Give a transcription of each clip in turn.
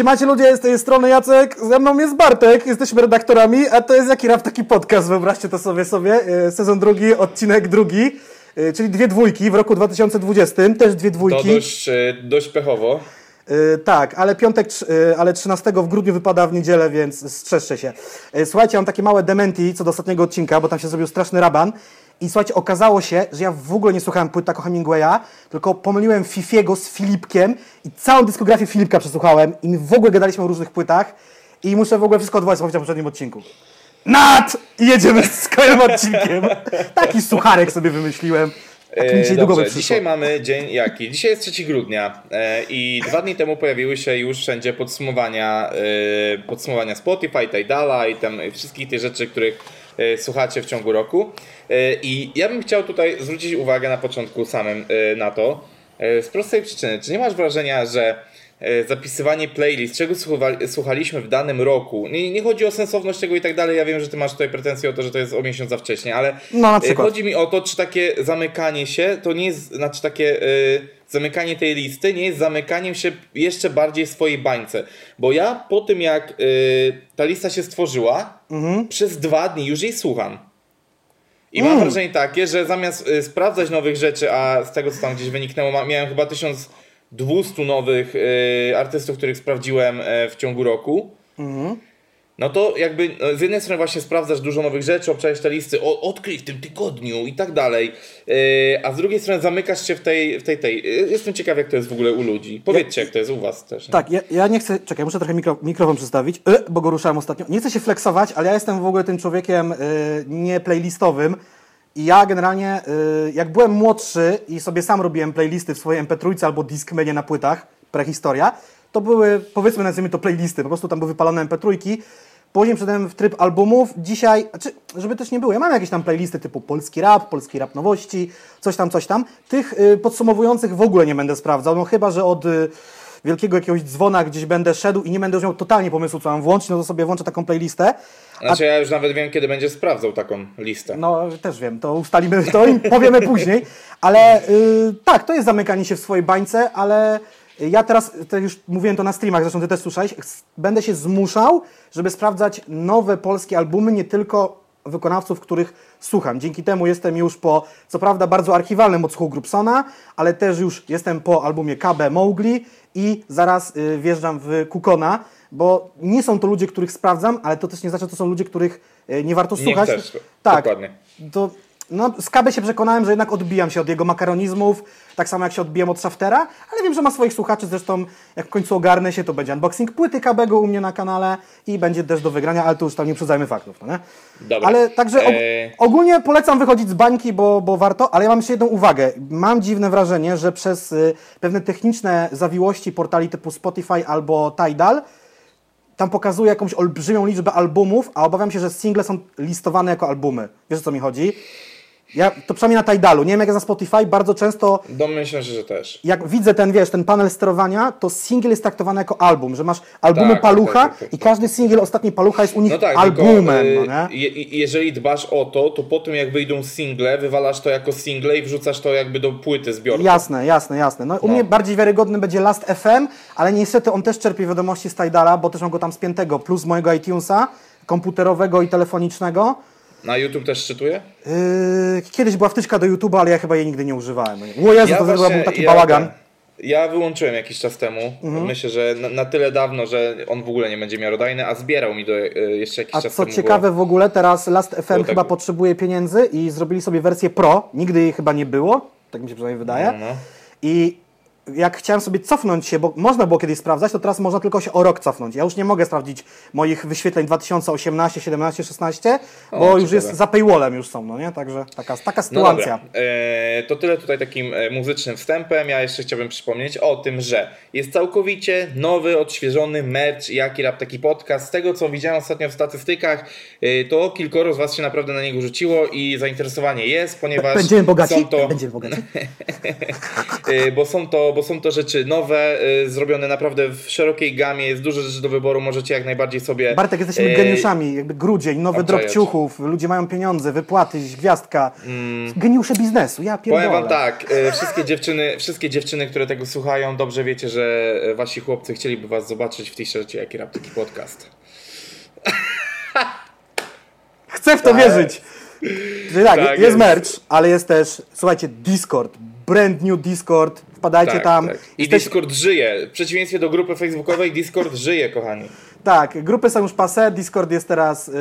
Siemacie ludzie, z tej strony Jacek, ze mną jest Bartek, jesteśmy redaktorami, a to jest jaki rap taki podcast, wyobraźcie to sobie sobie, e, sezon drugi, odcinek drugi, e, czyli dwie dwójki w roku 2020, też dwie dwójki. To dość, e, dość pechowo. Tak, ale piątek, ale 13 w grudniu wypada w niedzielę, więc strzeżcie się. Słuchajcie, mam takie małe dementi co do ostatniego odcinka, bo tam się zrobił straszny raban. I słuchajcie, okazało się, że ja w ogóle nie słuchałem płyt Taco Hemingwaya, tylko pomyliłem Fifiego z Filipkiem i całą dyskografię Filipka przesłuchałem i my w ogóle gadaliśmy o różnych płytach i muszę w ogóle wszystko odwołać, co powiedziałem w poprzednim odcinku. Nat! I jedziemy z kolejnym odcinkiem. Taki sucharek sobie wymyśliłem. Tak mi E, dzisiaj Dobrze, dzisiaj mamy dzień jaki? Dzisiaj jest 3 grudnia e, i dwa dni temu pojawiły się już wszędzie podsumowania, e, podsumowania Spotify, Tidala i tam wszystkich tych rzeczy, których słuchacie w ciągu roku. E, I ja bym chciał tutaj zwrócić uwagę na początku samym e, na to, e, z prostej przyczyny. Czy nie masz wrażenia, że e, zapisywanie playlist, czego słuchali- słuchaliśmy w danym roku. Nie, nie chodzi o sensowność tego i tak dalej. Ja wiem, że ty masz tutaj pretensje o to, że to jest o miesiąc za wcześnie, ale No, e, chodzi mi o to, czy takie zamykanie się to nie jest, znaczy takie e, zamykanie tej listy nie jest zamykaniem się jeszcze bardziej w swojej bańce. Bo ja po tym, jak e, ta lista się stworzyła, Mhm. przez dwa dni już jej słucham. I mam Mm. wrażenie takie, że zamiast y, sprawdzać nowych rzeczy, a z tego co tam gdzieś wyniknęło, ma- miałem chyba 1200 nowych y, artystów, których sprawdziłem e, w ciągu roku. Mhm. No to jakby no, z jednej strony właśnie sprawdzasz dużo nowych rzeczy, obczaisz te listy, o, odkryj w tym tygodniu i tak dalej, yy, a z drugiej strony zamykasz się w tej, w tej, tej. Yy, Jestem ciekaw jak to jest w ogóle u ludzi. Powiedzcie jak to jest u was też. nie? Tak, ja, ja nie chcę, czekaj, muszę trochę mikro, mikrofon przedstawić, y, bo go ruszałem ostatnio. Nie chcę się flexować, ale ja jestem w ogóle tym człowiekiem y, nie playlistowym. I ja generalnie, y, jak byłem młodszy i sobie sam robiłem playlisty w swojej MP3 albo Discmanie na płytach, prehistoria, to były, powiedzmy, nazwijmy to playlisty, po prostu tam były wypalone MP3. Później wszedłem w tryb albumów. Dzisiaj, znaczy, żeby też nie było, ja mam jakieś tam playlisty typu polski rap, polski rap nowości, coś tam, coś tam. Tych y, podsumowujących w ogóle nie będę sprawdzał, no chyba, że od y, wielkiego jakiegoś dzwona gdzieś będę szedł i nie będę już miał totalnie pomysłu, co mam włączyć, no to sobie włączę taką playlistę. Znaczy ja już nawet wiem kiedy będzie sprawdzał taką listę. No, też wiem, to ustalimy to i powiemy później, ale y, tak, to jest zamykanie się w swojej bańce, ale ja teraz, to już mówiłem to na streamach, zresztą ty też słyszałeś, będę się zmuszał, żeby sprawdzać nowe polskie albumy, nie tylko wykonawców, których słucham. Dzięki temu jestem już po, co prawda bardzo archiwalnym odsłuchu Grubsona, ale też już jestem po albumie KB Mowgli i zaraz y, wjeżdżam w Kukona, bo nie są to ludzie, których sprawdzam, ale to też nie znaczy, że to są ludzie, których y, nie warto Nie słuchać. chcesz, tak, dokładnie. to no, z KB się przekonałem, że jednak odbijam się od jego makaronizmów, tak samo jak się odbijam od Shaftera, ale wiem, że ma swoich słuchaczy, zresztą jak w końcu ogarnę się, to będzie unboxing płyty KB go u mnie na kanale i będzie też do wygrania, ale to już tam nie przyznajmy faktów, no nie? Dobra. Ale także og Eee. ogólnie polecam wychodzić z bańki, bo, bo warto, ale ja mam jeszcze jedną uwagę. Mam dziwne wrażenie, że przez y, pewne techniczne zawiłości portali typu Spotify albo Tidal tam pokazuje jakąś olbrzymią liczbę albumów, a obawiam się, że single są listowane jako albumy. Wiesz o co mi chodzi? Ja, to przynajmniej na Tidalu, nie wiem jak jest na Spotify, bardzo często Domyślam się, że też. jak widzę ten, wiesz, ten panel sterowania, to single jest traktowany jako album, że masz albumy Tak, Palucha tak, tak, tak, i tak. każdy single ostatniej Palucha jest u nich No tak, albumem, tylko, no nie? je, jeżeli dbasz o to, to po tym jak wyjdą single, wywalasz to jako single i wrzucasz to jakby do płyty zbiorczej. Jasne, jasne, jasne. No, u No. mnie bardziej wiarygodny będzie Last FM, ale niestety on też czerpie wiadomości z Tidala, bo też mam go tam spiętego, plus mojego iTunesa, komputerowego i telefonicznego. Na YouTube też czytuję? Yy, kiedyś była wtyczka do YouTube'a, ale ja chyba jej nigdy nie używałem. O Jezu, to właśnie- był taki ja bałagan. Mhm. Ja wyłączyłem jakiś czas temu. Myślę, że na, na tyle dawno, że on w ogóle nie będzie miarodajny, a zbierał mi do y, jeszcze jakiś A czas co temu. ciekawe w ogóle, teraz Last FM Było chyba tak- potrzebuje pieniędzy i zrobili sobie wersję Pro. Nigdy jej chyba nie było, tak mi się przynajmniej wydaje. No, no. I jak chciałem sobie cofnąć się, bo można było kiedyś sprawdzać, to teraz można tylko się o rok cofnąć. Ja już nie mogę sprawdzić moich wyświetleń 2018, 17, 16, bo już jest za paywallem już są, no nie? Także taka, taka No sytuacja. dobra, e, to tyle tutaj takim e, muzycznym wstępem. Ja jeszcze chciałbym przypomnieć o tym, że jest całkowicie nowy, odświeżony merch Jaki Rap Taki Podcast. Z tego co widziałem ostatnio w statystykach, e, to kilkoro z Was się naprawdę na niego rzuciło i zainteresowanie jest, ponieważ Będziemy bogaci? są to... Będziemy bogaci. E, bo są to, bo są to rzeczy nowe, y, zrobione naprawdę w szerokiej gamie, jest dużo rzeczy do wyboru, możecie jak najbardziej sobie... Bartek, jesteśmy e, geniuszami, jakby grudzień, nowy drop ciuchów, ludzie mają pieniądze, wypłaty, gwiazdka. Geniusze biznesu, ja pierdolę. Mm. Powiem wam tak, e, wszystkie dziewczyny, wszystkie dziewczyny, które tego słuchają, dobrze wiecie, że wasi chłopcy chcieliby was zobaczyć w t-shircie Jaki Raptyki Podcast. Chcę w to Tak. wierzyć. Czyli tak, Tak jest, jest. merch, ale jest też, słuchajcie, Discord, brand new Discord, wpadajcie Tak, tam. tak. I Jesteś- Discord żyje. W przeciwieństwie do grupy facebookowej, Discord żyje, kochani. Tak, grupy są już pase, Discord jest teraz yy,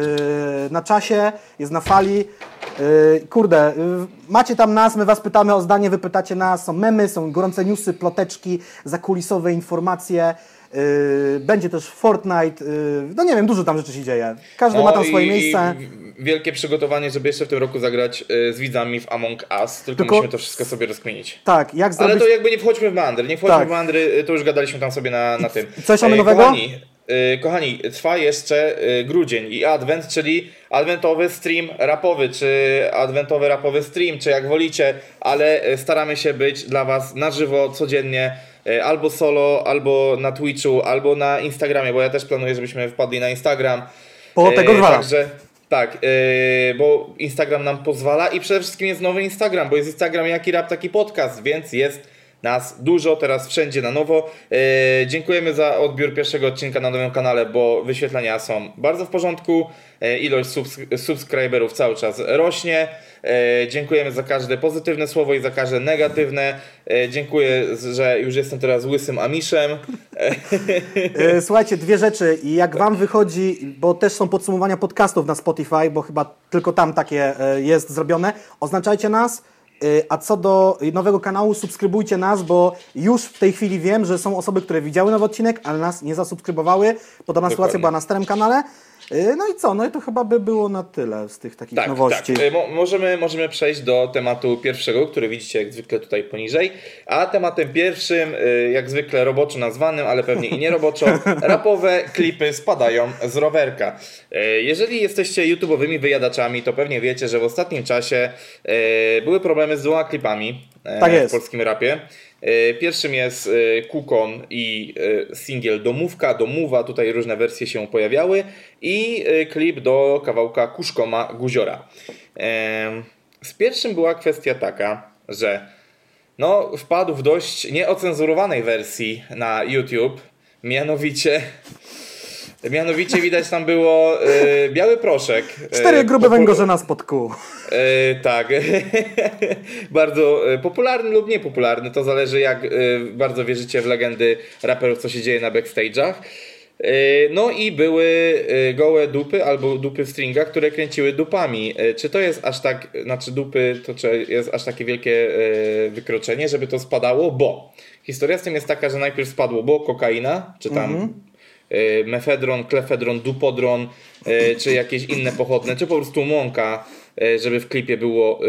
na czasie, jest na fali. Yy, kurde, yy, macie tam nas, my was pytamy o zdanie, wy pytacie nas, są memy, są gorące newsy, ploteczki, zakulisowe informacje. Yy, będzie też Fortnite, yy, no nie wiem, dużo tam rzeczy się dzieje. Każdy ma tam swoje i, miejsce. I wielkie przygotowanie, żeby jeszcze w tym roku zagrać e, z widzami w Among Us, tylko, Tylko- musimy to wszystko sobie rozkminić. Tak, jak zrobić... Ale to jakby nie wchodźmy w mandry, nie wchodźmy Tak. w mandry, e, to już gadaliśmy tam sobie na, na tym. coś mamy E, nowego? Kochani, kochani, trwa jeszcze grudzień i advent, czyli adwentowy stream rapowy, czy adwentowy rapowy stream, czy jak wolicie, ale staramy się być dla Was na żywo, codziennie, albo solo, albo na Twitchu, albo na Instagramie, bo ja też planuję, żebyśmy wpadli na Instagram. Po tego zwala. Także tak, e, bo Instagram nam pozwala i przede wszystkim jest nowy Instagram, bo jest Instagram Jaki Rap, taki podcast, więc jest nas dużo, teraz wszędzie na nowo. E, dziękujemy za odbiór pierwszego odcinka na nowym kanale, bo wyświetlenia są bardzo w porządku. E, ilość subs subskryberów cały czas rośnie. E, dziękujemy za każde pozytywne słowo i za każde negatywne. E, dziękuję, że już jestem teraz łysym amiszem. Słuchajcie, dwie rzeczy. I jak Wam wychodzi, bo też są podsumowania podcastów na Spotify, bo chyba tylko tam takie jest zrobione, oznaczajcie nas. A co do nowego kanału, subskrybujcie nas, bo już w tej chwili wiem, że są osoby, które widziały nowy odcinek, ale nas nie zasubskrybowały. Podobna sytuacja była na starym kanale. E, No i co? No i to chyba by było na tyle z tych takich Tak, nowości. tak. E, Mo możemy, możemy przejść do tematu pierwszego, który widzicie jak zwykle tutaj poniżej. A tematem pierwszym, e, jak zwykle roboczo nazwanym, ale pewnie i nie roboczo, rapowe klipy spadają z rowerka. Jeżeli jesteście YouTube'owymi wyjadaczami, to pewnie wiecie, że w ostatnim czasie były problemy z dwoma klipami Tak w polskim rapie. E, Pierwszym jest e, Kukon i e, singiel Domówka, Domowa, tutaj różne wersje się pojawiały. I klip do kawałka Kuszkoma Guziora. Z pierwszym była kwestia taka, że no, wpadł w dość nieocenzurowanej wersji na YouTube, mianowicie Mianowicie widać tam było e, biały proszek. e, Cztery grube popu- węgorzyna spod kół. E, tak. bardzo popularny lub niepopularny. To zależy jak bardzo wierzycie w legendy raperów, co się dzieje na backstage'ach. No i były gołe dupy albo dupy w stringach, które kręciły dupami. Czy to jest aż tak, znaczy dupy, to czy jest aż takie wielkie wykroczenie, żeby to spadało? Bo historia z tym jest taka, że najpierw spadło, bo kokaina, czy tam e, mefedron, klefedron, dupodron, e, czy jakieś inne pochodne, czy po prostu mąka, e, żeby w klipie było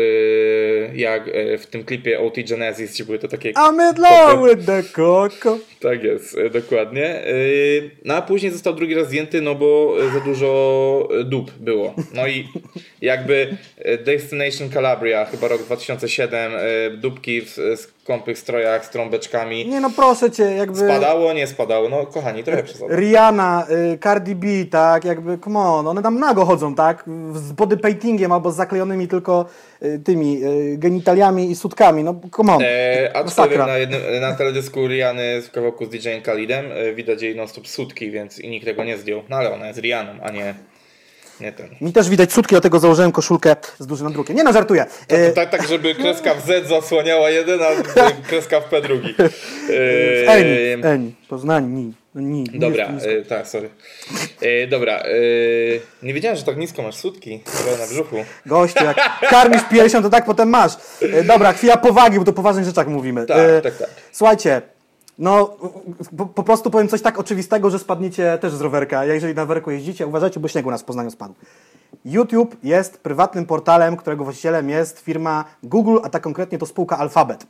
jak w tym klipie OT Genesis, gdzie były to takie... I'm in love with the coco. Tak jest, dokładnie. No a później został drugi raz zdjęty, no bo za dużo dup było. No i jakby Destination Calabria, chyba rok 2007, e, dupki w skąpych strojach z trąbeczkami. Nie no proszę Cię, jakby... Spadało, nie spadało. No kochani, trochę przesadzam. Rihanna, y, Cardi B, tak, jakby, come on, one tam nago chodzą, tak, z bodypaintingiem albo z zaklejonymi tylko y, tymi y, genitaliami i sutkami, no come on, E, aczkolwiek na, jednym, na teledysku Riany w kawałku z DJ-em Khalidem e, widać jej non-stop sutki, więc i nikt tego nie zdjął. No ale ona jest Rianą, a nie, nie ten. Mi też widać sutki, dlatego założyłem koszulkę z dużym nadrukiem. Nie no, żartuję. E, Tak, tak, żeby kreska w Z zasłaniała jeden, a kreska w P drugi. E, Eni, w Eni, Poznani, ni, Dobra, e, tak, sorry. E, dobra, nie wiedziałem, że tak nisko masz sutki na brzuchu. Gościu, jak karmisz piersią, to tak potem masz. Dobra, chwila powagi, bo tu o poważnych rzeczach mówimy. Tak, tak, tak. Słuchajcie, no po, po prostu powiem coś tak oczywistego, że spadniecie też z rowerka. Ja jeżeli na rowerku jeździcie, uważajcie, bo śniegu u nas w Poznaniu spadł. YouTube jest prywatnym portalem, którego właścicielem jest firma Google, a tak konkretnie to spółka Alphabet.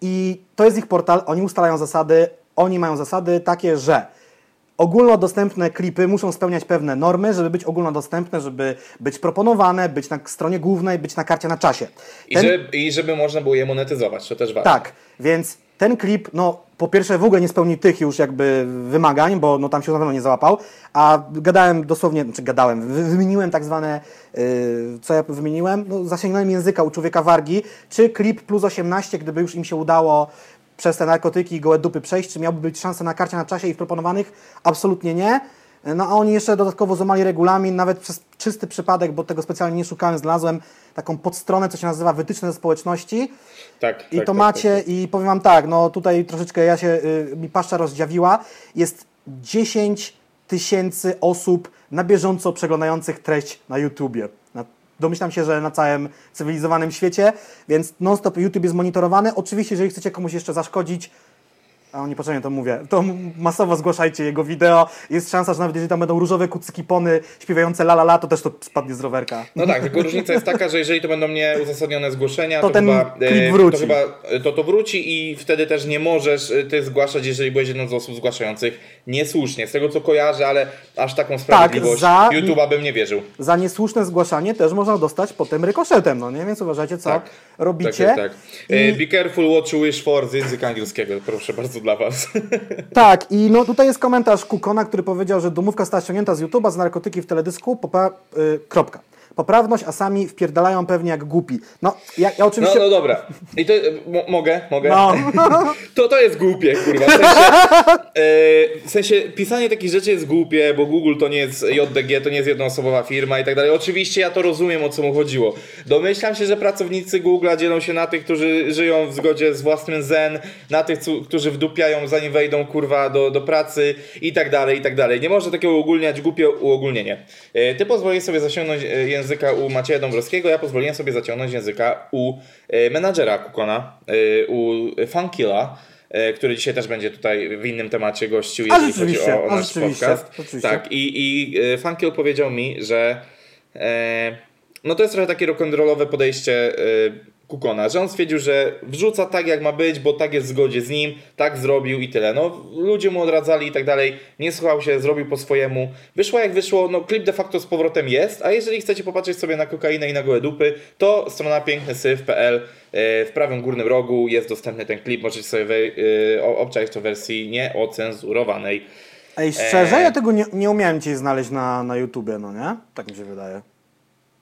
I to jest ich portal, oni ustalają zasady, oni mają zasady takie, że ogólnodostępne klipy muszą spełniać pewne normy, żeby być ogólnodostępne, żeby być proponowane, być na stronie głównej, być na karcie na czasie. I, Ten- żeby, I żeby można było je monetyzować, to też ważne. tak, więc ten klip, no po pierwsze w ogóle nie spełni tych już jakby wymagań, bo no tam się na pewno nie załapał, a gadałem dosłownie, znaczy gadałem, wy- wymieniłem tak zwane, yy, co ja wymieniłem? No zasięgnąłem języka u człowieka wargi, czy klip plus 18, gdyby już im się udało przez te narkotyki i gołe dupy przejść, czy miałby być szansa na karcie na czasie i w proponowanych? Absolutnie nie. No a oni jeszcze dodatkowo złamali regulamin, nawet przez czysty przypadek, bo tego specjalnie nie szukałem, znalazłem taką podstronę, co się nazywa wytyczne ze społeczności. Tak, I tak, to tak, macie, tak, i powiem wam tak, no tutaj troszeczkę ja się, y, mi paszcza rozdziawiła. Jest 10 tysięcy osób na bieżąco przeglądających treść na YouTubie. Na, domyślam się, że na całym cywilizowanym świecie, więc non-stop YouTube jest monitorowany. Oczywiście, jeżeli chcecie komuś jeszcze zaszkodzić, a oni niepotrzebnie to mówię, to masowo zgłaszajcie jego wideo. Jest szansa, że nawet jeżeli tam będą różowe kucyki pony śpiewające la la la, to też to spadnie z rowerka. No tak, tylko różnica jest taka, że jeżeli to będą nieuzasadnione zgłoszenia, To to, ten chyba, klip e, wróci. to chyba e, to, to wróci i wtedy też nie możesz e, ty zgłaszać, jeżeli byłeś jedną z osób zgłaszających niesłusznie. Z tego co kojarzę, ale aż taką sprawiedliwość Tak, za- YouTube'a bym nie wierzył. Za niesłuszne zgłaszanie też można dostać potem rykoszetem, no nie? Więc uważajcie, co Tak. robicie. Tak, tak. I- Be careful what you wish for z języka angielskiego, proszę bardzo dla was. Tak, i no tutaj jest komentarz Kukona, który powiedział, że domówka została ściągnięta z YouTube'a z narkotyki w teledysku, popa- y, kropka. Poprawność, a sami wpierdalają pewnie jak głupi. No, ja, ja No, oczywiście... no dobra. I to, mo- mogę? Mogę? No. To to jest głupie, kurwa. W sensie, e, w sensie pisanie takich rzeczy jest głupie, bo Google to nie jest JDG, to nie jest jednoosobowa firma i tak dalej. Oczywiście ja to rozumiem, o co mu chodziło. Domyślam się, że pracownicy Google'a dzielą się na tych, którzy żyją w zgodzie z własnym zen, na tych, którzy wdupiają zanim wejdą, kurwa, do, do pracy i tak dalej, i tak dalej. Nie można takiego uogólniać, głupie uogólnienie. E, Ty pozwoliłeś sobie zasiągnąć e, języka u Macieja Dąbrowskiego, ja pozwoliłem sobie zaciągnąć języka u e, menadżera Kukona, e, u Funkilla, e, który dzisiaj też będzie tutaj w innym temacie gościł, jeżeli chodzi o, o nasz podcast. rzeczywiście. Tak, i, i Funkill powiedział mi, że e, no to jest trochę takie rock'n'rollowe podejście e, Kukona, że on stwierdził, że wrzuca tak jak ma być, bo tak jest w zgodzie z nim, tak zrobił i tyle. No ludzie mu odradzali i tak dalej, nie słuchał się, zrobił po swojemu. Wyszło jak wyszło, no klip de facto z powrotem jest, a jeżeli chcecie popatrzeć sobie na kokainę i na gołe dupy, to strona pięknysyf.pl e, w prawym górnym rogu jest dostępny ten klip, możecie sobie e, obczaić to w wersji nieocenzurowanej. Ej, szczerze, Eee. ja tego nie, nie umiałem dzisiaj znaleźć na, na YouTubie, no nie? Tak mi się wydaje.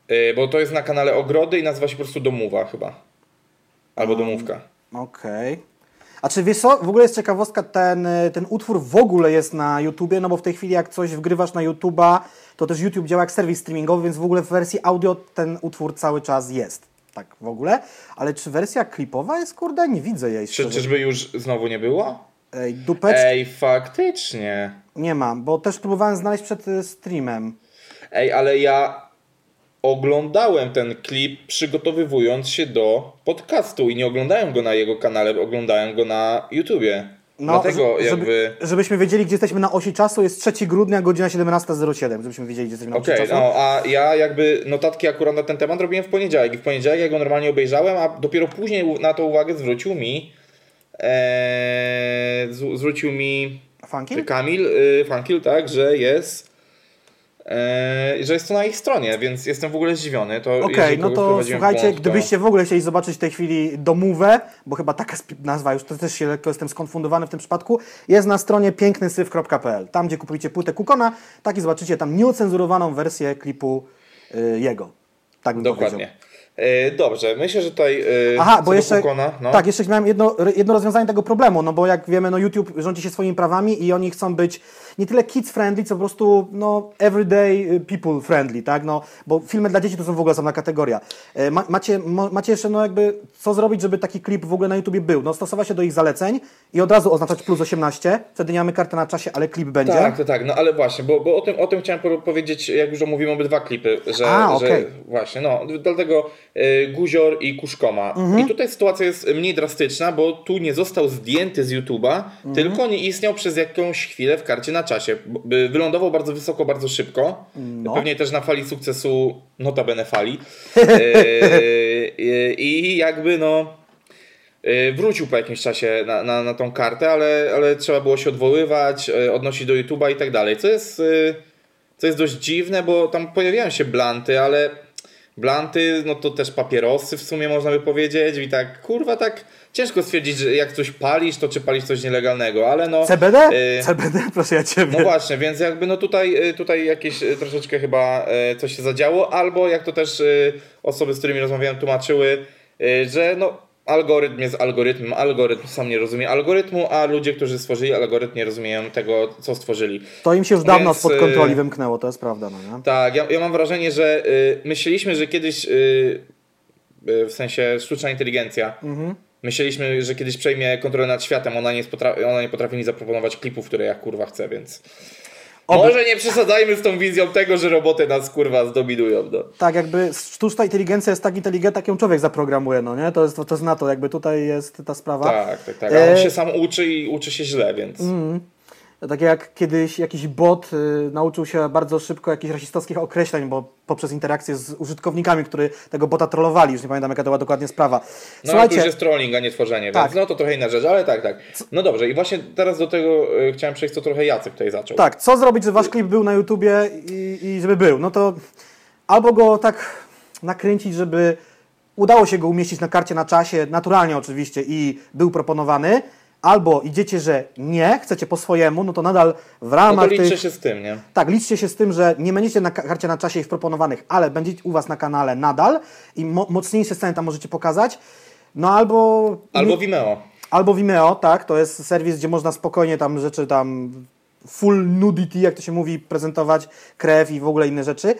E, Bo to jest na kanale Ogrody i nazywa się po prostu Domowa chyba. Albo Domówka. Okej. A czy wiesz co, w ogóle jest ciekawostka, ten, y, ten utwór w ogóle jest na YouTubie, no bo w tej chwili jak coś wgrywasz na YouTube'a, to też YouTube działa jak serwis streamingowy, więc w ogóle w wersji audio ten utwór cały czas jest. Tak w ogóle. Ale czy wersja klipowa jest, kurde, nie widzę jej Czy, czyżby już znowu nie było? Ej, dupeczki Ej, faktycznie. nie mam, bo też próbowałem znaleźć przed y, streamem. Ej, ale ja oglądałem ten klip przygotowywując się do podcastu i nie oglądałem go na jego kanale, oglądałem go na YouTubie. Dlatego z- jakby... żeby, żebyśmy wiedzieli, gdzie jesteśmy na osi czasu, jest 3 grudnia, godzina 17.07, żebyśmy wiedzieli, gdzie jesteśmy na osi czasu. no a ja jakby notatki akurat na ten temat robiłem w poniedziałek i w poniedziałek ja go normalnie obejrzałem, a dopiero później na to uwagę zwrócił mi e, z, zwrócił mi Funky? Kamil y, Funkil, tak, że jest e, że jest to na ich stronie, więc jestem w ogóle zdziwiony. To Okej, jeżeli no to słuchajcie, błąd, to- gdybyście w ogóle chcieli zobaczyć w tej chwili domówę, bo chyba taka nazwa już, to też się lekko jestem skonfundowany w tym przypadku, jest na stronie pięknysyf.pl. Tam, gdzie kupujecie płytę Kukona, tak i zobaczycie tam nieocenzurowaną wersję klipu y, jego. Tak bym Dokładnie. powiedział. E, dobrze, myślę, że tutaj e, Aha, bo jeszcze, Kukona, no. tak, jeszcze miałem jedno, jedno rozwiązanie tego problemu, no bo jak wiemy, no YouTube rządzi się swoimi prawami i oni chcą być nie tyle kids friendly, co po prostu no everyday people friendly, tak, no, bo filmy dla dzieci to są w ogóle osobna kategoria. E, Ma, macie, mo, macie jeszcze, no jakby, co zrobić, żeby taki klip w ogóle na YouTubie był? No stosować się do ich zaleceń i od razu oznaczać plus 18, wtedy nie mamy karty na czasie, ale klip będzie. Tak, to tak, no ale właśnie, bo, bo o, tym, o tym chciałem po- powiedzieć, jak już omówimy obydwa klipy, że, A, że okej. właśnie, no, dlatego y, Guzior i Kuszkoma. Mhm. I tutaj sytuacja jest mniej drastyczna, bo tu nie został zdjęty z YouTube'a, Mhm. tylko nie istniał przez jakąś chwilę w karcie na czasie. Wylądował bardzo wysoko, bardzo szybko. No. Pewnie też na fali sukcesu, notabene fali. Y, y, I jakby no... Y, Wrócił po jakimś czasie na, na, na tą kartę, ale, ale trzeba było się odwoływać, odnosić do YouTube'a i tak dalej. Co jest, co jest dość dziwne, bo tam pojawiają się blanty, ale Blanty, no to też papierosy w sumie można by powiedzieć i tak, kurwa, tak ciężko stwierdzić, że jak coś palisz, to czy palisz coś nielegalnego, ale no... CBD? y, CBD, proszę ja Ciebie. No właśnie, więc jakby no tutaj, y, tutaj jakieś y, troszeczkę chyba coś się zadziało, albo jak to też osoby, z którymi rozmawiałem tłumaczyły, że no algorytm jest algorytmem, algorytm sam nie rozumie algorytmu, a ludzie, którzy stworzyli algorytm nie rozumieją tego, co stworzyli. To im się już dawno Więc, spod kontroli wymknęło, to jest prawda, no nie? Tak, ja, ja mam wrażenie, że y, myśleliśmy, że kiedyś, y, y, w sensie sztuczna inteligencja, myśleliśmy, że kiedyś przejmie kontrolę nad światem, ona nie, jest potra- ona nie potrafi mi zaproponować klipów, które ja kurwa chcę, więc... Oby- Może nie przesadzajmy z tą wizją tego, że roboty nas kurwa zdominują. No. Tak, jakby sztuczna inteligencja jest tak inteligentna, jak ją człowiek zaprogramuje, no nie? To jest, to jest na to, jakby tutaj jest ta sprawa. Tak, tak, tak. A on E, się sam uczy i uczy się źle, więc. Tak jak kiedyś jakiś bot y, nauczył się bardzo szybko jakichś rasistowskich określeń, bo poprzez interakcję z użytkownikami, którzy tego bota trollowali, już nie pamiętam jaka to była dokładnie sprawa. No ale to Słuchajcie, już jest trolling, a nie tworzenie, Tak. więc no to trochę inna rzecz, ale tak, tak. No dobrze, i właśnie teraz do tego y, chciałem przejść, co trochę Jacek tutaj zaczął. tak, co zrobić, żeby wasz klip był na YouTubie i, i żeby był? No to albo go tak nakręcić, żeby udało się go umieścić na karcie na czasie, naturalnie oczywiście, i był proponowany, albo idziecie, że nie, chcecie po swojemu, no to nadal w No to ramach liczę tych... się z tym, nie? Tak, liczcie się z tym, że nie będziecie na ka- karcie na czasie ich proponowanych, ale będziecie u Was na kanale nadal i mo- mocniejsze sceny tam możecie pokazać. No albo... Albo Vimeo. Albo Vimeo, tak, to jest serwis, gdzie można spokojnie tam rzeczy tam full nudity, jak to się mówi, prezentować, krew i w ogóle inne rzeczy.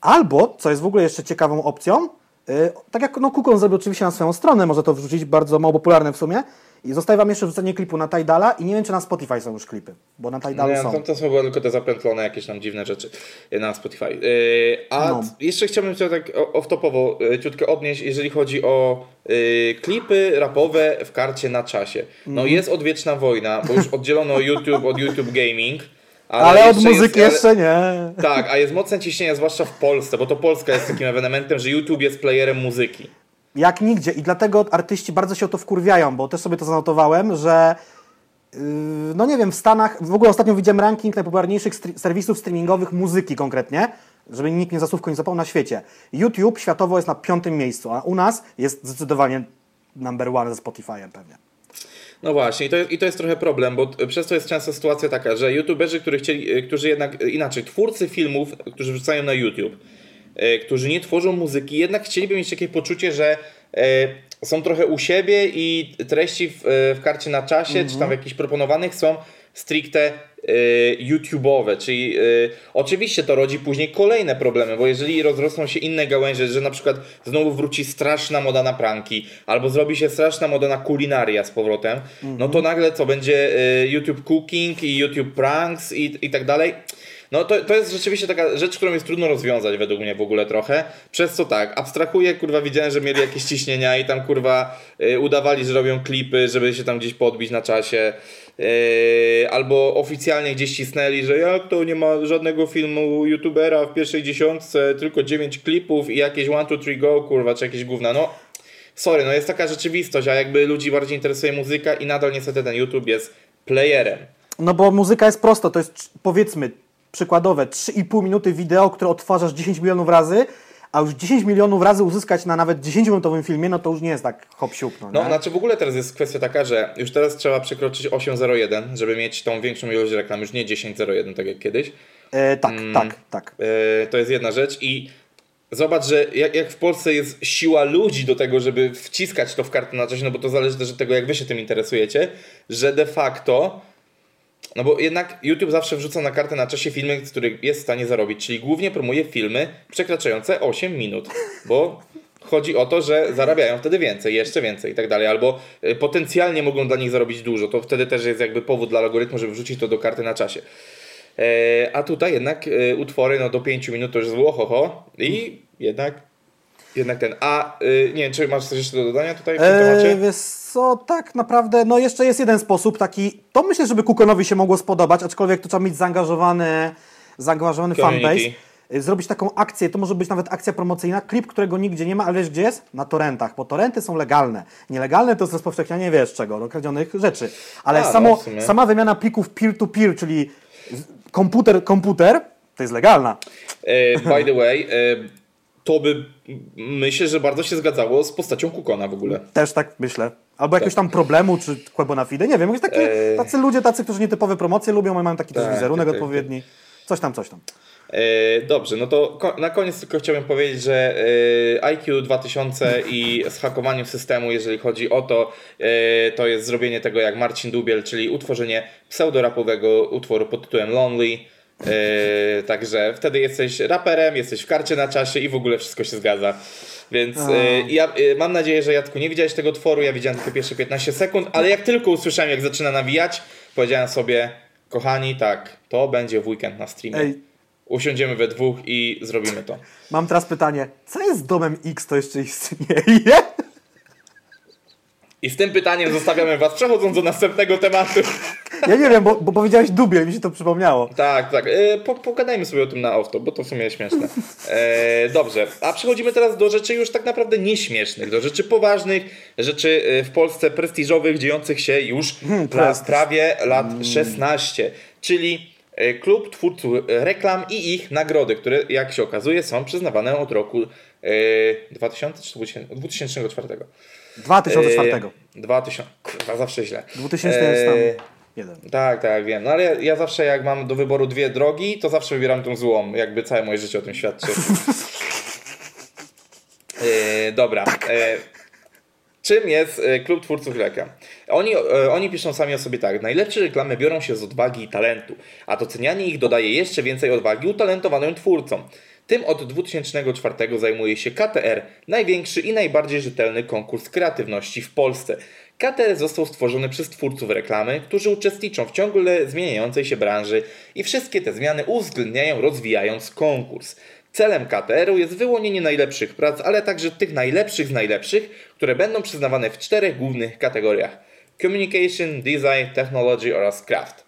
Albo, co jest w ogóle jeszcze ciekawą opcją, tak jak no, Kukon zrobił oczywiście na swoją stronę, może to wrzucić, bardzo mało popularne w sumie, i zostaje Wam jeszcze wrzucenie klipu na Tidala i nie wiem, czy na Spotify są już klipy, bo na Tidalu Nie, są. to, to są chyba tylko te zapętlone jakieś tam dziwne rzeczy y, na Spotify. Y, A No. jeszcze chciałbym się tak off-topowo ciutkę odnieść, jeżeli chodzi o y, klipy rapowe w karcie na czasie. No Mhm. jest odwieczna wojna, bo już oddzielono YouTube od YouTube Gaming. Ale, Ale od muzyki jest, ale- jeszcze nie. Tak, a jest mocne ciśnienie, zwłaszcza w Polsce, bo to Polska jest takim ewenementem, że YouTube jest playerem muzyki. Jak nigdzie. I dlatego artyści bardzo się o to wkurwiają, bo też sobie to zanotowałem, że yy, no nie wiem, w Stanach, w ogóle ostatnio widziałem ranking najpopularniejszych serwisów streamingowych muzyki konkretnie, żeby nikt nie zasłówko nie zapał na świecie. YouTube światowo jest na piątym miejscu, a u nas jest zdecydowanie number one ze Spotify'em pewnie. No właśnie, i to, jest, i to jest trochę problem, bo przez to jest często sytuacja taka, że youtuberzy, którzy chcieli, y, którzy jednak y, inaczej, twórcy filmów, którzy wrzucają na YouTube, y, którzy nie tworzą muzyki, jednak chcieliby mieć takie poczucie, że są trochę u siebie i treści w, w karcie na czasie, czy tam w jakichś proponowanych są stricte YouTube'owe, czyli y, oczywiście to rodzi później kolejne problemy, bo jeżeli rozrosną się inne gałęzie, że na przykład znowu wróci straszna moda na pranki, albo zrobi się straszna moda na kulinaria z powrotem, no to nagle co będzie y, YouTube Cooking i YouTube Pranks i, i tak dalej. No to, to jest rzeczywiście taka rzecz, którą jest trudno rozwiązać według mnie w ogóle trochę. Przez co tak, abstrahuję, kurwa, widziałem, że mieli jakieś ciśnienia i tam kurwa y, udawali, że robią klipy, żeby się tam gdzieś podbić na czasie. Y, albo oficjalnie gdzieś cisnęli, że jak to nie ma żadnego filmu youtubera w pierwszej dziesiątce, tylko 9 klipów i jakieś 1, 2, 3 go, kurwa, czy jakieś gówna. No, sorry, no jest taka rzeczywistość, a jakby ludzi bardziej interesuje muzyka i nadal niestety ten YouTube jest playerem. No bo muzyka jest prosta, to jest powiedzmy przykładowe 3,5 minuty wideo, które odtwarzasz 10 milionów razy, a już 10 milionów razy uzyskać na nawet 10-minutowym filmie, no to już nie jest tak hop no, No, znaczy w ogóle teraz jest kwestia taka, że już teraz trzeba przekroczyć 8.01, żeby mieć tą większą ilość reklam, już nie 10.01, tak jak kiedyś. E, tak, Mm. tak, tak. E, to jest jedna rzecz i zobacz, że jak, jak w Polsce jest siła ludzi do tego, żeby wciskać to w kartę na czasie, no bo to zależy też od tego, jak wy się tym interesujecie, że de facto no bo jednak YouTube zawsze wrzuca na kartę na czasie filmy, z których jest w stanie zarobić, czyli głównie promuje filmy przekraczające 8 minut, bo chodzi o to, że zarabiają wtedy więcej, jeszcze więcej i tak dalej, albo y, potencjalnie mogą dla nich zarobić dużo, to wtedy też jest jakby powód dla algorytmu, żeby wrzucić to do karty na czasie. E, a tutaj jednak e, utwory no, do 5 minut to już zło, ho, ho i jednak, jednak ten. A y, nie wiem, czy masz coś jeszcze do dodania tutaj w tym E, temacie? wiesz co, tak naprawdę, no jeszcze jest jeden sposób taki, to myślę, żeby Kukonowi się mogło spodobać, aczkolwiek to trzeba mieć zaangażowany, zaangażowany Community. fanbase. E, Zrobić taką akcję, to może być nawet akcja promocyjna, klip, którego nigdzie nie ma, ale wiesz gdzie jest? Na torrentach, bo torrenty są legalne. Nielegalne to jest rozpowszechnianie, wiesz czego, no, kradzionych rzeczy. Ale A, no, samo, sumie. sama wymiana plików peer-to-peer, czyli z- komputer, komputer, to jest legalna. E, by the way, e, to by myślę, że bardzo się zgadzało z postacią Kukona w ogóle. Też tak myślę. Albo jakiegoś tam problemu, czy Quebo na fide, nie wiem, jakieś takie, Eee. tacy ludzie, tacy, którzy nietypowe promocje lubią, mają taki też Tak, wizerunek tak, tak, odpowiedni. Coś tam, coś tam. E, dobrze, no to ko- na koniec tylko chciałbym powiedzieć, że e, IQ 2000 i z hakowaniem systemu, jeżeli chodzi o to, e, to jest zrobienie tego jak Marcin Dubiel, czyli utworzenie pseudorapowego utworu pod tytułem Lonely. E, także wtedy jesteś raperem, jesteś w karcie na czasie i w ogóle wszystko się zgadza. Więc e, ja e, mam nadzieję, że Jacku nie widziałeś tego utworu, ja widziałem tylko pierwsze 15 sekund, ale jak tylko usłyszałem jak zaczyna nawijać, powiedziałem sobie, kochani, tak, to będzie w weekend na streamie. Ej, Usiądziemy we dwóch i zrobimy to. mam teraz pytanie, co jest z domem X, to jeszcze istnieje? I z tym pytaniem zostawiamy Was, przechodząc do następnego tematu. Ja nie wiem, bo, bo powiedziałeś dubiel, mi się to przypomniało. Tak, tak. E, po, pogadajmy sobie o tym na off bo to w sumie śmieszne. E, dobrze, a przechodzimy teraz do rzeczy już tak naprawdę nieśmiesznych, do rzeczy poważnych, rzeczy e, w Polsce prestiżowych, dziejących się już Hmm, prawie lat 16, czyli e, Klub Twórców Reklam i ich nagrody, które jak się okazuje są przyznawane od roku e, 2000 czy 2000 2004. 2004. E, 2000. Kurwa, zawsze źle. 2000 jest tam jeden. Tak, tak, wiem. No ale ja, ja zawsze jak mam do wyboru dwie drogi, to zawsze wybieram tą złą. Jakby całe moje życie o tym świadczy. E, dobra. E, czym jest e, Klub Twórców Reklam? Oni, e, oni piszą sami o sobie tak. Najlepsze reklamy biorą się z odwagi i talentu, a docenianie ich dodaje jeszcze więcej odwagi utalentowanym twórcom. Tym od 2004 zajmuje się KTR, największy i najbardziej rzetelny konkurs kreatywności w Polsce. KTR został stworzony przez twórców reklamy, którzy uczestniczą w ciągle zmieniającej się branży i wszystkie te zmiany uwzględniają rozwijając konkurs. Celem KTR-u jest wyłonienie najlepszych prac, ale także tych najlepszych z najlepszych, które będą przyznawane w czterech głównych kategoriach: Communication, Design, Technology oraz Craft.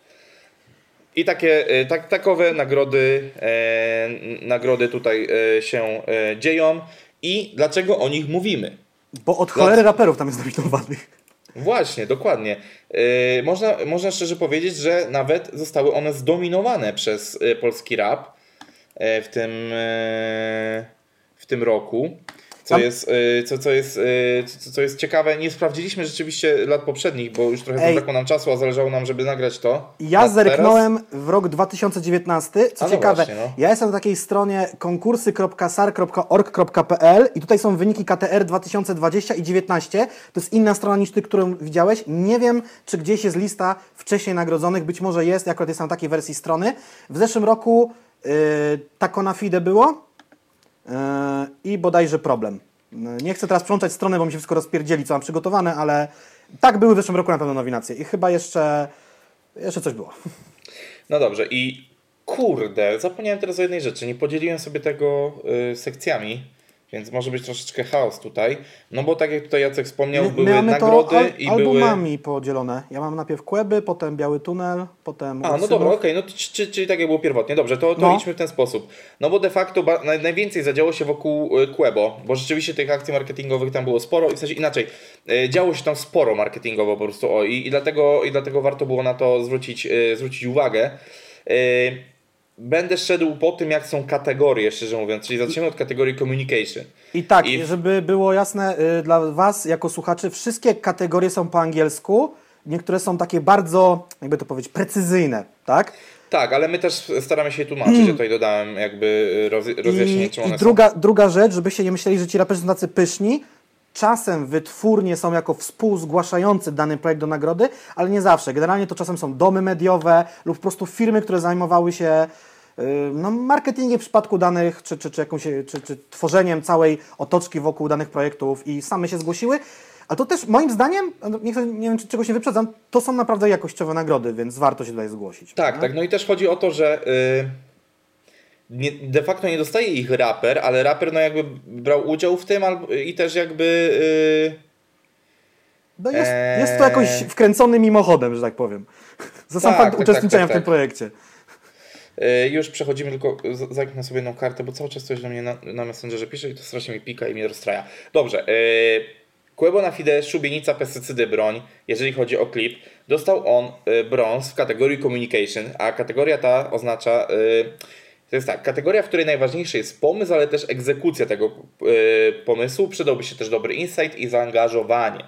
I takie, e, tak, takowe nagrody, e, nagrody tutaj e, się e, dzieją. I dlaczego o nich mówimy? Bo od cholery raperów tam jest nominowanych. Właśnie, dokładnie. E, można, można szczerze powiedzieć, że nawet zostały one zdominowane przez e, polski rap w tym, w tym roku. Co jest, e, co, co, jest, e, co, co jest ciekawe, nie sprawdziliśmy rzeczywiście lat poprzednich, bo już trochę Ej. zabrakło nam czasu, a zależało nam, żeby nagrać to. Ja Na zerknąłem w rok 2019. Co A no ciekawe, właśnie, no. ja jestem na takiej stronie konkursy.sar.org.pl i tutaj są wyniki KTR 2020 i 2019. To jest inna strona niż ty, którą widziałeś. Nie wiem, czy gdzieś jest lista wcześniej nagrodzonych. Być może jest, jako jest na takiej wersji strony. W zeszłym roku yy, Taco na Fide było i bodajże problem. Nie chcę teraz przełączać strony, bo mi się wszystko rozpierdzieli, co mam przygotowane, ale tak były w zeszłym roku na pewno nominacje. I chyba jeszcze, jeszcze coś było. No dobrze, i kurde, zapomniałem teraz o jednej rzeczy. Nie podzieliłem sobie tego y, sekcjami, więc może być troszeczkę chaos tutaj. No bo tak jak tutaj Jacek wspomniał, My- były nagrody al- i były. albumami podzielone. Ja mam najpierw Kłęby, potem Biały Tunel, potem A, no dobra, okej, no to, czy, czyli tak jak było pierwotnie. Dobrze, to, to No. idźmy w ten sposób. No bo de facto najwięcej zadziało się wokół y, Quebo, bo rzeczywiście tych akcji marketingowych tam było sporo i w sensie inaczej, y, działo się tam sporo marketingowo po prostu o i, i, dlatego, i dlatego warto było na to zwrócić, y, zwrócić uwagę. Będę szedł po tym, jak są kategorie, szczerze mówiąc, czyli zaczniemy od kategorii communication. I tak, I- żeby było jasne y, dla Was jako słuchaczy, wszystkie kategorie są po angielsku. Niektóre są takie bardzo, jakby to powiedzieć, precyzyjne, tak? Tak, ale my też staramy się tłumaczyć, ja tutaj dodałem jakby y, roz, rozjaśnienie, I, czym one i są. druga, druga rzecz, żebyście nie myśleli, że ci raperzy są tacy pyszni. Czasem wytwórnie są jako współzgłaszający dany projekt do nagrody, ale nie zawsze. Generalnie to czasem są domy mediowe lub po prostu firmy, które zajmowały się y, no, marketingiem w przypadku danych, czy, czy, czy, jakąś, czy, czy tworzeniem całej otoczki wokół danych projektów i same się zgłosiły. A to też moim zdaniem, nie, chcę, nie wiem czy czegoś nie wyprzedzam, to są naprawdę jakościowe nagrody, więc warto się tutaj zgłosić. Tak, nie? tak. No i też chodzi o to, że y, nie, de facto nie dostaje ich raper, ale raper no jakby brał udział w tym albo, i też jakby. y, No jest, Eee. jest to jakoś wkręcony mimochodem, że tak powiem. Za sam Tak, fakt tak, uczestniczenia tak, tak, w tym tak. projekcie. y, już przechodzimy, tylko z- zerknę sobie jedną kartę, bo cały czas coś do mnie na, na Messengerze pisze i to strasznie mi pika i mnie rozstraja. Dobrze. Y, Kłębo na Fide, szubienica, pestycydy, broń. Jeżeli chodzi o klip, dostał on y, brąz w kategorii communication, a kategoria ta oznacza y, To jest tak, kategoria, w której najważniejszy jest pomysł, ale też egzekucja tego y, pomysłu. Przydałby się też dobry insight i zaangażowanie.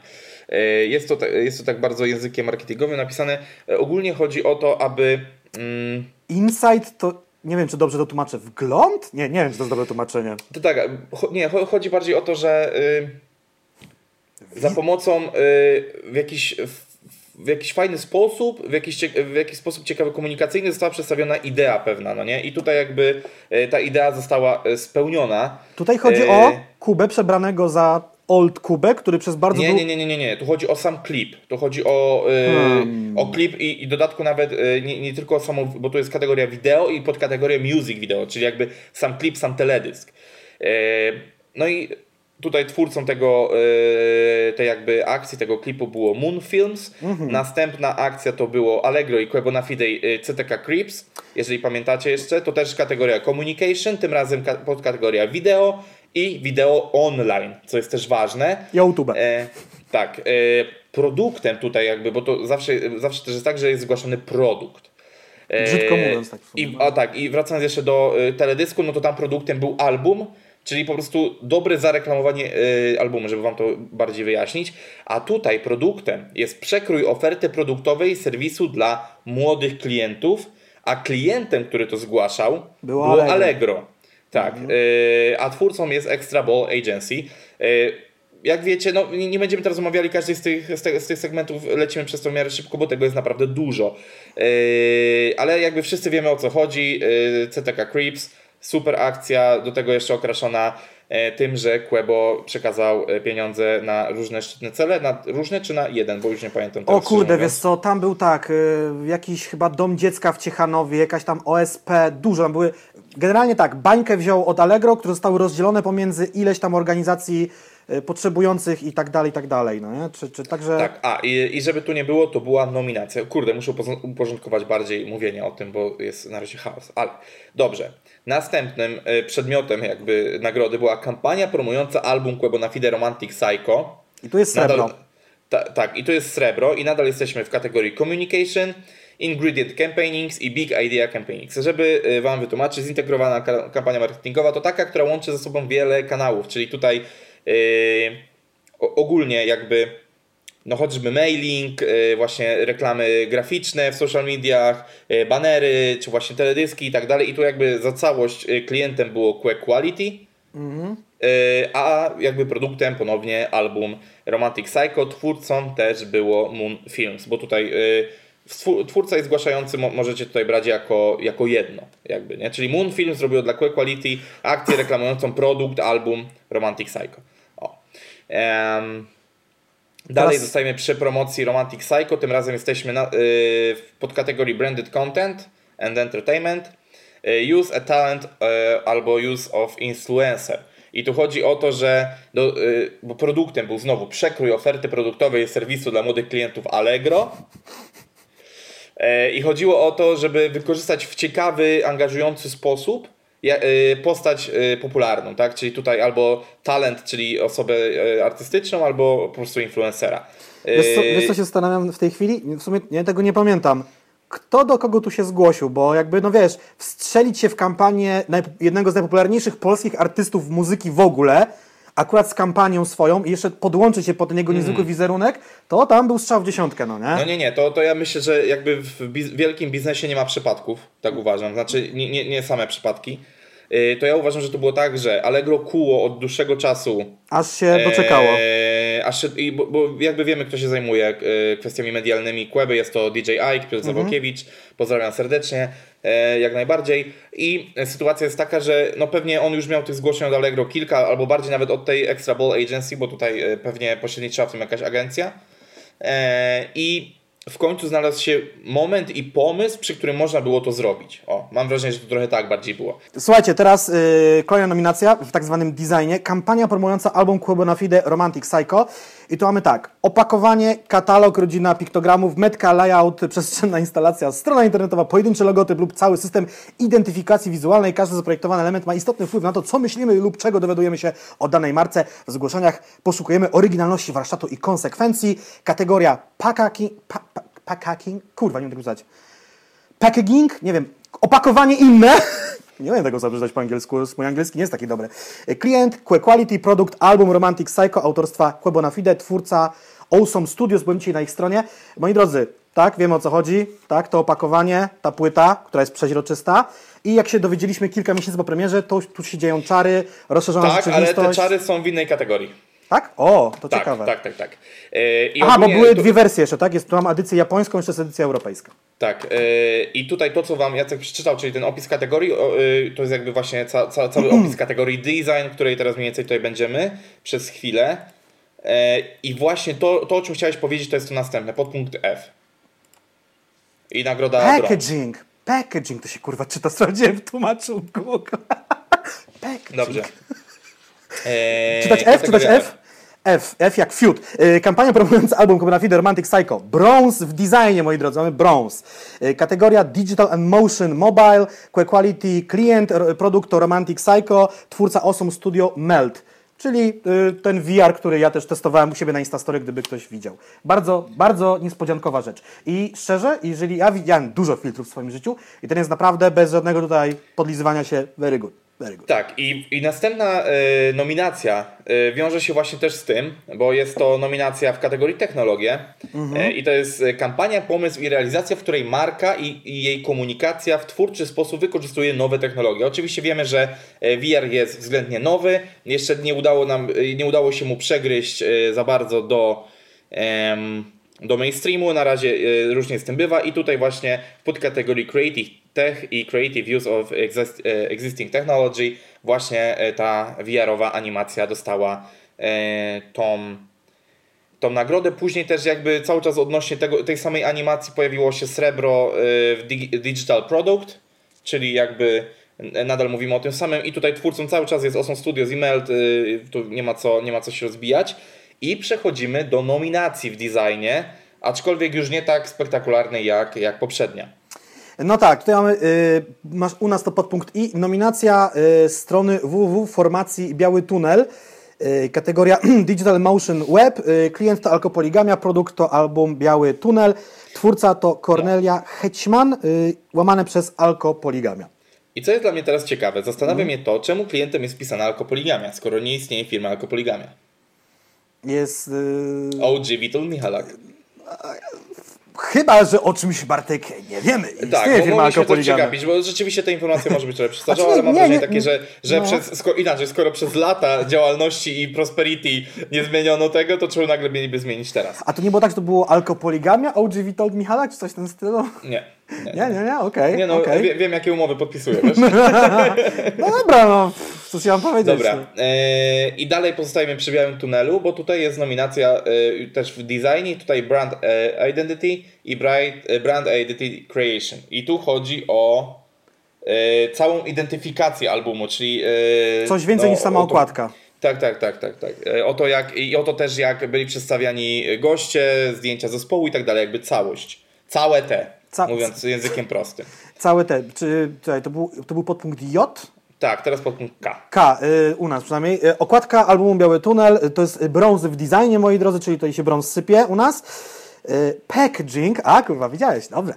Y, jest, to, jest to tak bardzo językiem marketingowym napisane. Y, ogólnie chodzi o to, aby. Mm, Insight to nie wiem, czy dobrze to tłumaczę. Wgląd? Nie, nie wiem, czy to jest dobre tłumaczenie. To tak, nie, chodzi bardziej o to, że y, za pomocą y, w jakiś w jakiś fajny sposób, w jakiś, w jakiś sposób ciekawy komunikacyjny została przedstawiona idea pewna, no nie? I tutaj jakby y, ta idea została spełniona. Tutaj chodzi o Kubę przebranego za old Kubę, który przez bardzo nie, nie, nie, nie, nie, nie. Tu chodzi o sam klip. Tu chodzi o, hmm. o klip i, i dodatku nawet nie, nie tylko o samą, bo tu jest kategoria wideo i podkategoria music video, czyli jakby sam klip, sam teledysk. no i tutaj twórcą tego, tej jakby akcji, tego klipu było Moon Films. Mhm. Następna akcja to było Allegro i Quebo na Fide CTK Creeps. Jeżeli pamiętacie jeszcze, to też kategoria communication, tym razem podkategoria wideo i wideo online, co jest też ważne. YouTube. E, tak. E, produktem tutaj jakby, bo to zawsze, zawsze też jest tak, że jest zgłaszany produkt. E, Brzydko mówiąc tak. I, a tak, i wracając jeszcze do e, teledysku, no to tam produktem był album, czyli po prostu dobre zareklamowanie e, albumu, żeby Wam to bardziej wyjaśnić. A tutaj produktem jest przekrój oferty produktowej serwisu dla młodych klientów, a klientem, który to zgłaszał, było, było Allegro. Allegro. Tak, mhm. y, a twórcą jest Extra Ball Agency. Y, jak wiecie, no nie będziemy teraz omawiali każdej z tych, z, te, z tych segmentów, lecimy przez to w miarę szybko, bo tego jest naprawdę dużo. Y, ale jakby wszyscy wiemy o co chodzi. CTK Creeps, super akcja, do tego jeszcze okraszona tym, że Quebo przekazał pieniądze na różne szczytne cele, na różne czy na jeden, bo już nie pamiętam. O kurde, wiesz co, tam był tak, jakiś chyba dom dziecka w Ciechanowie, jakaś tam OSP, dużo tam były Generalnie tak, bańkę wziął od Allegro, które zostały rozdzielone pomiędzy ileś tam organizacji potrzebujących i tak dalej, i tak dalej, no nie? Czy, czy także... Tak, a i, i żeby tu nie było, to była nominacja. Kurde, muszę uporządkować bardziej mówienie o tym, bo jest na razie chaos, ale dobrze. Następnym y, przedmiotem jakby nagrody była kampania promująca album Quebo Fide Romantic Psycho. I tu jest srebro. Nadal, ta, tak, i tu jest srebro i nadal jesteśmy w kategorii Communication. Ingredient Campaignings i Big Idea Campaignings. Żeby y, Wam wytłumaczyć, zintegrowana kampania marketingowa to taka, która łączy ze sobą wiele kanałów, czyli tutaj yy, ogólnie jakby no choćby mailing, yy, właśnie reklamy graficzne w social mediach, yy, banery, czy właśnie teledyski i tak dalej. I tu jakby za całość y, klientem było Quack Quality, -hmm. a jakby produktem ponownie album Romantic Psycho. Twórcą też było Moon Films, bo tutaj y, twórca i zgłaszający możecie tutaj brać jako, jako jedno, jakby, nie? Czyli Moon Film zrobił dla Quake Quality akcję reklamującą produkt, album Romantic Psycho. O. Um, dalej Teraz... zostajemy przy promocji Romantic Psycho, tym razem jesteśmy na, yy, w podkategorii Branded Content and Entertainment. Yy, use a talent yy, albo use of influencer. I tu chodzi o to, że do, yy, bo produktem był znowu przekrój oferty produktowej serwisu dla młodych klientów Allegro. I chodziło o to, żeby wykorzystać w ciekawy, angażujący sposób postać e, popularną, tak? Czyli tutaj albo talent, czyli osobę artystyczną, albo po prostu influencera. Wiesz co, wiesz co się zastanawiam w tej chwili? W sumie ja tego nie pamiętam. Kto do kogo tu się zgłosił? Bo jakby, no wiesz, wstrzelić się w kampanię jednego z najpopularniejszych polskich artystów muzyki w ogóle, akurat z kampanią swoją i jeszcze podłączyć się pod ten jego niezwykły mm. wizerunek, to tam był strzał w dziesiątkę, no nie? No nie, nie, to, to ja myślę, że jakby w biz wielkim biznesie nie ma przypadków, tak uważam, znaczy nie, nie, nie same przypadki. Yy, to ja uważam, że to było tak, że Allegro kuło od dłuższego czasu. Aż się doczekało. E, aż się, i, bo, bo, jakby wiemy, kto się zajmuje e, kwestiami medialnymi Queby, jest to DJ Ike, Piotr mhm. pozdrawiam serdecznie. E, jak najbardziej. I sytuacja jest taka, że no pewnie on już miał tych zgłoszeń od Allegro kilka, albo bardziej nawet od tej Extra Ball Agency, bo tutaj e, pewnie pośredniczyła w tym jakaś agencja. E, I w końcu znalazł się moment i pomysł, przy którym można było to zrobić. O, mam wrażenie, że to trochę tak bardziej było. Słuchajcie, teraz yy, kolejna nominacja w tak zwanym designie. Kampania promująca album Quebo na Fide Romantic Psycho. I tu mamy tak, opakowanie, katalog, rodzina piktogramów, metka, layout, przestrzenna instalacja, strona internetowa, pojedynczy logotyp lub cały system identyfikacji wizualnej. Każdy zaprojektowany element ma istotny wpływ na to, co myślimy lub czego dowiadujemy się o danej marce. W zgłoszeniach poszukujemy oryginalności warsztatu i konsekwencji. Kategoria packaging, pa, pa, packaging, kurwa, nie wiem jak pisać. Packaging, nie wiem, opakowanie inne. Nie umiem tego przeczytać po angielsku, mój angielski nie jest taki dobry. Klient, Que Quality, Product, Album Romantic Psycho autorstwa Que Bonafide, twórca Awesome Studios, byłem dzisiaj na ich stronie. Moi drodzy, tak, wiemy o co chodzi, tak, to opakowanie, ta płyta, która jest przeźroczysta i jak się dowiedzieliśmy kilka miesięcy po premierze, to tu się dzieją czary, rozszerzona Tak, ale rzeczywistość. te czary są w innej kategorii. Tak? O, to Tak, ciekawe. tak, tak, tak. I Aha, bo były tu- dwie wersje jeszcze, tak? Jest, tu mam edycję japońską, jeszcze jest edycja europejska. Tak, yy, i tutaj to, co Wam Jacek przeczytał, czyli ten opis kategorii, yy, to jest jakby właśnie ca, ca, cały opis kategorii design, której teraz mniej więcej tutaj będziemy przez chwilę. Yy, I właśnie to, to, o czym chciałeś powiedzieć, to jest to następne, podpunkt F. I nagroda. Packaging. Packaging to się kurwa czyta, sprawdziłem w tłumaczu Google. Packaging. Dobrze. Yy, Czytać F, czytać F? F, F jak Feud. Yy, kampania promująca album Copenhagen Romantic Psycho. Bronze w designie, moi drodzy, mamy bronze. Yy, kategoria Digital and Motion Mobile, Que Quality Client, produkt to Romantic Psycho, twórca Awesome Studio Melt. Czyli yy, ten VR, który ja też testowałem u siebie na Instastory, gdyby ktoś widział. Bardzo, bardzo niespodziankowa rzecz. I szczerze, jeżeli ja widziałem dużo filtrów w swoim życiu i ten jest naprawdę bez żadnego tutaj podlizywania się very good. Tak, i, i następna e, nominacja e, wiąże się właśnie też z tym, bo jest to nominacja w kategorii technologie e, i to jest kampania, pomysł i realizacja, w której marka i, i jej komunikacja w twórczy sposób wykorzystuje nowe technologie. Oczywiście wiemy, że VR jest względnie nowy, jeszcze nie udało, nam, nie udało się mu przegryźć za bardzo do... em, do mainstreamu, na razie e, różnie z tym bywa i tutaj właśnie w podkategorii Creative Tech i Creative Use of e, Existing Technology właśnie e, ta VR-owa animacja dostała tą, tą nagrodę. Później też jakby cały czas odnośnie tego, tej samej animacji pojawiło się srebro w digi- Digital Product, czyli jakby nadal mówimy o tym samym i tutaj twórcą cały czas jest Awesome Studios i Melt, y, tu nie ma, co, nie ma co się rozbijać. I przechodzimy do nominacji w designie, aczkolwiek już nie tak spektakularnej jak, jak poprzednia. No tak, tutaj mamy, y, masz u nas to podpunkt I, nominacja y, strony www formacji Biały Tunel, y, kategoria Digital Motion Web, y, klient to Alkopoligamia, produkt to album Biały Tunel, twórca to Cornelia Hećman, y, łamane przez Alkopoligamia. I co jest dla mnie teraz ciekawe, zastanawia mnie to, czemu klientem jest wpisana alkopoligamia, skoro nie istnieje firma alkopoligamia. Jest... Y, OG Witold Michalak. chyba, że o czymś Bartek nie wiemy. Istnieje Tak, bo firma mogliśmy to przegapić, bo rzeczywiście ta informacja może być trochę przestarzała, Znaczy, ale mam nie, wrażenie nie, takie, że, że no. przez, sko, inaczej, skoro przez lata działalności i prosperity nie zmieniono tego, to czemu nagle mieliby zmienić teraz? A to nie było tak, że to było Alkopoligamia, OG Witold Michalak, czy coś w tym stylu? Nie. Nie, Nie, nie, okej, Nie no, wie, wiem jakie umowy podpisuję, wiesz? No dobra, no, cóż ja mam powiedzieć. Dobra. E, I dalej pozostajemy przy białym tunelu, bo tutaj jest nominacja e, też w designie, tutaj brand e, identity i bright, e, brand identity creation. I tu chodzi o e, całą identyfikację albumu, czyli e, Coś więcej no, niż sama okładka. Tak, tak, tak, tak, tak. O to jak, I o to też jak byli przedstawiani goście, zdjęcia zespołu i tak dalej, jakby całość. Całe te, Ca- mówiąc językiem prostym. Całe te, czy, czekaj, to był, to był podpunkt J? Tak, teraz podpunkt K. K, y, u nas przynajmniej. Y, okładka albumu Biały Tunel, y, to jest brąz w designie, moi drodzy, czyli tutaj się brąz sypie u nas. Y, packaging, a kurwa, widziałeś, dobrze.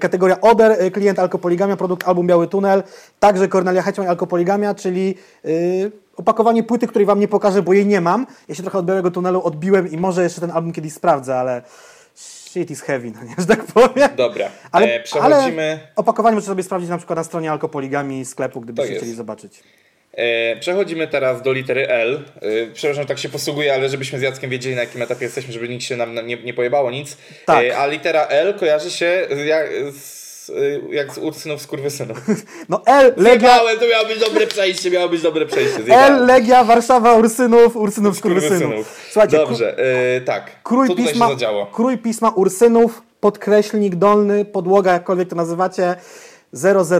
Kategoria Oder, klient Alkopoligamia, produkt album Biały Tunel, także Cornelia Hetman Alkopoligamia, czyli opakowanie płyty, której wam nie pokażę, bo jej nie mam. Ja się trochę od Białego Tunelu odbiłem i może jeszcze ten album kiedyś sprawdzę, ale shit is heavy, no nie, że tak powiem. Dobra, Ale, e, przechodzimy... ale opakowanie możecie sobie sprawdzić na przykład na stronie Alkopoligami sklepu, gdybyście jest. chcieli zobaczyć. E, przechodzimy teraz do litery L. E, przepraszam, że tak się posługuję, ale żebyśmy z Jackiem wiedzieli na jakim etapie jesteśmy, żeby nic się nam nie, nie pojebało, nic. Tak. E, a litera L kojarzy się z, jak, z, e, jak z Ursynów skurwysynów. No L, Legia, Zjebałem, to miało być dobre przejście, miało być dobre przejście. L, Zjebałem. Legia, Warszawa, Ursynów, Ursynów, Skurwysynów. Skurwysynów. Słuchajcie, Dobrze, e, tak. krój, Co pisma, krój pisma Ursynów, podkreślnik dolny, podłoga, jakkolwiek to nazywacie,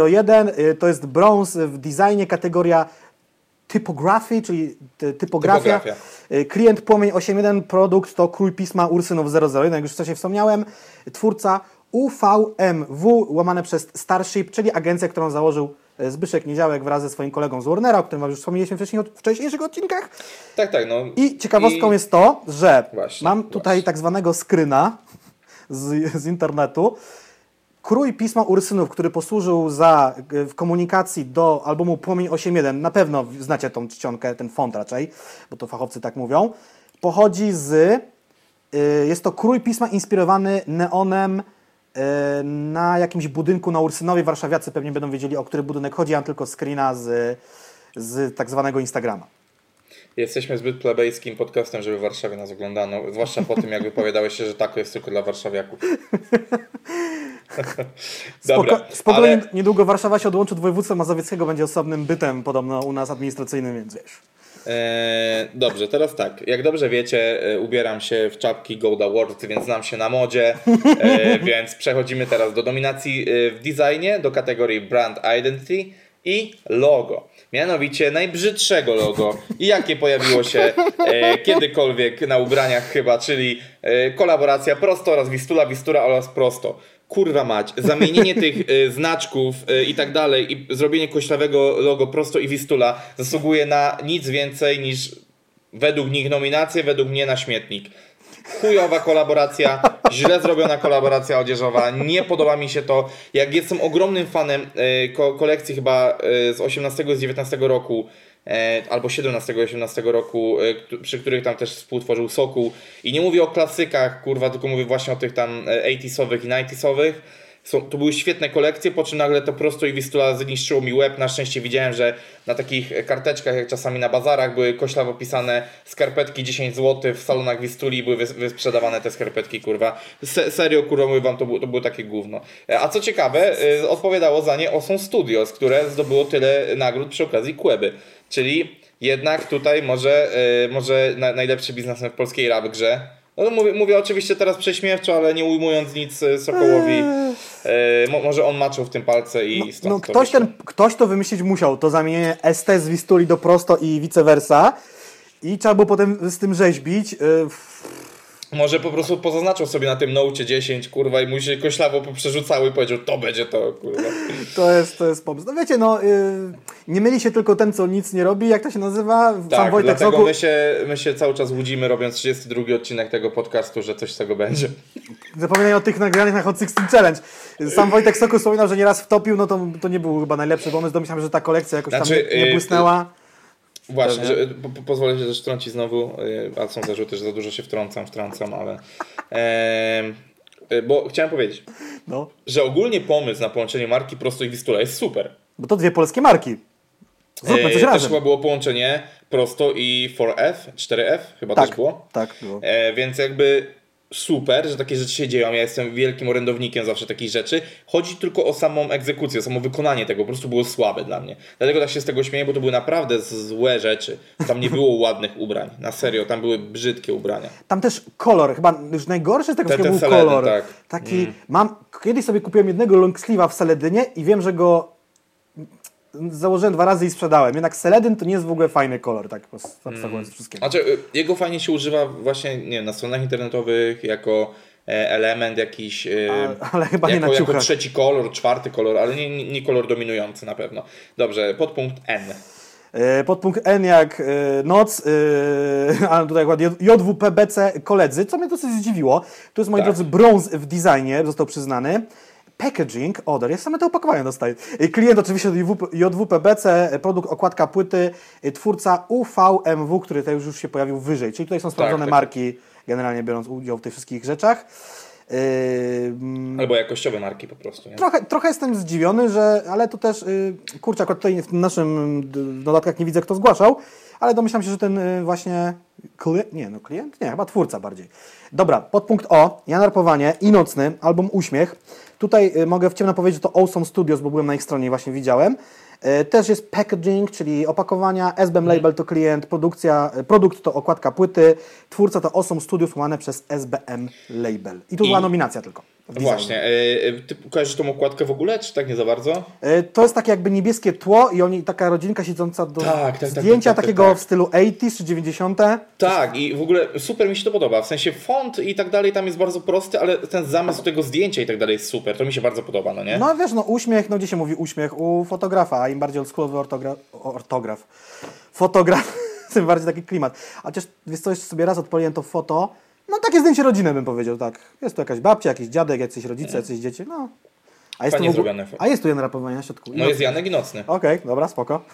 001, y, to jest brąz w designie, kategoria typografii, czyli ty, typografia. Typografia. Y, Klient Płomień 81, produkt to krój pisma Ursynów 001, jak już wcześniej wspomniałem. Twórca UVMW, łamane przez Starship, czyli agencja, którą założył y, Zbyszek Niedziałek wraz ze swoim kolegą z Warnera, o którym wam już wspomnieliśmy wcześniej, w wcześniejszych odcinkach. Tak, tak, no. I ciekawostką I- jest to, że Właśnie, mam tutaj właśnie. tak zwanego skryna z, z internetu. krój pisma Ursynów, który posłużył za y, w komunikacji do albumu Płomień 8.1, na pewno znacie tą czcionkę, ten font raczej, bo to fachowcy tak mówią, pochodzi z, y, jest to krój pisma inspirowany neonem na jakimś budynku na Ursynowie. Warszawiacy pewnie będą wiedzieli, o który budynek chodzi, ja mam tylko screena z, z tak zwanego Instagrama. Jesteśmy zbyt plebejskim podcastem, żeby w Warszawie nas oglądano. Zwłaszcza po tym, jak wypowiadałeś się, że tako jest tylko dla warszawiaków. Dobra, Spoko spokojnie, ale... niedługo Warszawa się odłączy od województwa mazowieckiego, będzie osobnym bytem podobno u nas administracyjnym, więc wiesz. Eee, dobrze, teraz tak. Jak dobrze wiecie, e, ubieram się w czapki Gold Awards, więc znam się na modzie. E, więc przechodzimy teraz do dominacji e, w designie, do kategorii Brand Identity i logo. Mianowicie najbrzydszego logo i jakie pojawiło się e, kiedykolwiek na ubraniach chyba, czyli e, kolaboracja Prosto oraz Wistula, Wistura oraz Prosto. Kurwa mać, zamienienie tych e, znaczków e, i tak dalej i zrobienie koślawego logo Prosto i Wistula zasługuje na nic więcej niż według nich nominację, według mnie na śmietnik chujowa kolaboracja, źle zrobiona kolaboracja odzieżowa, nie podoba mi się to. Jak jestem ogromnym fanem e, ko kolekcji chyba e, z 18 z 19 roku, e, albo 17-18 roku, przy których tam też współtworzył Sokół. I nie mówię o klasykach, kurwa, tylko mówię właśnie o tych tam 80sowych i 90sowych są, to były świetne kolekcje, po czym nagle to prosto i Wistula zniszczyło mi łeb. Na szczęście widziałem, że na takich karteczkach, jak czasami na bazarach, były koślawo pisane skarpetki 10 zł w salonach Wistuli były wysprzedawane te skarpetki, kurwa. Se, serio, kurwa, mówię wam, to, było, to było takie gówno. E, a co ciekawe, odpowiadało za nie Oson Studios, które zdobyło tyle nagród przy okazji Kłeby. Czyli jednak tutaj może, y, może na, najlepszy biznesmen w polskiej rap grze no, mówię, mówię oczywiście teraz prześmiewczo, ale nie ujmując nic e, Sokołowi. Eee. E, może on maczył w tym palce i no, no ktoś, ten, ktoś to wymyślić musiał, to zamienienie ST z Wistuli do prosto i vice versa. I trzeba było potem z tym rzeźbić. E, może po prostu pozaznaczył sobie na tym Note 10, kurwa, i mu się koślawo przerzucały i powiedział, to będzie to, kurwa. To jest, to jest pomysł. No wiecie, no, yy, nie myli się tylko ten, co nic nie robi, jak to się nazywa? Tak, Sam Wojtek dlatego Soku... my, się, my się cały czas łudzimy, robiąc 32 odcinek tego podcastu, że coś z tego będzie. Zapominaj o tych nagranych na Hot 16 Challenge. Sam Wojtek Soku wspominał, że nieraz wtopił, no to, to nie był chyba najlepszy pomysł. Domyślam, że ta kolekcja jakoś znaczy, tam nie, nie błysnęła. Yy, Właśnie, że, po, pozwolę się też wtrącić znowu, y, a są zarzuty, że za dużo się wtrącam, wtrącam, ale... E, bo chciałem powiedzieć, no. że ogólnie pomysł na połączenie marki Prosto i Wistula jest super. Bo to dwie polskie marki. Zróbmy coś e, razem. Też chyba było połączenie Prosto i 4F, 4F chyba tak, też było. Tak, było. E, więc jakby super, że takie rzeczy się dzieją. Ja jestem wielkim orędownikiem zawsze takich rzeczy. Chodzi tylko o samą egzekucję, o samo wykonanie tego. Po prostu było słabe dla mnie. Dlatego tak się z tego śmieję, bo to były naprawdę złe rzeczy. Tam nie było ładnych ubrań. Na serio, tam były brzydkie ubrania. Tam też kolor, chyba już najgorszy z tego ten, był kolor. Tak. Taki, mm. mam, kiedyś sobie kupiłem jednego long sleeve'a w Saledynie i wiem, że go założyłem dwa razy i sprzedałem. Jednak seledyn to nie jest w ogóle fajny kolor, tak abstrahując mm. wszystkiego. Znaczy, y, jego fajnie się używa właśnie nie wiem, na stronach internetowych jako e, element jakiś, y, ale, ale chyba jako, nie na jako trzeci kolor, czwarty kolor, ale nie, nie kolor dominujący na pewno. Dobrze, podpunkt N. E, podpunkt N jak e, noc, a tutaj ładnie JWPBC koledzy, co mnie dosyć zdziwiło. To jest, moi tak. drodzy, brąz w designie, został przyznany. Packaging Order. Ja same te opakowania dostaję. Klient oczywiście JWPBC, produkt, okładka płyty, twórca UVMW, który tutaj już się pojawił wyżej. Czyli tutaj są sprawdzone tak, tak. marki, generalnie biorąc udział w tych wszystkich rzeczach. Yy, Albo jakościowe marki po prostu. Nie? Trochę, trochę jestem zdziwiony, że, ale to też, yy, kurczę, akurat tutaj w naszym dodatkach nie widzę, kto zgłaszał, ale domyślam się, że ten yy, właśnie klient, nie, no klient, nie, chyba twórca bardziej. Dobra, podpunkt O, Janarpowanie i Nocny, album Uśmiech. Tutaj y, mogę w ciemno powiedzieć, że to Awesome Studios, bo byłem na ich stronie i właśnie widziałem. Y, też jest packaging, czyli opakowania, SBM. Label to klient, produkcja, y, produkt to okładka płyty, twórca to Awesome Studios łamane przez SBM Label. I tu I... była nominacja tylko. Właśnie. Ty kojarzysz tą okładkę w ogóle, czy tak nie za bardzo? To jest takie jakby niebieskie tło i oni, taka rodzinka siedząca do tak, tak, tak zdjęcia tak, tak, takiego tak. w stylu 80s czy 90. Tak i w ogóle super mi się to podoba. W sensie font i tak dalej tam jest bardzo prosty, ale ten zamysł tego zdjęcia i tak dalej jest super. To mi się bardzo podoba, no nie? No wiesz, no uśmiech, no gdzie się mówi uśmiech? U fotografa, a im bardziej oldschoolowy ortograf, ortograf, fotograf, tym bardziej taki klimat. A chociaż wiesz co, jeszcze sobie raz odpaliłem to foto, no takie zdjęcie rodziny bym powiedział, tak. Jest tu jakaś babcia, jakiś dziadek, jacyś rodzice, jacyś dzieci, no. A jest, tu Fajnie ogóle- zrobione. a jest tu jeden rapowanie na środku. No jest Janek i Nocny. Okej, dobra, spoko.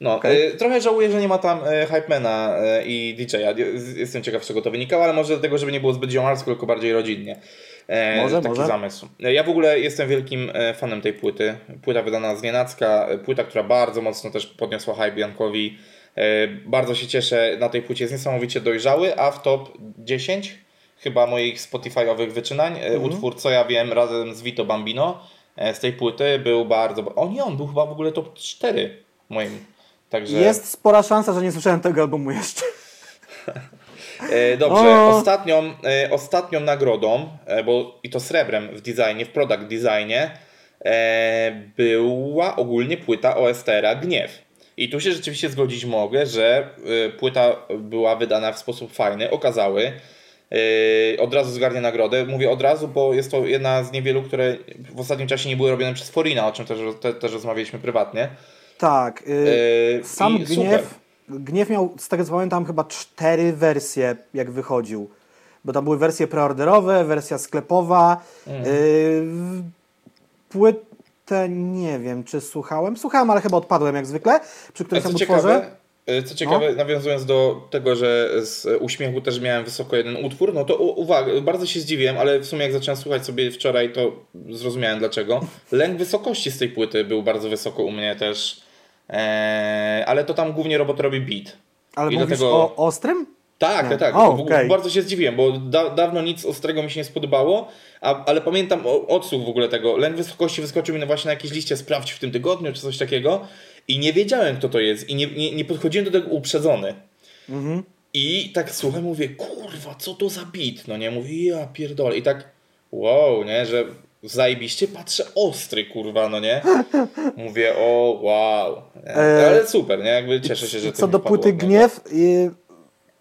No, Okej. y, trochę żałuję, że nie ma tam y, Hypemana y, i DJ-a. Y, Jestem ciekaw, z czego to wynikało, ale może dlatego, żeby nie było zbyt ziomalsko, tylko bardziej rodzinnie. E, Może, taki może. zamysł. E, Ja w ogóle jestem wielkim e, fanem tej płyty. Płyta wydana z nienacka, e, płyta, która bardzo mocno też podniosła hype Jankowi. E, Bardzo się cieszę na tej płycie, jest niesamowicie dojrzały, a w top 10 chyba moich Spotify'owych wyczynań e, Mhm. utwór Co ja wiem razem z Vito Bambino e, z tej płyty był bardzo... O nie, on był chyba w ogóle top 4 moim. Także... Jest spora szansa, że nie słyszałem tego albumu jeszcze. Dobrze, O! ostatnią, ostatnią nagrodą, bo i to srebrem w designie, w product designie, była ogólnie płyta OSTR-a Gniew. I tu się rzeczywiście zgodzić mogę, że e, płyta była wydana w sposób fajny, okazały. E, od razu zgarnie nagrodę. Mówię od razu, bo jest to jedna z niewielu, które w ostatnim czasie nie były robione przez Forina, o czym też, te, też rozmawialiśmy prywatnie. Tak. y, E, Sam super. gniew, gniew miał, z tego co pamiętam, chyba cztery wersje, jak wychodził. Bo tam były wersje preorderowe, wersja sklepowa. Mhm. Y, płytę nie wiem, czy słuchałem. Słuchałem, ale chyba odpadłem jak zwykle. Przy którymś tam ciekawe, utworze. e, co ciekawe nawiązując do tego, że z uśmiechu też miałem wysoko jeden utwór, no to uwaga, bardzo się zdziwiłem, ale w sumie jak zacząłem słuchać sobie wczoraj, to zrozumiałem dlaczego. Lęk wysokości z tej płyty był bardzo wysoko u mnie też, e, ale to tam głównie robot robi beat. Ale i mówisz dlatego- o ostrym? Tak, Nie. tak, tak. O, W- okej. Bardzo się zdziwiłem, bo da, dawno nic ostrego mi się nie spodobało, a, ale pamiętam odsłuch w ogóle tego. Lęk wysokości wyskoczył mi na właśnie na jakieś liście sprawdź w tym tygodniu, czy coś takiego i nie wiedziałem, kto to jest i nie, nie, nie podchodziłem do tego uprzedzony. Mhm. I tak słucham, mówię, kurwa, co to za beat? No nie, mówię, ja pierdolę. I tak, wow, nie, że zajebiście patrzę ostry, kurwa, no nie. Mówię, o, wow. Nie? E, Ale super, nie, jakby cieszę się, że to Co do płyty w niego. Gniew, y,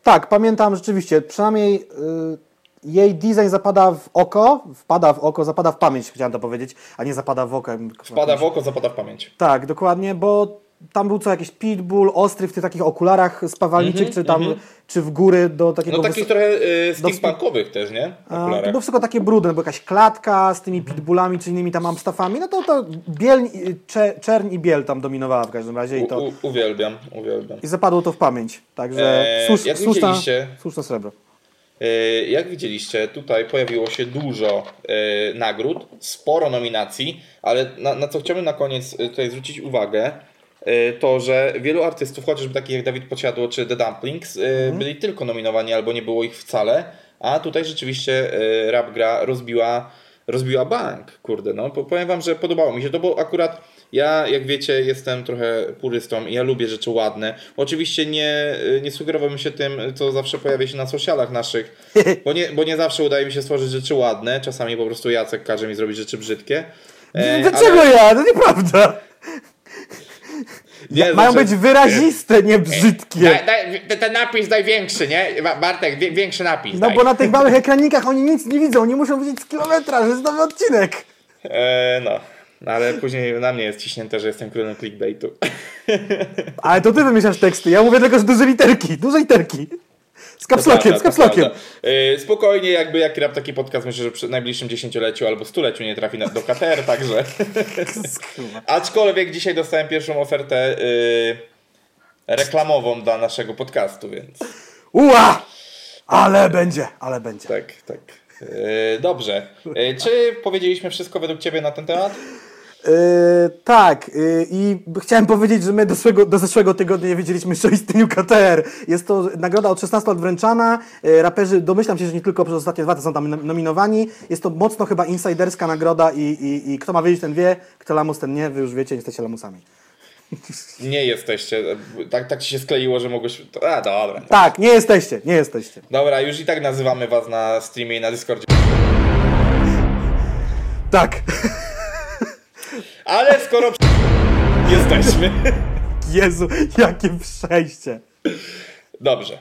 tak, pamiętam rzeczywiście, przynajmniej y, jej design zapada w oko, wpada w oko, zapada w pamięć, chciałem to powiedzieć, a nie zapada w oko. Wpada w oko, zapada w pamięć. Tak, dokładnie, bo tam był co jakiś pitbull, ostry w tych takich okularach spawalniczych, czy tam, czy w góry do takiego... Mhm, No takich trochę y, steampunkowych też, nie? to Okularach. było wszystko takie brudne, bo jakaś klatka z tymi pitbullami, czy innymi tam amstafami, no to, to biel, y, cze, czerń i biel tam dominowała w każdym razie i to... U, u, uwielbiam, uwielbiam. I zapadło to w pamięć, także Eee, słusz, jak słuszna, widzieliście- słuszne srebro. Y, Jak widzieliście, tutaj pojawiło się dużo y, nagród, sporo nominacji, ale na, na co chciałbym na koniec y, tutaj zwrócić uwagę, to że wielu artystów, chociażby takich jak Dawid Podsiadło czy The Dumplings, y, byli tylko nominowani albo nie było ich wcale, a tutaj rzeczywiście y, rap gra rozbiła, rozbiła bank, kurde, no Po- powiem wam, że podobało mi się to, bo akurat ja, jak wiecie, jestem trochę purystą i ja lubię rzeczy ładne. Oczywiście nie, y, nie sugerowałbym się tym, co zawsze pojawia się na socialach naszych, bo nie, bo nie zawsze udaje mi się stworzyć rzeczy ładne. Czasami po prostu Jacek każe mi zrobić rzeczy brzydkie. E, Dlaczego ale- ja? To nieprawda. Nie, Mają znaczy- być wyraziste, nie brzydkie. Ten- napis daj większy, nie? Ba- Bartek, większy napis. No daj. bo na tych małych ekranikach oni nic nie widzą, nie muszą widzieć z kilometra, że jest nowy odcinek. E, no. No, Ale później na mnie jest ciśnięte, że jestem królem clickbaitu. Ale to ty wymyślasz teksty, ja mówię tylko, że duże literki, duże literki. Z kapslokiem, z kapslokiem. E, Spokojnie, jakby jak rap taki podcast, myślę, że przy najbliższym dziesięcioleciu albo stuleciu nie trafi na, do KTR, także. Aczkolwiek dzisiaj dostałem pierwszą ofertę y, reklamową dla naszego podcastu, więc Ua! Ale będzie, ale będzie. tak, tak. Y, dobrze. Y, czy powiedzieliśmy wszystko według Ciebie na ten temat? Yy, tak, yy, i chciałem powiedzieć, że my do zeszłego, do zeszłego tygodnia nie wiedzieliśmy jeszcze o istnieniu KTR. Jest to nagroda od 16 lat wręczana. Yy, raperzy, domyślam się, że nie tylko przez ostatnie dwa lata są tam nom- nominowani. Jest to mocno chyba insiderska nagroda i, i, i kto ma wiedzieć, ten wie, kto lamus, ten nie. Wy już wiecie, jesteście lamusami. Nie jesteście. Tak, tak ci się skleiło, że mogłeś. A, dobra. Tak, nie jesteście, nie jesteście. Dobra, już i tak nazywamy Was na streamie i na Discordzie. Tak. Ale skoro jesteśmy. Jezu, jakie przejście. Dobrze.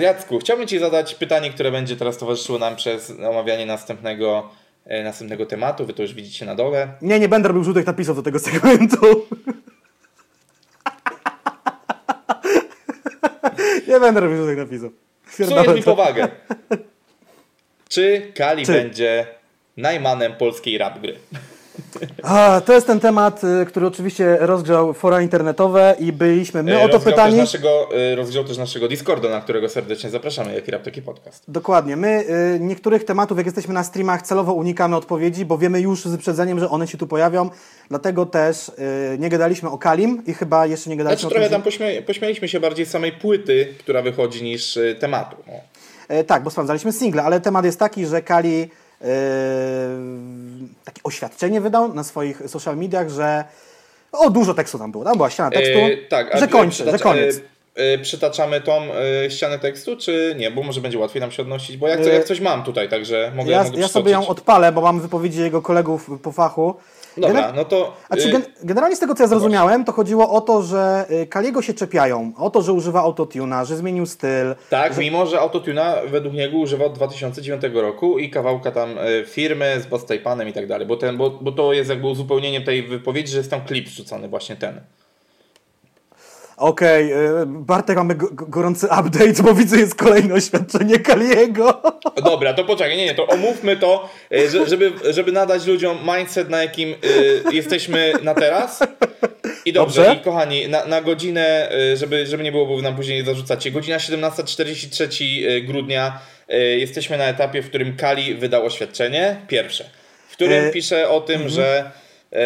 Jacku, chciałbym Ci zadać pytanie, które będzie teraz towarzyszyło nam przez omawianie następnego, e, następnego tematu. Wy to już widzicie na dole. Nie, nie będę robił żółtych napisów do tego segmentu. nie będę robił żółtych napisów. Psujesz mi powagę. Czy Kali Czy? będzie najmanem polskiej rap gry? A, to jest ten temat, y, który oczywiście rozgrzał fora internetowe i byliśmy my E, o to rozgrzał pytani. Też naszego, e, rozgrzał też naszego Discorda, na którego serdecznie zapraszamy, jaki rap taki podcast. Dokładnie. My y, niektórych tematów, jak jesteśmy na streamach, celowo unikamy odpowiedzi, bo wiemy już z wyprzedzeniem, że one się tu pojawią. Dlatego też y, nie gadaliśmy o Kalim i chyba jeszcze nie gadaliśmy Znaczy o trochę tym, tam pośmialiśmy się bardziej samej płyty, która wychodzi, niż tematu. No. E, tak, bo sprawdzaliśmy single, ale temat jest taki, że Kali takie oświadczenie wydał na swoich social mediach, że o, dużo tekstu tam było, tam była ściana tekstu, E, tak, że kończy, że koniec. E, e, przytaczamy tą ścianę tekstu, czy nie? Bo może będzie łatwiej nam się odnosić, bo jak, jak coś mam tutaj, także mogę, Ja, mogę ja sobie ją odpalę, bo mam wypowiedzi jego kolegów po fachu. Dobra, Gener- no to... E, gen generalnie z tego, co ja zrozumiałem, to chodziło o to, że y, Kaliego się czepiają, o to, że używa autotuna, że zmienił styl. Tak, mimo że autotuna według niego używał od 2009 roku i kawałka tam e, firmy z Boss Panem i tak dalej, bo, ten, bo, bo to jest jakby uzupełnieniem tej wypowiedzi, że jest tam klip wrzucony właśnie ten. Okej, y, Bartek, mamy go- go- gorący update, bo widzę, jest kolejne oświadczenie Kaliego. Dobra, to poczekaj, nie, nie, to omówmy to, e, że- żeby, żeby nadać ludziom mindset, na jakim e, jesteśmy na teraz. I dobrze, Dobrze. i kochani, na, na godzinę, e, żeby, żeby nie było, bo nam później zarzucacie, godzina 17.43 grudnia e, jesteśmy na etapie, w którym Kali wydał oświadczenie, pierwsze, w którym E, pisze o tym, że e,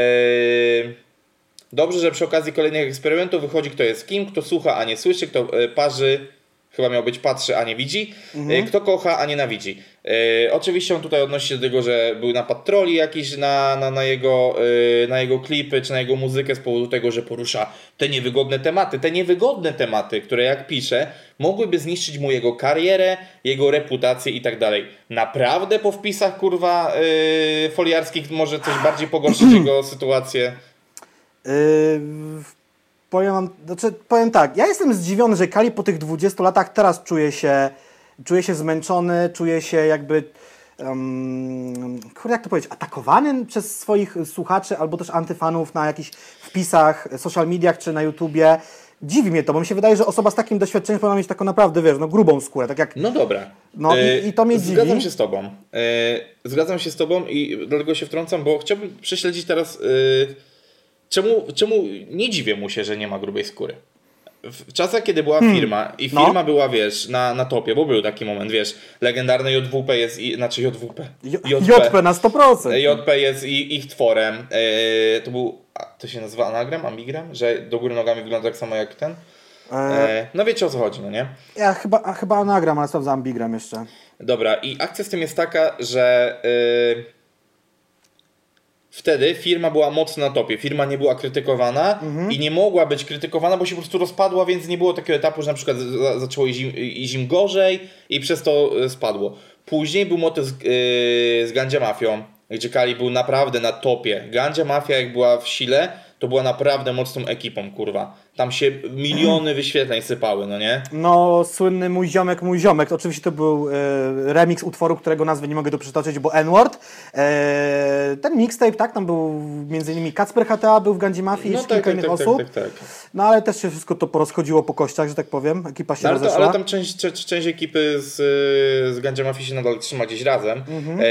dobrze, że przy okazji kolejnych eksperymentów wychodzi kto jest kim, kto słucha, a nie słyszy, kto e, parzy, chyba miał być patrzy, a nie widzi, e, kto kocha, a nienawidzi. E, oczywiście on tutaj odnosi się do tego, że był napad troli jakiś na, na, na, jego, na jego klipy, czy na jego muzykę z powodu tego, że porusza te niewygodne tematy. Te niewygodne tematy, które jak pisze, mogłyby zniszczyć mu jego karierę, jego reputację i tak dalej. Naprawdę po wpisach, kurwa, foliarskich może coś bardziej pogorszyć jego sytuację? Yy, powiem znaczy, powiem tak, ja jestem zdziwiony, że Kali po tych 20 latach teraz czuje się, czuje się zmęczony, czuje się jakby, um, kurde, jak to powiedzieć, atakowany przez swoich słuchaczy albo też antyfanów na jakichś wpisach, social mediach czy na YouTubie. Dziwi mnie to, bo mi się wydaje, że osoba z takim doświadczeniem powinna mieć taką naprawdę, wiesz, no grubą skórę, tak jak No dobra. No i- E, i to mnie Zgadzam dziwi. się z Tobą. E, Zgadzam się z Tobą i dlatego się wtrącam, bo chciałbym prześledzić teraz, e, czemu, czemu nie dziwię mu się, że nie ma grubej skóry. W czasach, kiedy była firma i no. firma była, wiesz, na, na topie, bo był taki moment, wiesz, legendarny JWP jest, i, znaczy JWP, JP na 100%. JP jest i, ich tworem. E, to był, to się nazywa anagram, amigram, że do góry nogami wygląda tak samo jak ten. E, no wiecie o co chodzi, no nie? Ja chyba, a, chyba anagram, ale sprawdzam bigram jeszcze. Dobra, i akcja z tym jest taka, że yy, wtedy firma była mocno na topie. Firma nie była krytykowana i nie mogła być krytykowana, bo się po prostu rozpadła, więc nie było takiego etapu, że na przykład za- zaczęło iść im, iść im gorzej i przez to y, spadło. Później był motyw z, yy, z Gandzia Mafią, gdzie Kali był naprawdę na topie. Gandzia Mafia jak była w sile, to była naprawdę mocną ekipą, kurwa. Tam się miliony wyświetleń sypały, no nie? No, słynny Mój Ziomek, Mój Ziomek, oczywiście to był e, remix utworu, którego nazwy nie mogę tu przytoczyć, bo N-word. E, ten mixtape, tak, tam był między innymi Kacper HTA, był w Gandhi Mafii No i tak, kilka tak, innych tak, tak, osób. tak, tak. No ale też się wszystko to porozchodziło po kościach, że tak powiem, ekipa się No, ale, to, ale tam część, część, część ekipy z, z Gandzia Mafii się nadal trzyma gdzieś razem. Mhm. E,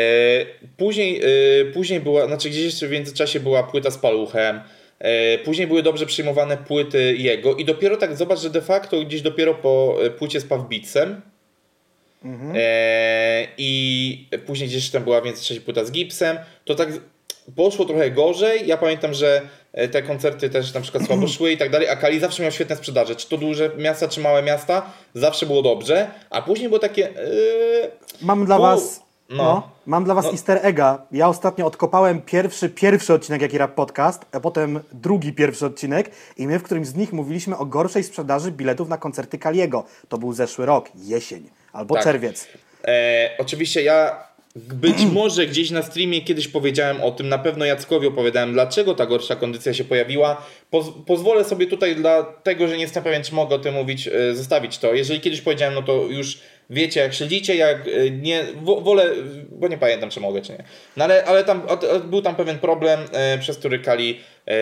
później, e, później była, znaczy gdzieś jeszcze w międzyczasie była płyta z Paluchem. E, później były dobrze przyjmowane płyty jego i dopiero tak zobacz, że de facto gdzieś dopiero po e, płycie z Pawbicem Mhm. e, i później gdzieś tam była w międzyczasie płyta z Gipsem, to tak poszło trochę gorzej. Ja pamiętam, że te koncerty też na przykład słabo szły i tak dalej, a Kali zawsze miał świetne sprzedaże. Czy to duże miasta, czy małe miasta, zawsze było dobrze, a później było takie... Yy, Mam dla U, was... no. No. mam dla was No. easter egga. Ja ostatnio odkopałem pierwszy, pierwszy odcinek Jaki Rap Podcast, a potem drugi pierwszy odcinek i my w którymś z nich mówiliśmy o gorszej sprzedaży biletów na koncerty Kaliego. To był zeszły rok, jesień albo Tak. czerwiec. E, oczywiście ja być może gdzieś na streamie kiedyś powiedziałem o tym, na pewno Jackowi opowiadałem, dlaczego ta gorsza kondycja się pojawiła. Poz pozwolę sobie tutaj, dlatego że nie jestem pewien, czy mogę o tym mówić, e, zostawić to. Jeżeli kiedyś powiedziałem, no to już wiecie, jak śledzicie, jak e, nie, wo, wolę, bo nie pamiętam, czy mogę, czy nie. No ale, ale tam, był tam pewien problem, e, przez który Kali e,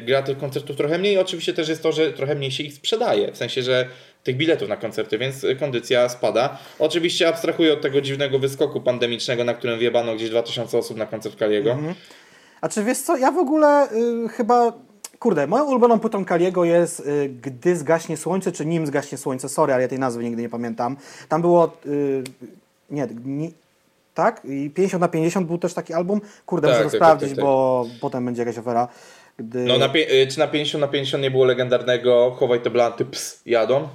gra tych koncertów trochę mniej. Oczywiście też jest to, że trochę mniej się ich sprzedaje, w sensie, że tych biletów na koncerty, więc kondycja spada. Oczywiście abstrahuję od tego dziwnego wyskoku pandemicznego, na którym wjebano gdzieś 2000 osób na koncert Kaliego. A czy wiesz co, ja w ogóle y, chyba, kurde, moją ulubioną płytą Kaliego jest y, Gdy zgaśnie słońce, czy Nim zgaśnie słońce, sorry, ale ja tej nazwy nigdy nie pamiętam. Tam było, y, nie, nie tak? I 50 na 50 był też taki album. Kurde, Tak, muszę to tak, sprawdzić, tak, tak. bo potem będzie jakaś afera. Gdy... No na, y, czy na 50 na 50 nie było legendarnego Chowaj te blanty, ps, jadą?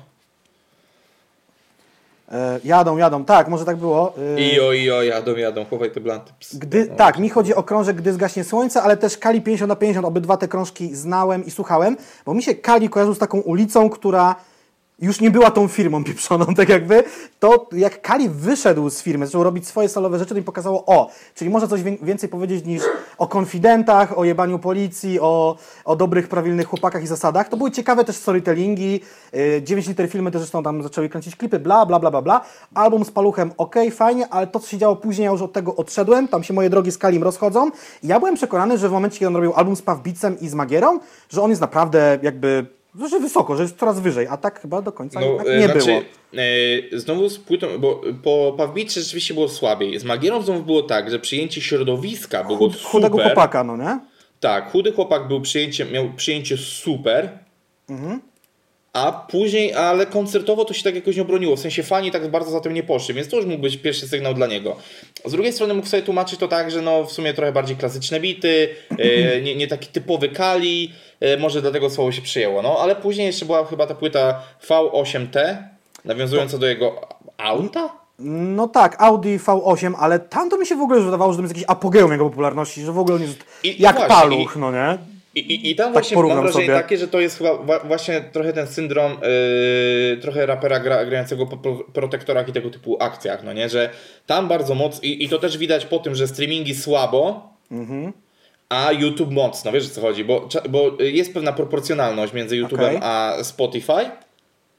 E, jadą, jadą, tak, może tak było. Y, Ijo, ijo, jadą, jadą, chowaj te blanty, ps. Gdy, No. Tak, mi chodzi o krążek Gdy zgaśnie słońce, ale też Kali 50 na 50, obydwa te krążki znałem i słuchałem, bo mi się Kali kojarzył z taką ulicą, która już nie była tą firmą pieprzoną, tak jakby, to jak Kali wyszedł z firmy, zaczął robić swoje solowe rzeczy, to mi pokazało, o, czyli można coś wię- więcej powiedzieć niż o konfidentach, o jebaniu policji, o, o dobrych, prawilnych chłopakach i zasadach. To były ciekawe też storytellingi, yy, 9 liter filmy też zresztą tam zaczęły kręcić klipy, bla, bla, bla, bla, bla. Album z paluchem, okej, fajnie, ale to, co się działo później, ja już od tego odszedłem, tam się moje drogi z Kalim rozchodzą i ja byłem przekonany, że w momencie, kiedy on robił album z Beatsem i z Magierą, że on jest naprawdę jakby, że wysoko, że jest coraz wyżej, a tak chyba do końca No, e, nie znaczy, było. e, znowu z płytą, bo po Pawbicie rzeczywiście było słabiej. Z Magierą znowu było tak, że przyjęcie środowiska było Chud, chudego super. chłopaka, no nie? Tak, chudy chłopak był przyjęcie, miał przyjęcie super. Mhm. A później, ale koncertowo to się tak jakoś nie obroniło. W sensie fani tak bardzo za tym nie poszli, więc to już mógł być pierwszy sygnał dla niego. Z drugiej strony mógł sobie tłumaczyć to tak, że no w sumie trochę bardziej klasyczne bity, e, nie, nie taki typowy Kali, e, może dlatego słowo się przyjęło. No ale później jeszcze była chyba ta płyta V8T, nawiązująca do jego auta? No tak, Audi V8, ale tam to mi się w ogóle wydawało, że to jest jakiś apogeum jego popularności, że w ogóle on jest I- jak właśnie, paluch, i- no nie? I, i, tam właśnie porównam mam wrażenie sobie. takie, że to jest chyba właśnie trochę ten syndrom yy, trochę rapera gra, grającego po pro- protektorach i tego typu akcjach, no nie? Że tam bardzo mocno i, i to też widać po tym, że streamingi słabo, Mhm. a YouTube mocno, wiesz o co chodzi? Bo, bo jest pewna proporcjonalność między YouTube'em Okej. a Spotify.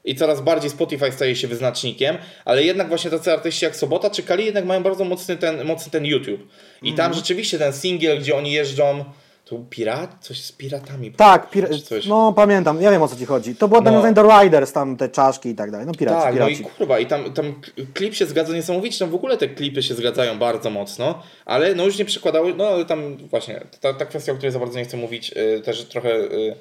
I coraz bardziej Spotify staje się wyznacznikiem, ale jednak właśnie tacy artyści jak Sobota czy Kali jednak mają bardzo mocny ten, mocny ten YouTube. I Mhm. tam rzeczywiście ten singiel, gdzie oni jeżdżą, to był pirat? Coś z piratami. Tak, no pamiętam, ja wiem o co ci chodzi. To było No. nawiązanie do Riders, tam te czaszki i tak dalej, no piraci, Tak, no i piraci. kurwa, i tam, tam klip się zgadza niesamowicie, tam w ogóle te klipy się zgadzają bardzo mocno, ale no już nie przykładały, no ale tam właśnie, ta, ta kwestia, o której za bardzo nie chcę mówić, y, też trochę y,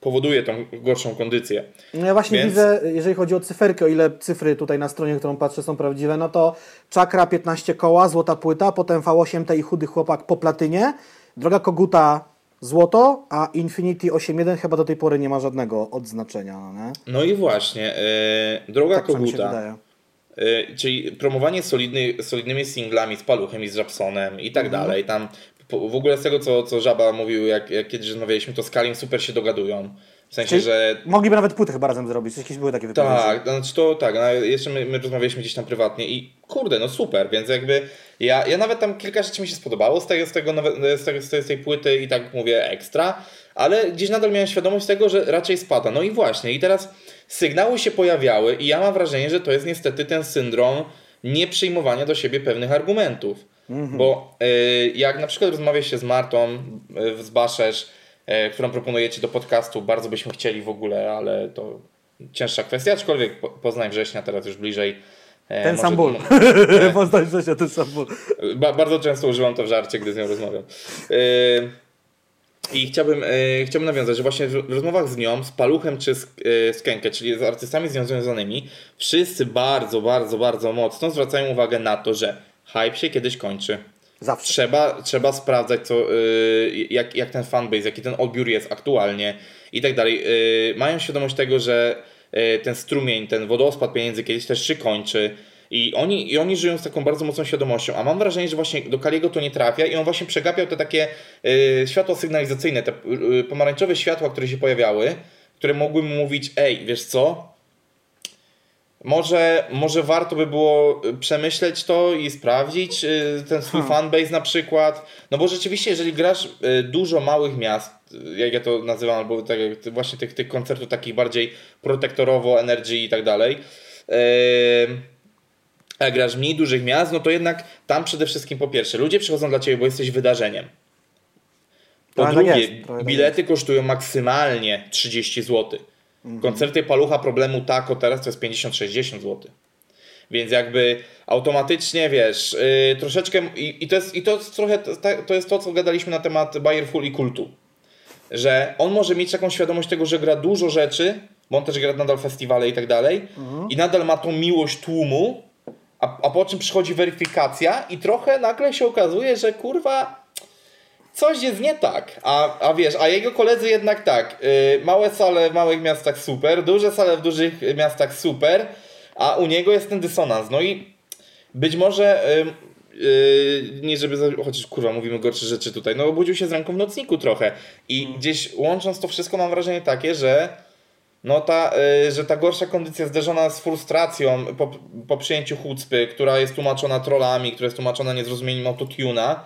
powoduje tą gorszą kondycję. No ja właśnie Więc- widzę, jeżeli chodzi o cyferki, o ile cyfry tutaj na stronie, którą patrzę są prawdziwe, no to Czakra 15 koła, złota płyta, potem V8T i chudy chłopak po platynie, Droga Koguta złoto, a Infinity 8.1 chyba do tej pory nie ma żadnego odznaczenia, no nie? No i właśnie, y, Droga Tak się Koguta, wydaje. y, czyli promowanie solidny, solidnymi singlami z Paluchem i z Rapsonem i tak Mhm. dalej, tam w ogóle z tego, co, co Żaba mówił, jak, jak kiedyś rozmawialiśmy, to z Kalim super się dogadują, w sensie, Czyli że Mogliby nawet płyty chyba razem zrobić, jakieś były takie wypowiedzi. Tak, znaczy to tak, no, jeszcze my, my rozmawialiśmy gdzieś tam prywatnie i kurde, no super, więc jakby ja, ja nawet tam kilka rzeczy mi się spodobało z, tego, z, tego, z, tego, z tej- płyty i tak mówię ekstra, ale gdzieś nadal miałem świadomość tego, że raczej spada. No i właśnie, i teraz sygnały się pojawiały i ja mam wrażenie, że to jest niestety ten syndrom nieprzyjmowania do siebie pewnych argumentów. Bo y, jak na przykład rozmawia się z Martą y, z Baszesz, którą proponujecie do podcastu, bardzo byśmy chcieli w ogóle, ale to cięższa kwestia, aczkolwiek po- Poznań września teraz już bliżej. E, Ten może- sam ból. e, Poznać że się ten sam ból. Ba bardzo często używam to w żarcie, gdy z nią rozmawiam. I chciałbym, chciałbym nawiązać, że właśnie w rozmowach z nią, z Paluchem czy z, z Kenkę, czyli z artystami z nią związanymi, wszyscy bardzo, bardzo, bardzo mocno zwracają uwagę na to, że hype się kiedyś kończy. Zawsze. Trzeba, trzeba sprawdzać, co, yy, jak, jak ten fanbase, jaki ten odbiór jest aktualnie i tak dalej. Yy, mają świadomość tego, że yy, ten strumień, ten wodospad pieniędzy kiedyś też się kończy. I oni, I oni żyją z taką bardzo mocną świadomością, a mam wrażenie, że właśnie do Kaliego to nie trafia i on właśnie przegapiał te takie yy, światła sygnalizacyjne, te yy, pomarańczowe światła, które się pojawiały, które mogły mu mówić, ej, wiesz co, może, może warto by było y, przemyśleć to i sprawdzić y, ten swój Hmm. fanbase na przykład. No bo rzeczywiście, jeżeli grasz y, dużo małych miast, jak ja to nazywam, albo tak właśnie tych, tych koncertów takich bardziej protektorowo, energy i tak dalej, a grasz mniej dużych miast, no to jednak tam przede wszystkim po pierwsze, ludzie przychodzą dla Ciebie, bo jesteś wydarzeniem. Po Trochę tak drugie, tak bilety kosztują maksymalnie 30 zł. Mhm. Koncerty Palucha Problemu Tako teraz to jest 50-60 zł. Więc jakby automatycznie, wiesz, yy, troszeczkę i, i, to jest, i to jest trochę to, jest to, co gadaliśmy na temat Bayerful i kultu. Że on może mieć taką świadomość tego, że gra dużo rzeczy, bo on też gra nadal festiwale i tak dalej i nadal ma tą miłość tłumu, a, a po czym przychodzi weryfikacja i trochę nagle się okazuje, że kurwa coś jest nie tak. A, a wiesz, a jego koledzy jednak tak. Yy, małe sale w małych miastach super, duże sale w dużych miastach super, a u niego jest ten dysonans. No i być może. Yy, yy, nie żeby. Chociaż kurwa, mówimy gorsze rzeczy tutaj. No, obudził się z ręką w nocniku trochę. I gdzieś łącząc to wszystko, mam wrażenie takie, że. No ta, y, że ta gorsza kondycja zderzona z frustracją po, po przyjęciu chucpy, która jest tłumaczona trollami, która jest tłumaczona niezrozumieniem autotuna,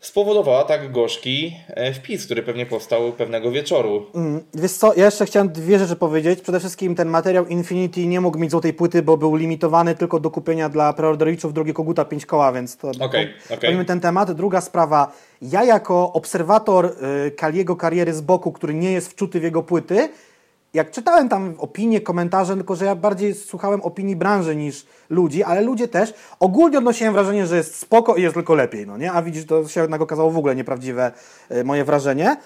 spowodowała tak gorzki e, wpis, który pewnie powstał pewnego wieczoru. Mm, Wiesz co, ja jeszcze chciałem dwie rzeczy powiedzieć. Przede wszystkim ten materiał Infinity nie mógł mieć złotej płyty, bo był limitowany tylko do kupienia dla preorderowiczów drugie koguta 5 koła, więc to Okej, okej. pomijmy ten temat. Druga sprawa, ja jako obserwator y, Kaliego kariery z boku, który nie jest wczuty w jego płyty, jak czytałem tam opinie, komentarze, tylko że ja bardziej słuchałem opinii branży niż ludzi, ale ludzie też, ogólnie odnosiłem wrażenie, że jest spoko i jest tylko lepiej, no nie? A widzisz, to się jednak okazało w ogóle nieprawdziwe y, moje wrażenie.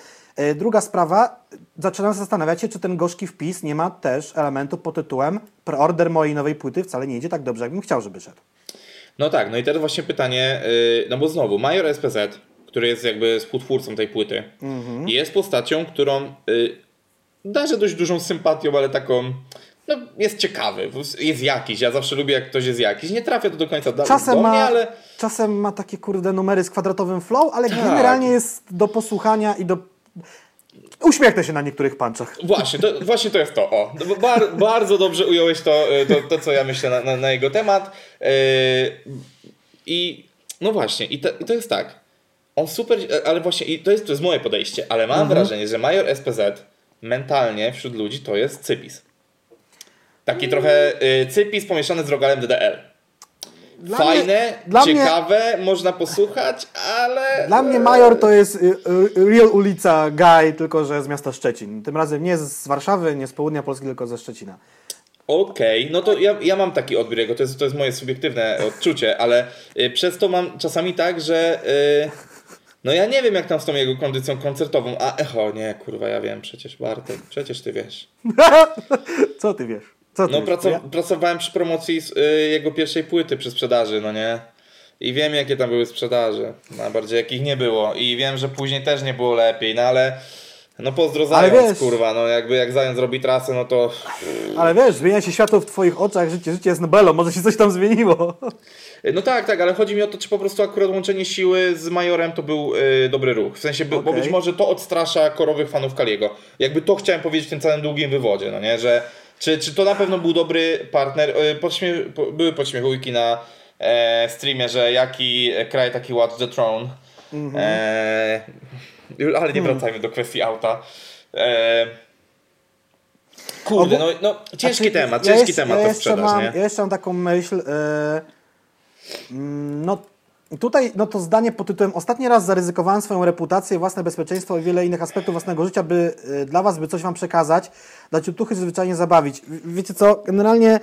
Y, Druga sprawa, zaczynam zastanawiać się, czy ten gorzki wpis nie ma też elementu pod tytułem preorder mojej nowej płyty wcale nie idzie tak dobrze, jakbym chciał, żeby szedł. No tak, no i teraz właśnie pytanie, y, no bo znowu, Major SPZ, który jest jakby współtwórcą tej płyty, jest postacią, którą darzę dość dużą sympatią, ale taką, no jest ciekawy, jest jakiś, ja zawsze lubię jak ktoś jest jakiś, nie trafia to do końca Czasem do ma, mnie, ale... czasem ma takie kurde numery z kwadratowym flow, ale Tak. generalnie jest do posłuchania i do... Uśmiechnę się na niektórych punchach. Właśnie to, właśnie to jest to. O, No bar, bardzo dobrze ująłeś to, y, to, to co ja myślę na, na, na jego temat. Yy, I no właśnie, i to, i to jest tak. On super, ale właśnie, i to jest, to jest moje podejście, ale mam wrażenie, że Major SPZ mentalnie wśród ludzi to jest cypis. Taki trochę y, cypis pomieszany z rogalem DDL. Dla Fajne, mnie- dla mnie- ciekawe, można posłuchać, ale... Dla mnie Major to jest y, y, real ulica guy, tylko że z miasta Szczecin. Tym razem nie z Warszawy, nie z południa Polski, tylko ze Szczecina. Okej, no to ja, ja mam taki odbiór jego, to jest, to jest moje subiektywne odczucie, ale y, przez to mam czasami tak, że no ja nie wiem jak tam z tą jego kondycją koncertową, a echo, nie, kurwa, ja wiem przecież, Bartek, przecież ty wiesz. Co ty wiesz? Co ty No wiesz? praco- Ja- pracowałem przy promocji z, y, jego pierwszej płyty przy sprzedaży, no nie? I wiem jakie tam były sprzedaże, no bardziej jakich nie było i wiem, że później też nie było lepiej, no ale no pozdro Zając, wiesz- kurwa, no jakby jak Zając robi trasę, no to Ale wiesz, zmienia się światło w twoich oczach, życie, życie jest Nobelą, może się coś tam zmieniło. No tak, tak, ale chodzi mi o to, czy po prostu akurat łączenie siły z Majorem to był y, dobry ruch. W sensie, bo, bo być może to odstrasza korowych fanów Kaliego. Jakby to chciałem powiedzieć w tym całym długim wywodzie, no nie, że czy, czy to na pewno był dobry partner. Y, podśmie, po, były podśmiechujki na e, streamie, że jaki kraj taki Watch the Throne. E, ale nie wracajmy do kwestii auta. E, kurde, no, no ciężki Znaczy, temat, ja ciężki jeszcze- temat ja to jeszcze sprzedaż, mam, nie? Ja jeszcze mam taką myśl. mm, no tutaj no to zdanie pod tytułem Ostatni raz zaryzykowałem swoją reputację, własne bezpieczeństwo i wiele innych aspektów własnego życia, by e, dla Was, by coś Wam przekazać, dać utuchy, zwyczajnie zabawić. Wiecie co, generalnie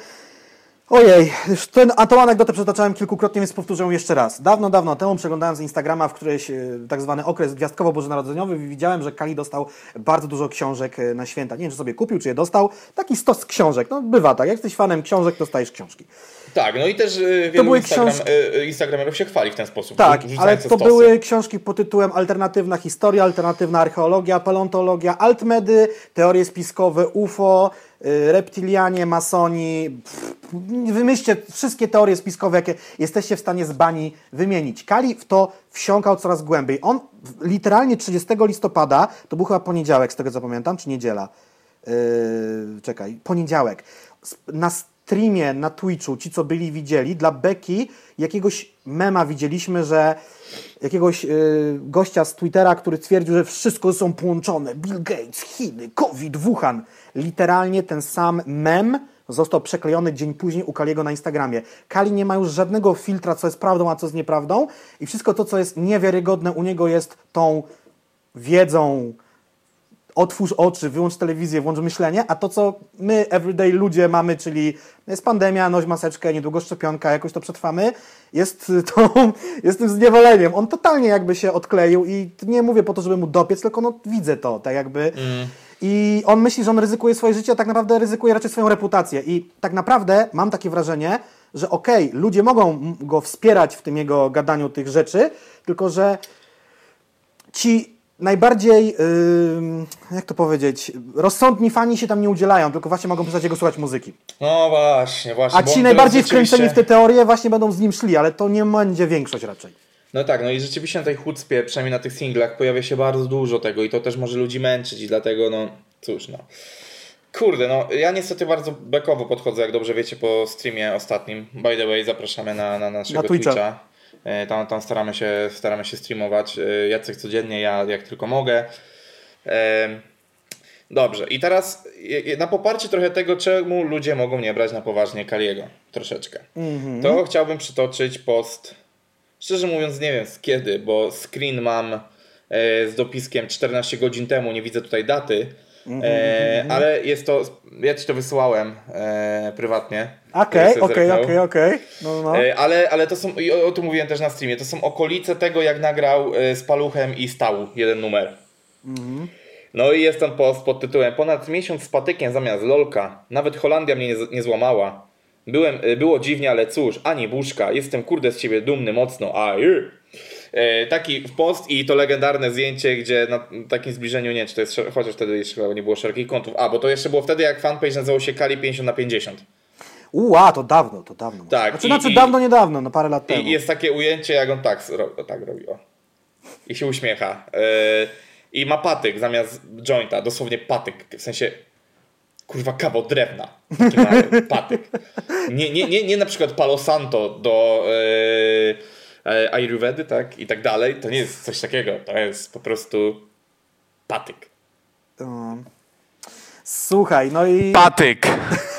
Ojej, już ten, a tą anegdotę przytaczałem kilkukrotnie, więc powtórzę ją jeszcze raz. Dawno, dawno temu przeglądając Instagrama w któryś e, tak zwany okres gwiazdkowo-bożonarodzeniowy widziałem, że Kali dostał bardzo dużo książek e, na święta. Nie wiem, czy sobie kupił, czy je dostał. Taki stos książek. No bywa tak, jak jesteś fanem książek, dostajesz książki. Tak, no i też y, wielu były Instagram, książki- Instagramerów się chwali w ten sposób. Tak, ale to stosy. były książki pod tytułem Alternatywna historia, alternatywna archeologia, paleontologia, altmedy, teorie spiskowe, UFO, reptilianie, masoni. Wymyślcie wszystkie teorie spiskowe, jakie jesteście w stanie z bani wymienić. Kali w to wsiąkał coraz głębiej. On literalnie 30 listopada, to był chyba poniedziałek, z tego co pamiętam, czy niedziela? Yy, czekaj, poniedziałek. Na streamie na Twitchu, ci co byli widzieli, dla Beki jakiegoś mema widzieliśmy, że jakiegoś yy, gościa z Twittera, który twierdził, że wszystko są połączone. Bill Gates, Chiny, COVID, Wuhan. Literalnie ten sam mem został przeklejony dzień później u Kaliego na Instagramie. Kali nie ma już żadnego filtra, co jest prawdą, a co jest nieprawdą i wszystko to, co jest niewiarygodne u niego jest tą wiedzą, otwórz oczy, wyłącz telewizję, włącz myślenie, a to, co my, everyday ludzie mamy, czyli jest pandemia, noś maseczkę, niedługo szczepionka, jakoś to przetrwamy, jest, tą, jest tym zniewoleniem. On totalnie jakby się odkleił i nie mówię po to, żeby mu dopiec, tylko no widzę to, tak jakby. Mm. I on myśli, że on ryzykuje swoje życie, a tak naprawdę ryzykuje raczej swoją reputację. I tak naprawdę mam takie wrażenie, że okej, okay, ludzie mogą go wspierać w tym jego gadaniu tych rzeczy, tylko że ci najbardziej, yy, jak to powiedzieć, rozsądni fani się tam nie udzielają, tylko właśnie mogą przestać jego słuchać muzyki. No właśnie, właśnie. A ci najbardziej wkręceni w te teorie właśnie będą z nim szli, ale to nie będzie większość raczej. No tak, no i rzeczywiście na tej chucpie, przynajmniej na tych singlach, pojawia się bardzo dużo tego i to też może ludzi męczyć i dlatego, no cóż, no. Kurde, no ja niestety bardzo bekowo podchodzę, jak dobrze wiecie, po streamie ostatnim. By the way, zapraszamy na, na naszego na Twitcha. Twitcha. E, tam, tam staramy, się, staramy się streamować. E, Jacek codziennie, ja jak tylko mogę. E, dobrze, i teraz na poparcie trochę tego, czemu ludzie mogą nie brać na poważnie Kaliego, troszeczkę. Mm -hmm. To chciałbym przytoczyć post, szczerze mówiąc nie wiem z kiedy, bo screen mam z dopiskiem 14 godzin temu, nie widzę tutaj daty, Mm -hmm, e, mm -hmm. Ale jest to, ja ci to wysłałem prywatnie. Okej, okej, okej, okej. No, no. E, ale, ale to są, i o, o tym mówiłem też na streamie, to są okolice tego, jak nagrał e, z Paluchem i Stał jeden numer. -hmm. No i jest ten post pod tytułem Ponad miesiąc z patykiem zamiast lolka. Nawet Holandia mnie nie, nie złamała. Byłem, e, było dziwnie, ale cóż, ani buszka. Jestem kurde z ciebie dumny mocno. A, E, taki post i to legendarne zdjęcie, gdzie na takim zbliżeniu, nie czy to jest, chociaż wtedy jeszcze nie było szerokich kątów, a bo to jeszcze było wtedy, jak fanpage nazywał się Kali 50 na 50. Uła, to dawno, to dawno. Tak. Znaczy, i, znaczy dawno, niedawno, no parę lat temu. I jest takie ujęcie, jak on tak, ro, tak robi, o. I się uśmiecha. Yy, I ma patyk zamiast jointa, dosłownie patyk, w sensie kurwa kawał drewna. Taki mały patyk. Nie, nie, nie, nie na przykład Palo Santo do... Yy, ayurvedy, tak, i tak dalej, to nie jest coś takiego. To jest po prostu patyk. Słuchaj, no i... Patyk!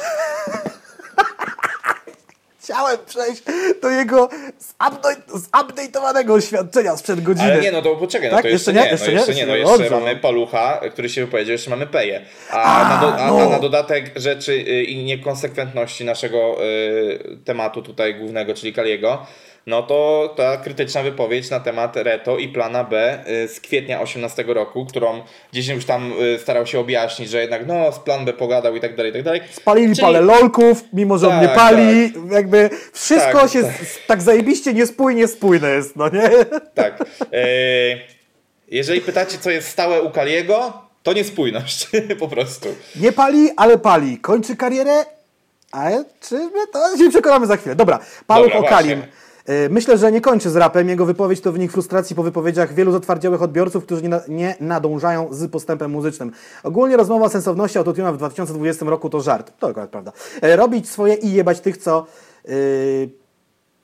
Chciałem przejść do jego zupdate'owanego oświadczenia sprzed godziny. Ale nie, no to poczekaj, no tak? to jeszcze, jeszcze nie, jeszcze no jeszcze nie, no jeszcze mamy Palucha, który się wypowiedział, jeszcze mamy Peję. A, a, na, do, a, no. na dodatek rzeczy y, i niekonsekwentności naszego y, tematu tutaj głównego, czyli Kaliego, no to ta krytyczna wypowiedź na temat Reto i plana B y, z kwietnia 18 roku, którą gdzieś już tam y, starał się objaśnić, że jednak no z plan B pogadał i tak dalej, i tak dalej. Spalili Czyli... parę lolków, mimo że tak, on nie tak, pali, tak. jakby wszystko tak, się tak. tak zajebiście niespójnie spójne jest, no nie? Tak. E, jeżeli pytacie, co jest stałe u Kaliego, to niespójność, po prostu. Nie pali, ale pali. Kończy karierę, ale czy my to się przekonamy za chwilę. Dobra, Paweł Okalim. Właśnie. E, myślę, że nie kończy z rapem. Jego wypowiedź to wynik frustracji po wypowiedziach wielu zatwardziałych odbiorców, którzy nie, na, nie nadążają z postępem muzycznym. Ogólnie rozmowa o sensowności autotuna w 2020 roku to żart. To akurat prawda. E, robić swoje i jebać tych, co... Yy,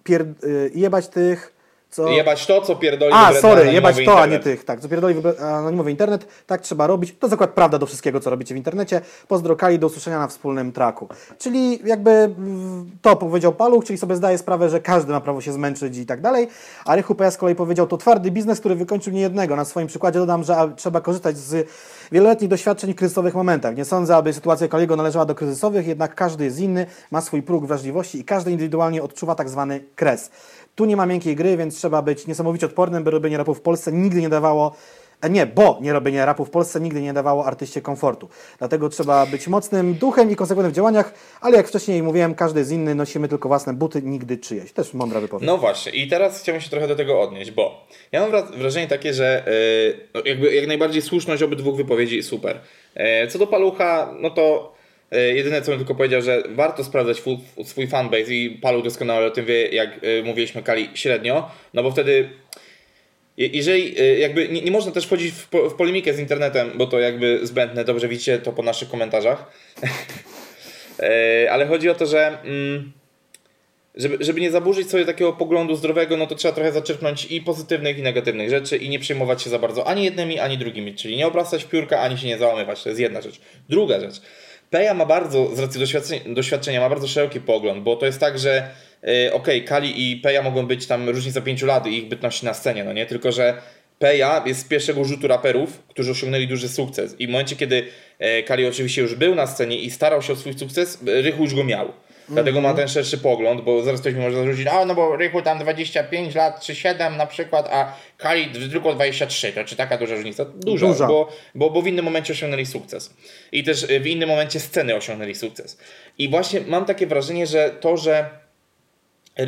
pier, yy, jebać tych co... Jebać to, co pierdoli A, sorry, jebać to, internet. a nie tych. Tak, co pierdoli anonimowy internet, tak trzeba robić. To zakład prawda do wszystkiego, co robicie w internecie. Pozdro Kali, do usłyszenia na wspólnym traku. Czyli jakby to powiedział Paluch, czyli sobie zdaje sprawę, że każdy ma prawo się zmęczyć i tak dalej. A Rychu Peja z kolei powiedział, to twardy biznes, który wykończył niejednego. Na swoim przykładzie dodam, że trzeba korzystać z wieloletnich doświadczeń w kryzysowych momentach. Nie sądzę, aby sytuacja Kaliego należała do kryzysowych, jednak każdy jest inny, ma swój próg wrażliwości i każdy indywidualnie odczuwa tak zwany kres. Tu nie ma miękkiej gry, więc trzeba być niesamowicie odpornym, by robienie rapu w Polsce nigdy nie dawało e, nie, bo nie robienie rapu w Polsce nigdy nie dawało artyście komfortu. Dlatego trzeba być mocnym duchem i konsekwentnym w działaniach, ale jak wcześniej mówiłem, każdy jest inny, nosimy tylko własne buty, nigdy czyjeś. Też mądra wypowiedź. No właśnie, i teraz chciałbym się trochę do tego odnieść, bo ja mam wrażenie takie, że yy, jakby jak najbardziej słuszność obydwu wypowiedzi super. Yy, co do palucha, no to E, jedyne co bym tylko powiedział, że warto sprawdzać swój fanbase i Palu doskonale o tym wie, jak e, mówiliśmy Kali średnio, no bo wtedy jeżeli e, jakby nie, nie można też wchodzić w, po, w, polemikę z internetem, bo to jakby zbędne, dobrze widzicie to po naszych komentarzach. Ale chodzi o to, że mm, żeby, żeby nie zaburzyć sobie takiego poglądu zdrowego, no to trzeba trochę zaczerpnąć i pozytywnych, i negatywnych rzeczy i nie przejmować się za bardzo ani jednymi, ani drugimi. Czyli nie obracać piórka, ani się nie załamywać. To jest jedna rzecz. Druga rzecz. Peja ma bardzo, z racji doświadczenia, doświadczenia ma bardzo szeroki pogląd, bo to jest tak, że yy, okej, okay, Kali i Peja mogą być tam różnica 5 lat i ich bytności na scenie, no nie? Tylko, że Peja jest z pierwszego rzutu raperów, którzy osiągnęli duży sukces. I w momencie, kiedy e, Kali oczywiście już był na scenie i starał się o swój sukces, Rychu już go miał. Dlatego ma ten szerszy pogląd, bo zaraz ktoś mi może zarzucić, a no bo Rychu tam 25 lat czy 7 na przykład, a Kali tylko 23, to czy taka duża różnica? Duża, Duża. Bo, bo, bo w innym momencie osiągnęli sukces. I też w innym momencie sceny osiągnęli sukces. I właśnie mam takie wrażenie, że to, że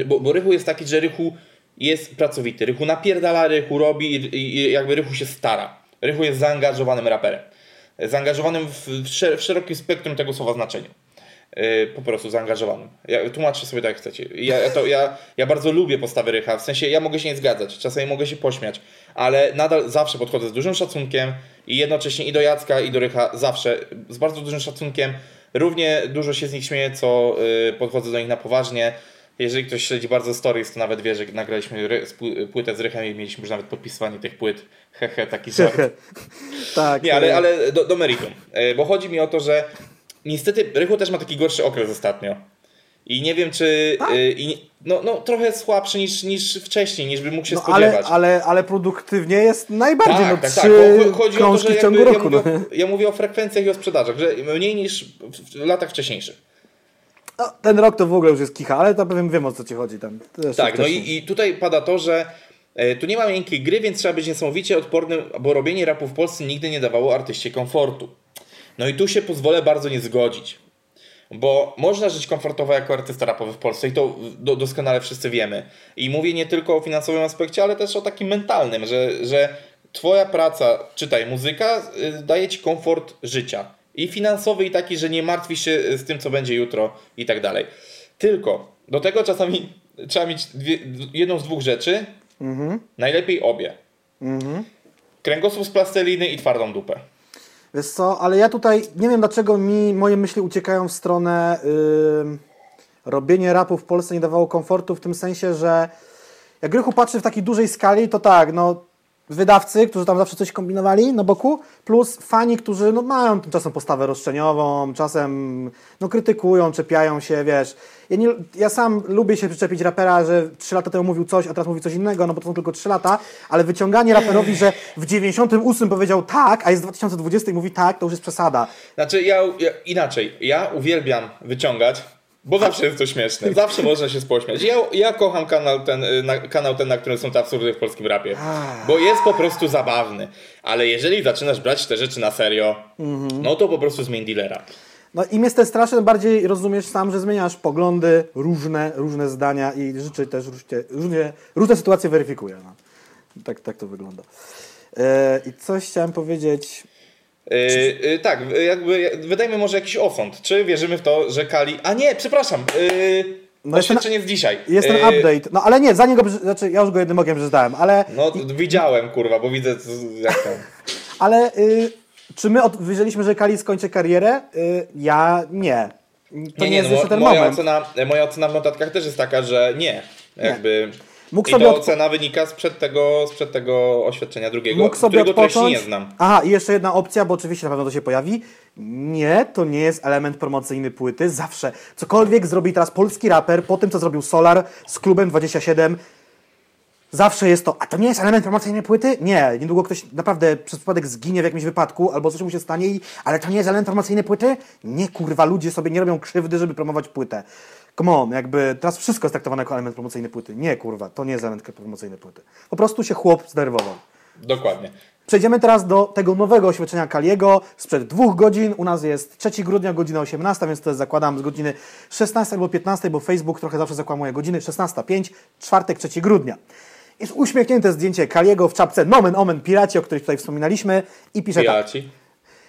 bo, bo Rychu jest taki, że Rychu jest pracowity. Rychu napierdala, Rychu robi i, i jakby Rychu się stara. Rychu jest zaangażowanym raperem. Zaangażowanym w, w, szer- w szerokim spektrum tego słowa znaczenia. Yy, po prostu zaangażowanym. Ja, tłumaczcie sobie tak jak chcecie. Ja, to, ja, ja bardzo lubię postawy Rycha, w sensie ja mogę się nie zgadzać, czasami mogę się pośmiać, ale nadal zawsze podchodzę z dużym szacunkiem i jednocześnie i do Jacka i do Rycha zawsze z bardzo dużym szacunkiem. Równie dużo się z nich śmieję, co yy, podchodzę do nich na poważnie. Jeżeli ktoś śledzi bardzo stories, to nawet wie, że nagraliśmy płytę z Rychem i mieliśmy już nawet podpisywanie tych płyt. Hehe, taki żart. tak. Nie, ale, e, ale do, do meritum. Bo chodzi mi o to, że niestety Rychu też ma taki gorszy okres ostatnio. I nie wiem, czy. Tak? e, i no, no, trochę słabszy niż, niż wcześniej, niż by mógł się No, ale, spodziewać. ale, ale produktywnie jest najbardziej, no tak, tak, trzy tak. Bo cho- Chodzi o to, że w ciągu jakby, roku. ja, no. mówię o, ja mówię o frekwencjach i o sprzedażach, że mniej niż w latach wcześniejszych. No, ten rok to w ogóle już jest kicha, ale to pewnie wiem o co ci chodzi tam. Tak, no i, i tutaj pada to, że e, tu nie ma miękkiej gry, więc trzeba być niesamowicie odpornym, bo robienie rapu w Polsce nigdy nie dawało artyście komfortu. No i tu się pozwolę bardzo nie zgodzić. Bo można żyć komfortowo jako artysta rapowy w Polsce i to do, doskonale wszyscy wiemy. I mówię nie tylko o finansowym aspekcie, ale też o takim mentalnym, że, że twoja praca, czytaj, muzyka y, daje ci komfort życia. I finansowy, i taki, że nie martwisz się y, z tym, co będzie jutro i tak dalej. Tylko do tego czasami trzeba mieć dwie, jedną z dwóch rzeczy, najlepiej obie. Kręgosłup z plasteliny i twardą dupę. Wiesz co, ale ja tutaj nie wiem dlaczego mi moje myśli uciekają w stronę ym, robienie rapu w Polsce nie dawało komfortu w tym sensie, że jak Rychu patrzy w takiej dużej skali, to tak, no wydawcy, którzy tam zawsze coś kombinowali na boku, plus fani, którzy no, mają czasem postawę roszczeniową, czasem no, krytykują, czepiają się, wiesz. Ja, nie, ja sam lubię się przyczepić rapera, że 3 lata temu mówił coś, a teraz mówi coś innego, no bo to są tylko 3 lata, ale wyciąganie raperowi, że w 98 powiedział tak, a jest 2020 i mówi tak, to już jest przesada. Znaczy, ja, ja inaczej. Ja uwielbiam wyciągać, bo zawsze jest to śmieszne. Zawsze można się pośmiać. Ja, ja kocham kanał ten, y, na, kanał ten, na którym są te absurdy w polskim rapie. Bo jest po prostu zabawny. Ale jeżeli zaczynasz brać te rzeczy na serio, no to po prostu zmień dealera. No im jesteś straszny, tym bardziej rozumiesz sam, że zmieniasz poglądy, różne, różne zdania i życzę też różnie, różnie, różne sytuacje weryfikuję. No. Tak, tak to wygląda. E, I coś chciałem powiedzieć. Yy, yy, tak, yy, jakby wydajmy może jakiś osąd. Czy wierzymy w to, że Kali. A nie, przepraszam. Yy, No jest ten- oświadczenie dzisiaj. Jest ten Yy, update. No ale nie, zanim go, znaczy ja już go jednym okiem przeczytałem, ale, No widziałem, kurwa, bo widzę jak tam. ale y, czy my od, wyjrzeliśmy, że Kali skończy karierę? Y, ja nie. To nie, jest no, jeszcze ten moja moment. Ocena, moja ocena w notatkach też jest taka, że nie. Jakby. Mógł I sobie to ocena wynika sprzed tego, sprzed tego oświadczenia drugiego, Mógł sobie którego odpocząć. nie znam. Aha, i jeszcze jedna opcja, bo oczywiście na pewno to się pojawi. Nie, to nie jest element promocyjny płyty. Zawsze. Cokolwiek zrobi teraz polski raper, po tym co zrobił Solar z klubem 27, zawsze jest to. A to nie jest element promocyjny płyty? Nie. Niedługo ktoś naprawdę przez przypadek zginie w jakimś wypadku albo coś mu się stanie, i, ale to nie jest element promocyjny płyty? Nie, kurwa, ludzie sobie nie robią krzywdy, żeby promować płytę. Come on, jakby teraz wszystko jest traktowane jako element promocyjny płyty. Nie, kurwa, to nie jest element promocyjny płyty. Po prostu się chłop zdenerwował. Dokładnie. Przejdziemy teraz do tego nowego oświadczenia Kaliego sprzed dwóch godzin. U nas jest 3 grudnia, godzina 18, więc to jest zakładam z godziny 16 albo 15, bo Facebook trochę zawsze zakłamuje godziny. 16.05, czwartek 3 grudnia. Jest uśmiechnięte zdjęcie Kaliego w czapce Nomen Omen Piraci, o których tutaj wspominaliśmy i pisze tak. Piraci.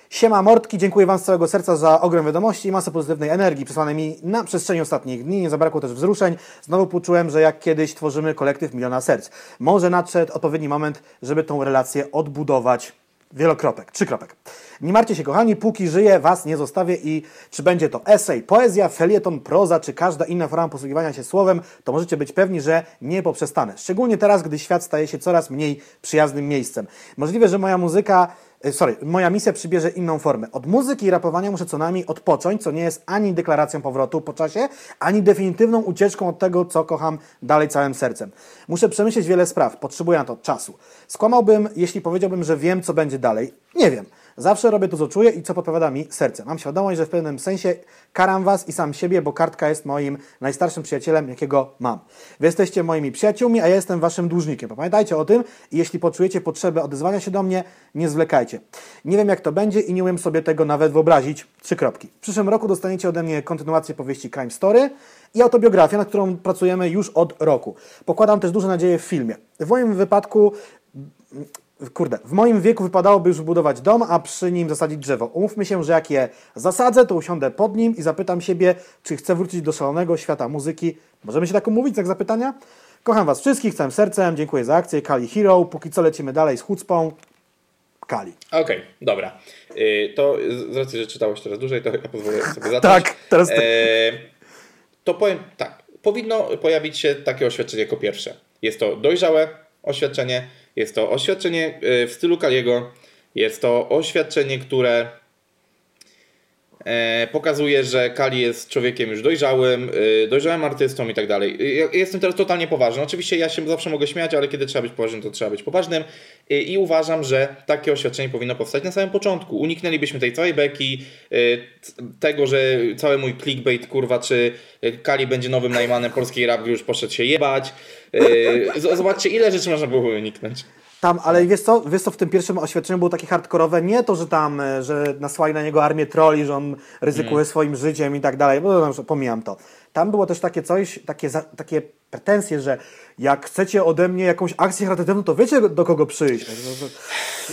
Siema Mordki, dziękuję Wam z całego serca za ogrom wiadomości i masę pozytywnej energii przesłanej mi na przestrzeni ostatnich dni. Nie zabrakło też wzruszeń. Znowu poczułem, że jak kiedyś tworzymy kolektyw miliona serc. Może nadszedł odpowiedni moment, żeby tą relację odbudować. Wielokropek, trzykropek. Nie martwcie się, kochani, póki żyję, Was nie zostawię i czy będzie to esej, poezja, felieton, proza, czy każda inna forma posługiwania się słowem, to możecie być pewni, że nie poprzestanę. Szczególnie teraz, gdy świat staje się coraz mniej przyjaznym miejscem. Możliwe, że moja muzyka sorry, moja misja przybierze inną formę. Od muzyki i rapowania muszę co najmniej odpocząć, co nie jest ani deklaracją powrotu po czasie, ani definitywną ucieczką od tego, co kocham dalej całym sercem. Muszę przemyśleć wiele spraw, potrzebuję na to czasu. Skłamałbym, jeśli powiedziałbym, że wiem, co będzie dalej. Nie wiem. Zawsze robię to, co czuję i co podpowiada mi serce. Mam świadomość, że w pewnym sensie karam was i sam siebie, bo kartka jest moim najstarszym przyjacielem, jakiego mam. Wy jesteście moimi przyjaciółmi, a ja jestem waszym dłużnikiem. Pamiętajcie o tym i jeśli poczujecie potrzebę odezwania się do mnie, nie zwlekajcie. Nie wiem, jak to będzie i nie umiem sobie tego nawet wyobrazić. Trzy kropki. W przyszłym roku dostaniecie ode mnie kontynuację powieści Crime Story i autobiografię, nad którą pracujemy już od roku. Pokładam też duże nadzieje w filmie. W moim wypadku kurde, w moim wieku wypadałoby już budować dom, a przy nim zasadzić drzewo. Umówmy się, że jak je zasadzę, to usiądę pod nim i zapytam siebie, czy chcę wrócić do szalonego świata muzyki. Możemy się tak umówić, jak zapytania? Kocham Was wszystkich całym sercem, dziękuję za akcję, Kali Hero. Póki co lecimy dalej z chucpą. Kali. Okej, okay, dobra. Yy, to z racji, że czytałeś teraz dłużej, to ja pozwolę sobie zacząć. tak, teraz ty. Yy, to powiem tak. Powinno pojawić się takie oświadczenie jako pierwsze. Jest to dojrzałe oświadczenie, jest to oświadczenie e, w stylu Kaliego. Jest to oświadczenie, które pokazuje, że Kali jest człowiekiem już dojrzałym, e, dojrzałym artystą i tak dalej. Jestem teraz totalnie poważny. Oczywiście ja się zawsze mogę śmiać, ale kiedy trzeba być poważnym, to trzeba być poważnym. I uważam, że takie oświadczenie powinno powstać na samym początku. Uniknęlibyśmy tej całej beki, tego, że cały mój clickbait, kurwa, czy Kali będzie nowym najmanem polskiej rap, już poszedł się jebać. Zobaczcie, ile rzeczy można było uniknąć. Tam, ale wiesz co, wiesz co, w tym pierwszym oświadczeniu było takie hardkorowe, nie to, że tam, e, że nasłali na niego armię troli, że on ryzykuje mm. swoim życiem i tak dalej, bo no, pomijam to. Tam było też takie coś, takie, takie pretensje, że jak chcecie ode mnie jakąś akcję charytatywną, to wiecie do kogo przyjść.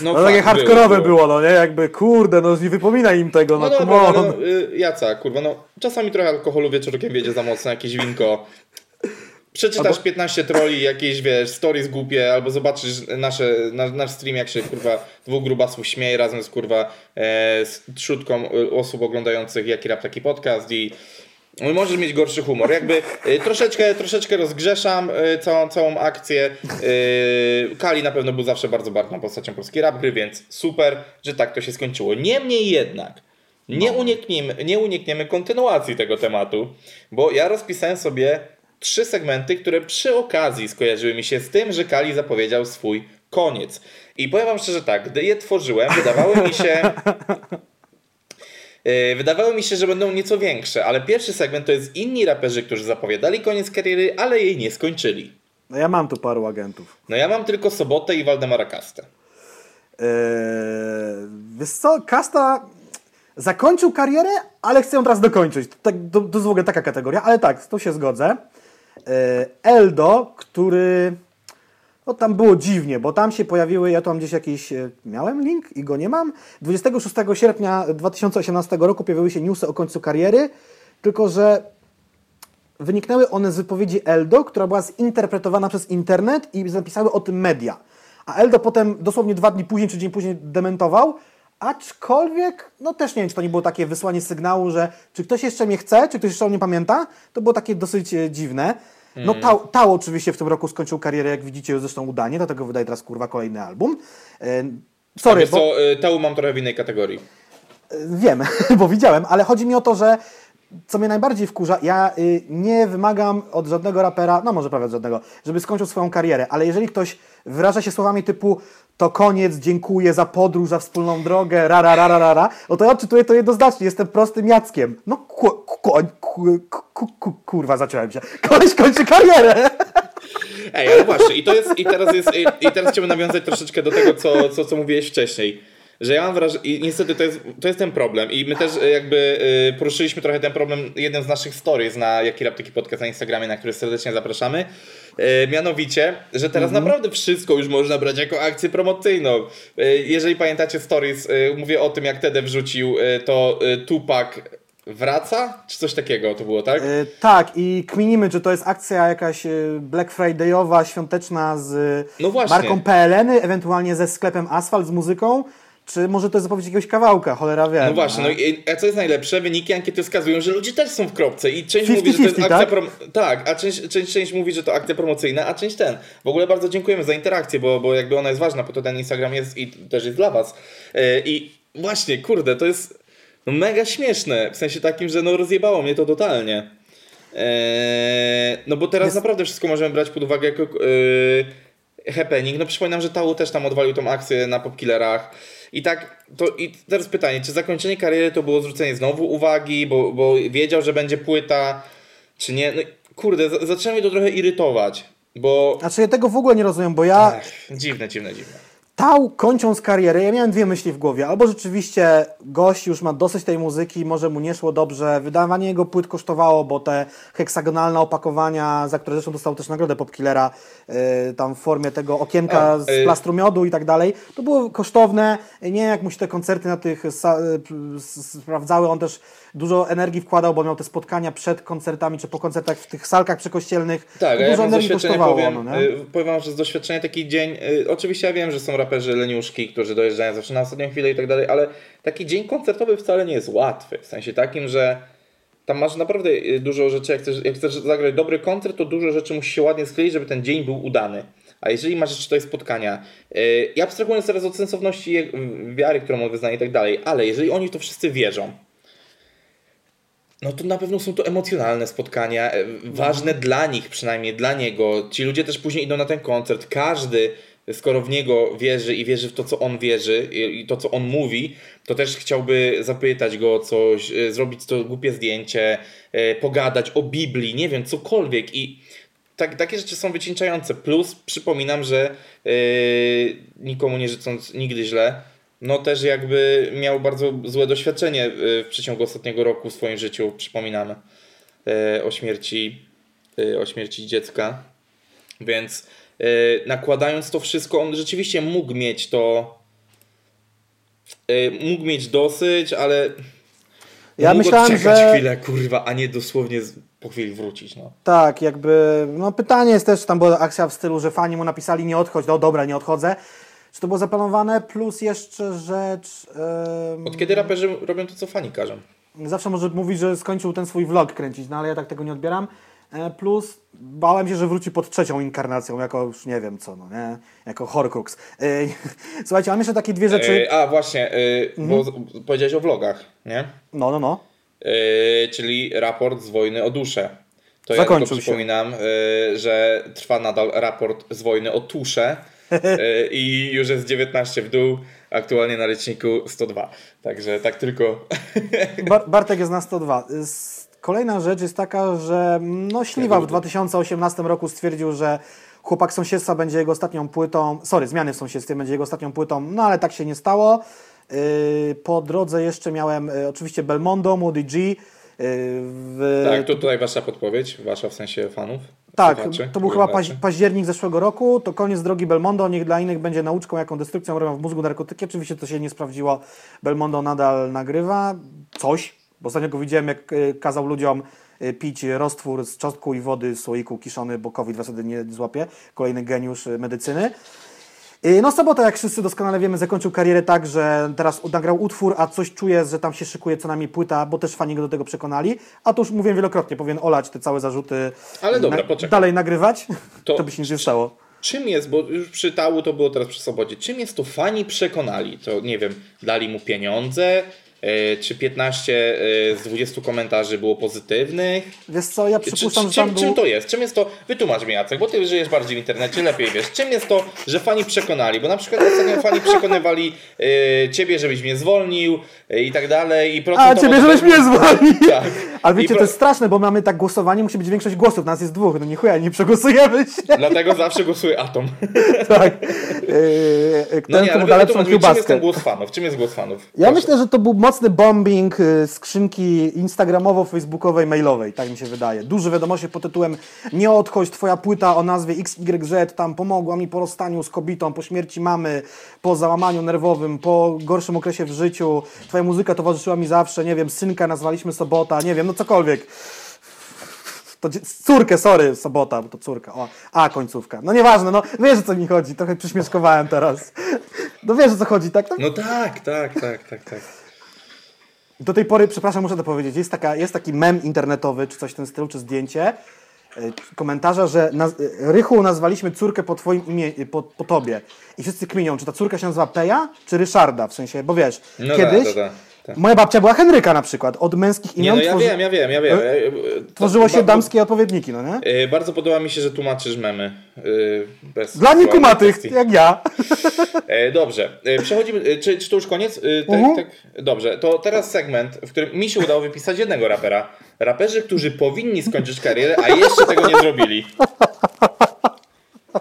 No, no, no takie hardkorowe było, było, no nie? Jakby, kurde, no nie wypominaj im tego, no, no dobra, no, y, Jaca, kurwa, no czasami trochę alkoholu wieczorkiem wiedzie za mocno, jakieś winko, Przeczytasz albo... 15 troli, jakieś wiesz, stories głupie, albo zobaczysz nasze, na, nasz stream, jak się kurwa dwóch grubasów śmieje razem z kurwa e, z trzutką e, osób oglądających Jaki Rap Taki Podcast i możesz mieć gorszy humor. Jakby e, troszeczkę, troszeczkę rozgrzeszam e, całą, całą akcję. Kali na pewno był zawsze bardzo barwną postacią polskiej rap gry, więc super, że tak to się skończyło. Niemniej jednak nie no. unikniemy, nie unikniemy kontynuacji tego tematu, bo ja rozpisałem sobie trzy segmenty, które przy okazji skojarzyły mi się z tym, że Kali zapowiedział swój koniec. I powiem wam szczerze tak, gdy je tworzyłem, wydawało mi się... E, wydawało mi się, że będą nieco większe, ale pierwszy segment to jest inni raperzy, którzy zapowiadali koniec kariery, ale jej nie skończyli. No ja mam tu paru agentów. No ja mam tylko Sobotę i Waldemara Kastę. Eee, wiesz co, Kasta zakończył karierę, ale chcę ją teraz dokończyć. To, tak, w ogóle taka kategoria, ale tak, to się zgodzę. E, Eldo, który no tam było dziwnie, bo tam się pojawiły, ja tu mam gdzieś jakiś, e, miałem link i go nie mam. 26 sierpnia 2018 roku pojawiły się newsy o końcu kariery, tylko że wyniknęły one z wypowiedzi Eldo, która była zinterpretowana przez internet i zapisały o tym media. A Eldo potem dosłownie dwa dni później czy dzień później dementował, Aczkolwiek, no też nie wiem, czy to nie było takie wysłanie sygnału, że czy ktoś jeszcze mnie chce, czy ktoś jeszcze o mnie pamięta. To było takie dosyć e, dziwne. No mm. Tał, Tał oczywiście w tym roku skończył karierę, jak widzicie, zresztą udanie, dlatego wydaje teraz kurwa kolejny album. E, sorry, bo... co, e, Tał mam trochę w innej kategorii. Wiem, bo widziałem, ale chodzi mi o to, że co mnie najbardziej wkurza, ja y, nie wymagam od żadnego rapera, no może prawie od żadnego, żeby skończył swoją karierę, ale jeżeli ktoś wyraża się słowami typu to koniec, dziękuję za podróż, za wspólną drogę, ra, ra, ra, ra, ra, ra no to ja odczytuję to jednoznacznie, jestem prostym Jackiem. No ku, ku, ku, ku, kurwa, zacząłem się. Koleś kończy karierę! Ej, ale właśnie, i to jest, i teraz jest, i, teraz chciałbym nawiązać troszeczkę do tego, co, co, co mówiłeś wcześniej że ja mam wrażenie, i niestety to jest, to jest ten problem i my też e, jakby e, poruszyliśmy trochę ten problem jednym z naszych stories na Jaki Rap Taki Podcast na Instagramie, na który serdecznie zapraszamy. E, mianowicie, że teraz mhm. naprawdę wszystko już można brać jako akcję promocyjną. Jeżeli pamiętacie stories, mówię o tym jak Tede wrzucił to Tupac wraca? Czy coś takiego to było, tak? Yy, tak, i kminimy, czy to jest akcja jakaś Black Friday'owa, świąteczna z no marką PLN, ewentualnie ze sklepem Asfalt, z muzyką, czy może to jest zapowiedź jakiegoś kawałka, cholera wie. No właśnie, no i a co jest najlepsze? Wyniki ankiety wskazują, że ludzie też są w kropce i część 50-50, mówi, że to jest akcja tak? prom... Tak, a część, część, część mówi, że to akcja promocyjna, a część ten. W ogóle bardzo dziękujemy za interakcję, bo, bo jakby ona jest ważna, po to ten Instagram jest i też jest dla was. Yy, I właśnie, kurde, to jest no mega śmieszne, w sensie takim, że no rozjebało mnie to totalnie. Eee, no bo teraz Jest- naprawdę wszystko możemy brać pod uwagę jako yy, happening. No przypominam, że Tau też tam odwalił tą akcję na popkillerach. I tak, to i teraz pytanie, czy zakończenie kariery to było zwrócenie znowu uwagi, bo, bo wiedział, że będzie płyta, czy nie? No kurde, za- zaczyna mnie to trochę irytować, bo... Znaczy ja tego w ogóle nie rozumiem, bo ja Ech, dziwne, dziwne, dziwne. Tał kończąc karierę, ja miałem dwie myśli w głowie. Albo rzeczywiście gość już ma dosyć tej muzyki, może mu nie szło dobrze, wydawanie jego płyt kosztowało, bo te heksagonalne opakowania, za które zresztą dostał też nagrodę Popkillera, yy, tam w formie tego okienka A, z y- plastru miodu i tak dalej, to było kosztowne. Nie jak mu się te koncerty na tych y, sprawdzały, on też dużo energii wkładał, bo miał te spotkania przed koncertami czy po koncertach w tych salkach przekościelnych. Tak, ja dużo z energii kosztowało. powiem, no, nie? y, powiem wam, że z doświadczenia taki dzień, y, oczywiście ja wiem, że są raperzy leniuszki, którzy dojeżdżają zawsze na ostatnią chwilę i tak dalej, ale taki dzień koncertowy wcale nie jest łatwy, w sensie takim, że tam masz naprawdę y, dużo rzeczy, jak chcesz, jak chcesz zagrać dobry koncert, to dużo rzeczy musi się ładnie skleić, żeby ten dzień był udany. A jeżeli masz jeszcze tutaj spotkania, yy, ja abstrahując teraz od sensowności wiary, którą on wyznaje i tak dalej, ale jeżeli oni w to wszyscy wierzą, no to na pewno są to emocjonalne spotkania, e, ważne dla nich, przynajmniej dla niego. Ci ludzie też później idą na ten koncert. Każdy, skoro w niego wierzy i wierzy w to, co on wierzy i to, co on mówi, to też chciałby zapytać go o coś, e, zrobić to głupie zdjęcie, e, pogadać o Biblii, nie wiem, cokolwiek. I tak, takie rzeczy są wycieńczające. Plus przypominam, że e, nikomu nie życząc nigdy źle, no też jakby miał bardzo złe doświadczenie e, w przeciągu ostatniego roku w swoim życiu, przypominamy, e, o śmierci, e, o śmierci dziecka. Więc nakładając to wszystko, on rzeczywiście mógł mieć to, mógł mieć dosyć, ale Ja mógł myślałem, odczekać że- chwilę, kurwa, a nie dosłownie po chwili wrócić, no. Tak, jakby, no pytanie jest też, tam była akcja w stylu, że fani mu napisali nie odchodź, no dobra, nie odchodzę. Czy to było zaplanowane? Plus jeszcze rzecz, em, Od kiedy raperzy robią to, co fani każą? zawsze może mówić, że skończył ten swój vlog kręcić, no ale ja tak tego nie odbieram. E, Plus bałem się, że wróci pod trzecią inkarnacją, jako już nie wiem co, no nie, jako Horcrux. E, Słuchajcie, mam jeszcze takie dwie rzeczy, E, a właśnie, e, bo powiedziałeś o vlogach, nie? no, no, no. Czyli raport z wojny o duszę. To ja Zakończył tylko się. przypominam, że trwa nadal raport z wojny o tuszę e, i już jest 19 w dół, aktualnie na liczniku 102. Także tak tylko. Bar- Bartek jest na 102. S- Kolejna rzecz jest taka, że no Śliwa w 2018 roku stwierdził, że Chłopak Sąsiedztwa będzie jego ostatnią płytą, sorry, Zmiany w Sąsiedztwie będzie jego ostatnią płytą, no ale tak się nie stało. Yy, Po drodze jeszcze miałem yy, oczywiście Belmondo, Moody G. yy, W, Tak, to tutaj wasza podpowiedź, wasza w sensie fanów. Tak, słuchaczy, to był chyba paź, październik zeszłego roku. To koniec drogi Belmondo. Niech dla innych będzie nauczką, jaką destrukcją robią w mózgu narkotyki. Oczywiście to się nie sprawdziło. Belmondo nadal nagrywa coś. Bo ostatnio go widziałem, jak y, kazał ludziom y, pić roztwór z czosnku i wody z słoiku kiszony, bo COVID was nie złapie. Kolejny geniusz y, medycyny. Y, No Sobota, jak wszyscy doskonale wiemy, zakończył karierę tak, że teraz nagrał utwór, a coś czuję, że tam się szykuje co najmniej płyta, bo też fani go do tego przekonali. A to już mówiłem wielokrotnie, powinien olać te całe zarzuty. Ale dobra, na, poczekaj. Dalej nagrywać, to, To- by się nic nie stało. Czym jest, bo już przy Tału to było teraz przy Sobocie, czym jest to fani przekonali? To nie wiem, dali mu pieniądze, czy 15 e, z 20 komentarzy było pozytywnych? Wiesz co, ja Czy, przypuszczam, czy, tam czym, był... czym to jest? Czym jest to? Wytłumacz mi Jacek, bo ty żyjesz bardziej w internecie, lepiej wiesz. Czym jest to, że fani przekonali? Bo na przykład ostatnio fani przekonywali e, ciebie, żebyś mnie zwolnił e, i tak dalej. I A, ciebie, to żebyś mnie zwolnił! Tak. Ale wiecie, pro- to jest straszne, bo mamy tak głosowanie, musi być większość głosów, nas jest dwóch, no nie chuja, nie przegłosujemy się. Dlatego zawsze głosuję Atom. tak. Yy, No nie, ale lepszą wytłumacz mi, czym jest ten głos fanów? Czym jest głos fanów? Ja Proszę. myślę, że to był mocny bombing y, skrzynki instagramowo-facebookowej, mailowej, tak mi się wydaje. Duże wiadomości pod tytułem Nie odchodź, twoja płyta o nazwie XYZ tam pomogła mi po rozstaniu z kobietą, po śmierci mamy, po załamaniu nerwowym, po gorszym okresie w życiu. Twoja muzyka towarzyszyła mi zawsze, nie wiem, synka nazwaliśmy Sobota, nie wiem, no cokolwiek. To córkę, sorry, Sobota, bo to córka. O, a, końcówka. No nieważne, no wiesz o co mi chodzi, trochę przyśmieszkowałem teraz. No wiesz o co chodzi, tak? tak? No tak, tak, tak, tak, tak. Do tej pory, przepraszam, muszę to powiedzieć, jest, taka, jest taki mem internetowy, czy coś w tym stylu, czy zdjęcie, e, komentarza, że naz Rychu nazwaliśmy córkę po twoim imię, po, po tobie. I wszyscy kminią, czy ta córka się nazywa Peja, czy Ryszarda, w sensie, bo wiesz, No kiedyś tak, tak, tak. moja babcia była Henryka na przykład, od męskich Nie, imion no ja tworzy- wiem, ja wiem, ja wiem. E? E, e, tworzyło to się ba- damskie odpowiedniki, no nie? e, Bardzo podoba mi się, że tłumaczysz memy. e, Bez Dla niekumatych, jak ja. E, Dobrze, przechodzimy. Czy, czy to już koniec? Tak, Mhm. tak. Dobrze, to teraz segment, w którym mi się udało wypisać jednego rapera. Raperzy, którzy powinni skończyć karierę, a jeszcze tego nie zrobili.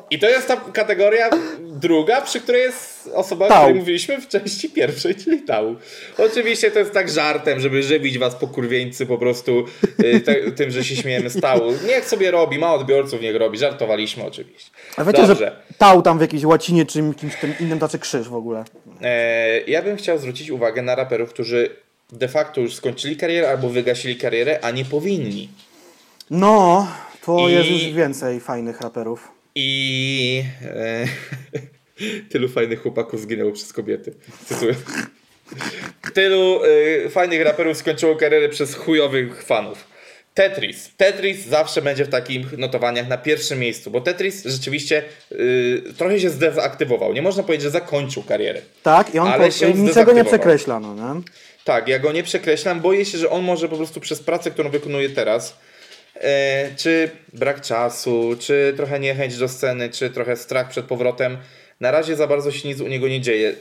I to jest ta kategoria druga, przy której jest osoba, o której mówiliśmy w części pierwszej, czyli Tał. Oczywiście to jest tak żartem, żeby żywić was po kurwieńcy po prostu y, tym, że się śmiejemy z Tału. Niech sobie robi, ma odbiorców, niech robi. Żartowaliśmy oczywiście. A wiecie, Dobrze. że tał tam w jakiejś łacinie, czy kimś tym innym tacy krzyż w ogóle. E, ja bym chciał zwrócić uwagę na raperów, którzy de facto już skończyli karierę albo wygasili karierę, a nie powinni. No, to I- jest już więcej fajnych raperów. I e, tylu fajnych chłopaków zginęło przez kobiety. Cytuję. Tylu e, fajnych raperów skończyło karierę przez chujowych fanów. Tetris. Tetris zawsze będzie w takich notowaniach na pierwszym miejscu, bo Tetris rzeczywiście y, trochę się zdezaktywował. Nie można powiedzieć, że zakończył karierę. Tak, i on Ale po, niczego nie przekreśla, no nie? Tak, ja go nie przekreślam. Boję się, że on może po prostu przez pracę, którą wykonuje teraz, czy brak czasu, czy trochę niechęć do sceny, czy trochę strach przed powrotem, na razie za bardzo się nic u niego nie dzieje.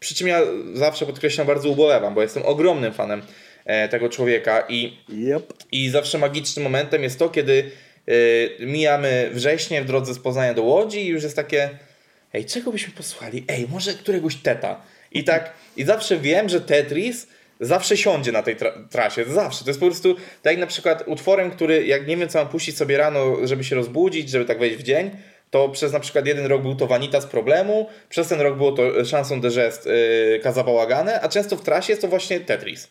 Przy czym ja zawsze podkreślam, bardzo ubolewam, bo jestem ogromnym fanem e, tego człowieka i Yep. i zawsze magicznym momentem jest to, kiedy y, mijamy wrześnie w drodze z Poznania do Łodzi i już jest takie ej, czego byśmy posłuchali? Ej, może któregoś teta. I tak, i zawsze wiem, że Tetris zawsze siądzie na tej tra- trasie. Zawsze. To jest po prostu tak jak na przykład utworem, który jak nie wiem co mam puścić sobie rano, żeby się rozbudzić, żeby tak wejść w dzień, to przez na przykład jeden rok był to Vanita z problemu, przez ten rok było to Chanson de Gest yy, a często w trasie jest to właśnie Tetris.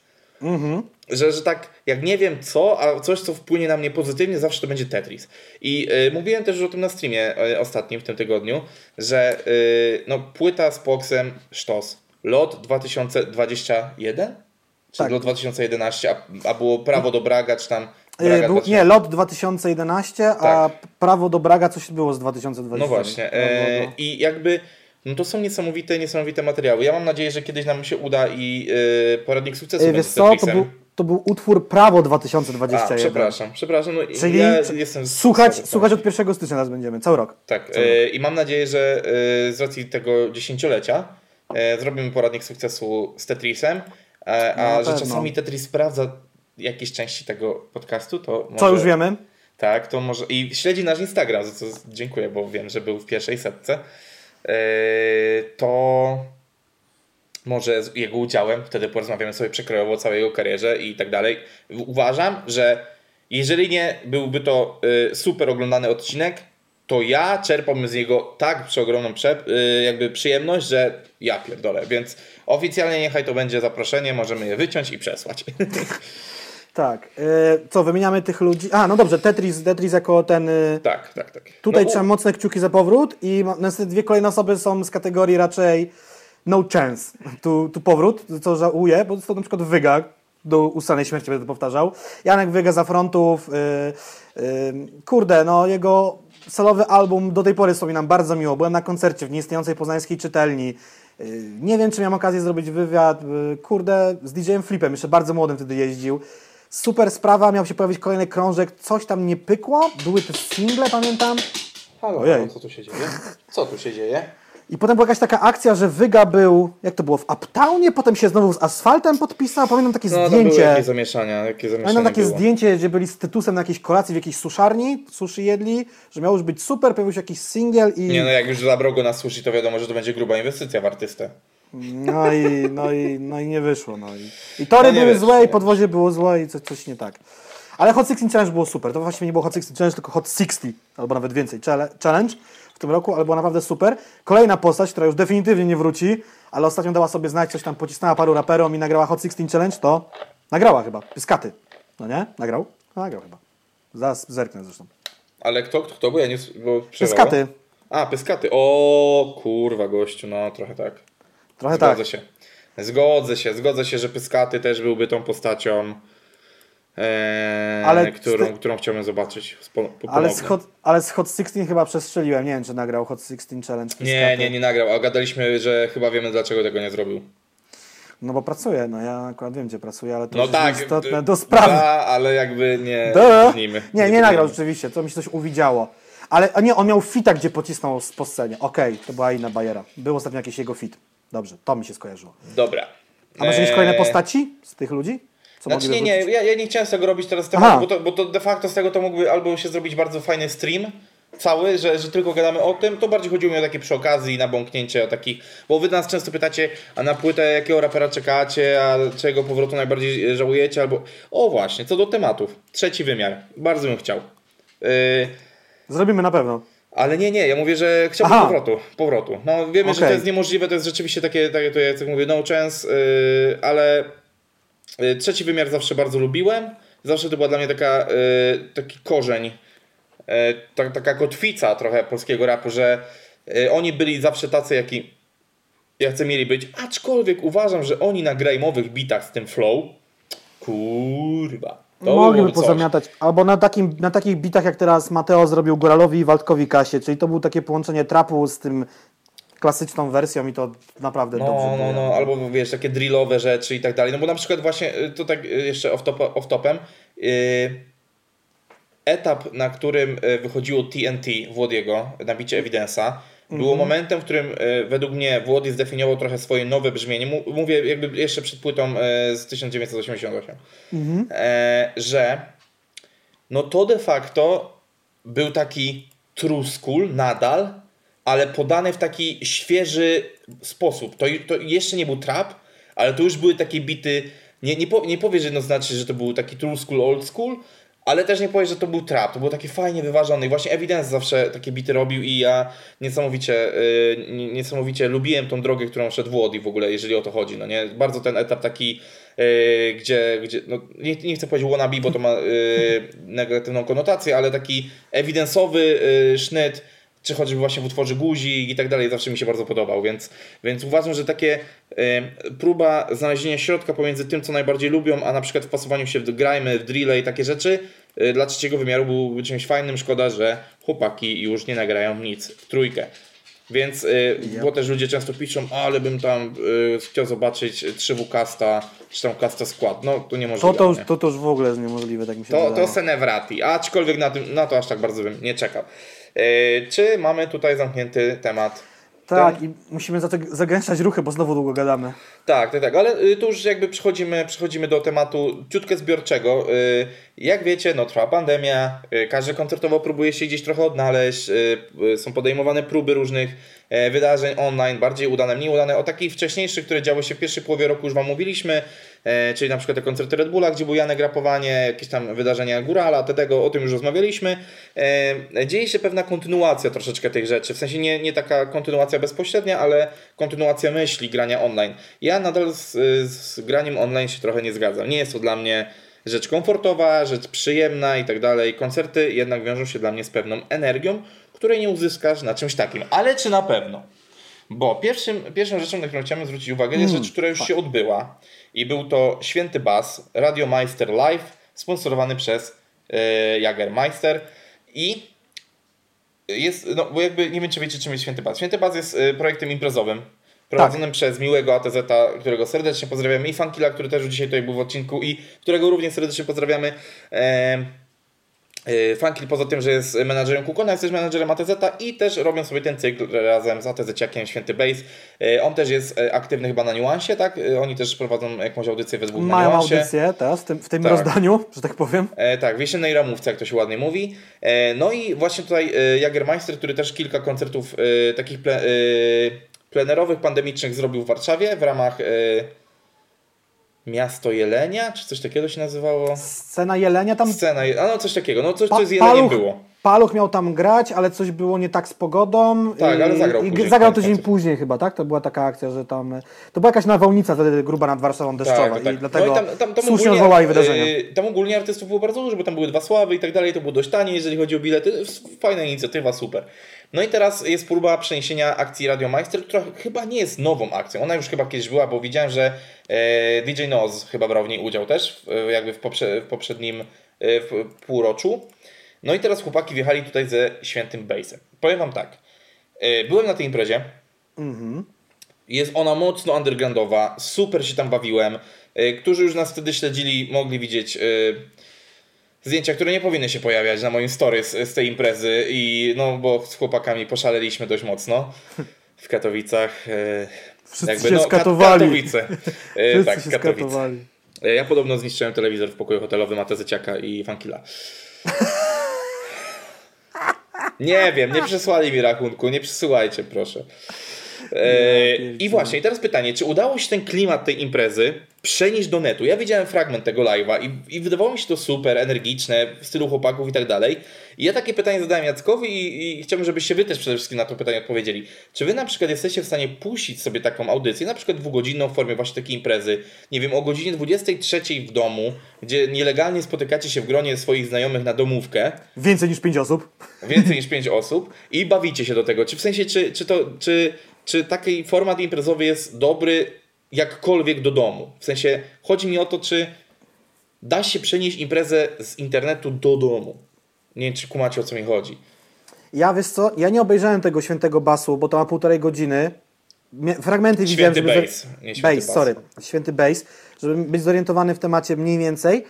Że, że tak, jak nie wiem co, a coś, co wpłynie na mnie pozytywnie, zawsze to będzie Tetris. I y, mówiłem też już o tym na streamie y, ostatnim w tym tygodniu, że y, no, płyta z Poxem Sztos. Lot 2021? Czy Tak. lot 2011, a, a było prawo do Braga, czy tam Yy, Braga był, 2000? nie, lot 2011, a Tak. prawo do Braga coś było z 2020. No właśnie. E, I jakby no to są niesamowite, niesamowite materiały. Ja mam nadzieję, że kiedyś nam się uda i e, poradnik sukcesu Yy, wiesz co, to był, to był utwór Prawo A, 2021. przepraszam, przepraszam. No, Czyli ja jestem słuchać, słuchać od 1 stycznia nas będziemy, cały rok. Tak, e, i mam nadzieję, że e, z racji tego dziesięciolecia e, zrobimy poradnik sukcesu z Tetrisem, e, No, a na że czasami Tetris sprawdza jakieś części tego podcastu, to może, Co już wiemy? Tak, to może i śledzi nasz Instagram, za co dziękuję, bo wiem, że był w pierwszej setce. E, to może z jego udziałem, wtedy porozmawiamy sobie przekrojowo o całej jego karierze i tak dalej. Uważam, że jeżeli nie byłby to y, super oglądany odcinek, to ja czerpałbym z niego tak przeogromną prze, y, jakby przyjemność, że ja pierdolę. Więc oficjalnie niechaj to będzie zaproszenie, możemy je wyciąć i przesłać. Tak. Yy, co, wymieniamy tych ludzi? A, no dobrze, Tetris, Tetris jako ten... Yy, tak, tak, tak. Tutaj No, trzeba mocne kciuki za powrót i następne dwie kolejne osoby są z kategorii raczej no chance tu, tu powrót, co żałuję, bo to na przykład Wyga, do ustanej śmierci będę powtarzał. Janek Wyga za frontów, yy, yy, kurde, no jego solowy album do tej pory wspominam bardzo miło. Byłem na koncercie w nieistniejącej poznańskiej czytelni. Yy, nie wiem, czy miałem okazję zrobić wywiad, yy, kurde, z DJ-em Flipem, jeszcze bardzo młodym wtedy jeździł. Super sprawa, miał się pojawić kolejny krążek, coś tam nie pykło, były te single, pamiętam. Halo, Ojej. halo, co tu się dzieje? Co tu się dzieje? I potem była jakaś taka akcja, że Wyga był, jak to było, w Uptownie, potem się znowu z asfaltem podpisał. Pamiętam takie No, to były zdjęcie. jakieś zamieszania, jakie zamieszania Pamiętam takie było. zdjęcie, gdzie byli z Tytusem na jakiejś kolacji w jakiejś suszarni, sushi jedli, że miał już być super, pojawił się jakiś singiel i. Nie no, jak już zabrał go na sushi, to wiadomo, że to będzie gruba inwestycja w artystę. No i, no i, no i nie wyszło. No i, I tory No były wyszło, złe, i podwozie było złe i coś, coś nie tak. Ale Hot 16 Challenge było super. To właściwie nie było Hot 16 Challenge, tylko Hot 60, albo nawet więcej challenge w tym roku, ale było naprawdę super. Kolejna postać, która już definitywnie nie wróci, ale ostatnio dała sobie znać, coś tam pocisnęła paru raperom i nagrała Hot 16 Challenge, to nagrała chyba. Pyskaty. No nie? Nagrał? No, nagrał chyba. Zaraz zerknę zresztą. Ale kto, kto, kto bo ja nie... Bo przerwało. Pyskaty. A, Pyskaty. O kurwa, gościu, no trochę tak. Trochę Zgodzę tak. się. Zgodzę się, zgodzę się, że Pyskaty też byłby tą postacią, e, Ale którą, te- którą chciałbym zobaczyć. Ale z. Hot, ale z Hot 16 chyba przestrzeliłem. Nie wiem, czy nagrał Hot 16 Challenge. Nie, nie, nie nagrał, a gadaliśmy, że chyba wiemy dlaczego tego nie zrobił. No bo pracuję, no ja akurat wiem, gdzie pracuję, ale to No tak, jest istotne do sprawy. Da, ale jakby nie Da. brnijmy. Nie, nie brnijmy. nagrał rzeczywiście, to mi się coś uwidziało. Ale nie, on miał fita, gdzie pocisnął po scenie. Okej, to była inna bajera. Był ostatnio jakiś jego fit. Dobrze, to mi się skojarzyło. Dobra. A może mieć kolejne Eee, postaci z tych ludzi? Co Znaczy nie, nie, ja, ja nie chciałem tego robić teraz tematu, bo to, bo to de facto z tego to mógłby albo się zrobić bardzo fajny stream cały, że, że tylko gadamy o tym, to bardziej chodziło mi o takie przy okazji, nabąknięcie o takich, bo wy nas często pytacie, a na płytę jakiego rapera czekacie, a czego powrotu najbardziej żałujecie, albo o właśnie, co do tematów, trzeci wymiar, bardzo bym chciał. Yy, Zrobimy na pewno. ale nie, nie, ja mówię, że chciałbym Aha. powrotu, powrotu. No wiemy, że to jest niemożliwe, to jest rzeczywiście takie, takie to jak mówię, no chance, yy, ale trzeci wymiar zawsze bardzo lubiłem. Zawsze to była dla mnie taka, yy, taki korzeń, ta, taka kotwica trochę polskiego rapu, że oni byli zawsze tacy, jaki jacy mieli być, aczkolwiek uważam, że oni na grajmowych bitach z tym flow, kurwa, to Mogliby pozamiatać. Albo na, takim, na takich bitach, jak teraz Mateo zrobił Góralowi i Waldkowi Kasie, czyli to było takie połączenie trapu z tym klasyczną wersją i to naprawdę dobrze No, było. no, no, albo wiesz, takie drillowe rzeczy i tak dalej. No bo na przykład właśnie, y, to tak y, jeszcze off-top, off-topem, yy, etap, na którym y, wychodziło TNT Włodiego na bicie Evidence'a, było momentem, w którym y, według mnie Włody zdefiniował trochę swoje nowe brzmienie. Mówię jakby jeszcze przed płytą y, z 1988, e, że no to de facto był taki true school nadal, ale podany w taki świeży sposób. To, to jeszcze nie był trap, ale to już były takie bity. Nie, nie, po, nie powiesz jednoznacznie, że to był taki true school, old school, ale też nie powiesz, że to był trap. To było takie fajnie wyważone. I właśnie Evidence zawsze takie bity robił i ja niesamowicie, yy, nie- niesamowicie lubiłem tą drogę, którą szedł Włody w ogóle, jeżeli o to chodzi. No nie? Bardzo ten etap taki, yy, gdzie, gdzie no, nie, nie chcę powiedzieć wannabe, bo to ma yy, negatywną konotację, ale taki ewidensowy yy, sznyt, czy choćby właśnie w utworze guzik i tak dalej, zawsze mi się bardzo podobał, więc, więc uważam, że takie próba znalezienia środka pomiędzy tym, co najbardziej lubią, a na przykład wpasowaniu się w grimy, w drille i takie rzeczy, e, dla trzeciego wymiaru byłby czymś fajnym. Szkoda, że chłopaki już nie nagrają nic w trójkę. Więc y, bo też ludzie często piszą, ale bym tam y, chciał zobaczyć 3W Casta, czy tam Casta Skład. No to niemożliwe. To, to, już, to, to już w ogóle jest niemożliwe, tak mi się To, wydaje. to Senevrati, aczkolwiek na, tym, na to aż tak bardzo bym nie czekał. E, czy mamy tutaj zamknięty temat? Tak, i musimy zagęszczać ruchy, bo znowu długo gadamy. Tak, tak, tak, ale y, tu już jakby przechodzimy, przechodzimy do tematu ciutkę zbiorczego. Y, Jak wiecie, no trwa pandemia, y, każdy koncertowo próbuje się gdzieś trochę odnaleźć, są podejmowane próby różnych e, wydarzeń online, bardziej udane, mniej udane. O takich wcześniejszych, które działy się w pierwszej połowie roku już Wam mówiliśmy, czyli na przykład te koncerty Red Bulla, gdzie był Janek rapowanie, jakieś tam wydarzenia Górala, tego, o tym już rozmawialiśmy. E, Dzieje się pewna kontynuacja troszeczkę tych rzeczy, w sensie nie, nie taka kontynuacja bezpośrednia, ale kontynuacja myśli grania online. Ja nadal z, z graniem online się trochę nie zgadzam. Nie jest to dla mnie rzecz komfortowa, rzecz przyjemna i tak dalej. Koncerty jednak wiążą się dla mnie z pewną energią, której nie uzyskasz na czymś takim. Ale czy na pewno? Bo pierwszym, pierwszą rzeczą, na którą chciałem zwrócić uwagę, jest rzecz, która już się odbyła. I był to Święty Bas, Radio Meister Live, sponsorowany przez e, Jagermeister. I jest, no bo jakby nie wiem, czy wiecie, czym jest Święty Bas. Święty Bas jest e, projektem imprezowym. Prowadzonym przez miłego ATZ, którego serdecznie pozdrawiamy, i Funkila, który też już dzisiaj tutaj był w odcinku, i którego również serdecznie pozdrawiamy. E, e, Funkil poza tym, że jest menadżerem Kukona, jest też menadżerem ATZ i też robią sobie ten cykl razem z ATZ-ciakiem Święty Base. E, On też jest e, aktywny chyba na niuansie, tak? Oni też prowadzą jakąś audycję we dwóch na Mają niuansie. audycję teraz, w tym, w tym Tak. rozdaniu, że tak powiem. E, tak, w jesiennej ramówce, jak to się ładnie mówi. E, no i właśnie tutaj e, Jagermeister, który też kilka koncertów e, takich ple, e, plenerowych, pandemicznych zrobił w Warszawie w ramach e, Miasto Jelenia, czy coś takiego się nazywało? Scena Jelenia tam Scena, a no coś takiego, no coś, Pa- coś z Jeleniem paluch, było. Paluch miał tam grać, ale coś było nie tak z pogodą. Tak, ale zagrał I, później, zagrał tydzień później chyba, tak? To była taka akcja, że tam... To była jakaś nawałnica wtedy gruba nad Warszawą deszczowa i dlatego no i tam, tam, tam słusznie ogólnie, yy, tam ogólnie artystów było bardzo dużo, bo tam były dwa sławy i tak dalej, to było dość tanie, jeżeli chodzi o bilety. Fajna inicjatywa, super. No i teraz jest próba przeniesienia akcji Radio Meister, która chyba nie jest nową akcją. Ona już chyba kiedyś była, bo widziałem, że e, DJ Noz chyba brał w niej udział też, w, jakby w, poprze, w poprzednim e, w półroczu. No i teraz chłopaki wjechali tutaj ze świętym Bejsem. Powiem wam tak, e, byłem na tej imprezie, jest ona mocno undergroundowa, super się tam bawiłem. E, Którzy już nas wtedy śledzili, mogli widzieć e, zdjęcia, które nie powinny się pojawiać na moim story z, z tej imprezy i no bo z chłopakami poszaleliśmy dość mocno w Katowicach. Wszyscy się Ka- skatowali. Katowice. Wszyscy tak, się Katowice. skatowali. Ja podobno zniszczyłem telewizor w pokoju hotelowym Matę Zyciaka i Fankila. Nie wiem, nie przesłali mi rachunku, nie przesyłajcie proszę. E, I właśnie, i teraz pytanie, czy udało się ten klimat tej imprezy przenieść do netu? Ja widziałem fragment tego live'a i, i wydawało mi się to super, energiczne, w stylu chłopaków i tak dalej. I ja takie pytanie zadałem Jackowi i, i chciałbym, żebyście wy też przede wszystkim na to pytanie odpowiedzieli. Czy wy na przykład jesteście w stanie puścić sobie taką audycję, na przykład dwugodzinną w formie właśnie takiej imprezy, nie wiem, o godzinie 23 w domu, gdzie nielegalnie spotykacie się w gronie swoich znajomych na domówkę, Więcej niż pięć osób. więcej niż 5 osób i bawicie się do tego. Czy w sensie, czy, czy, to, czy, czy taki format imprezowy jest dobry jakkolwiek do domu? W sensie, chodzi mi o to, czy da się przenieść imprezę z internetu do domu? Nie wiem, czy kumacie o co mi chodzi. Ja wiesz co, ja nie obejrzałem tego świętego basu, bo to ma półtorej godziny. Fragmenty widziałem, Święty żeby... bass, nie święty bass, bas. sorry. Święty bass, żeby być zorientowany w temacie mniej więcej.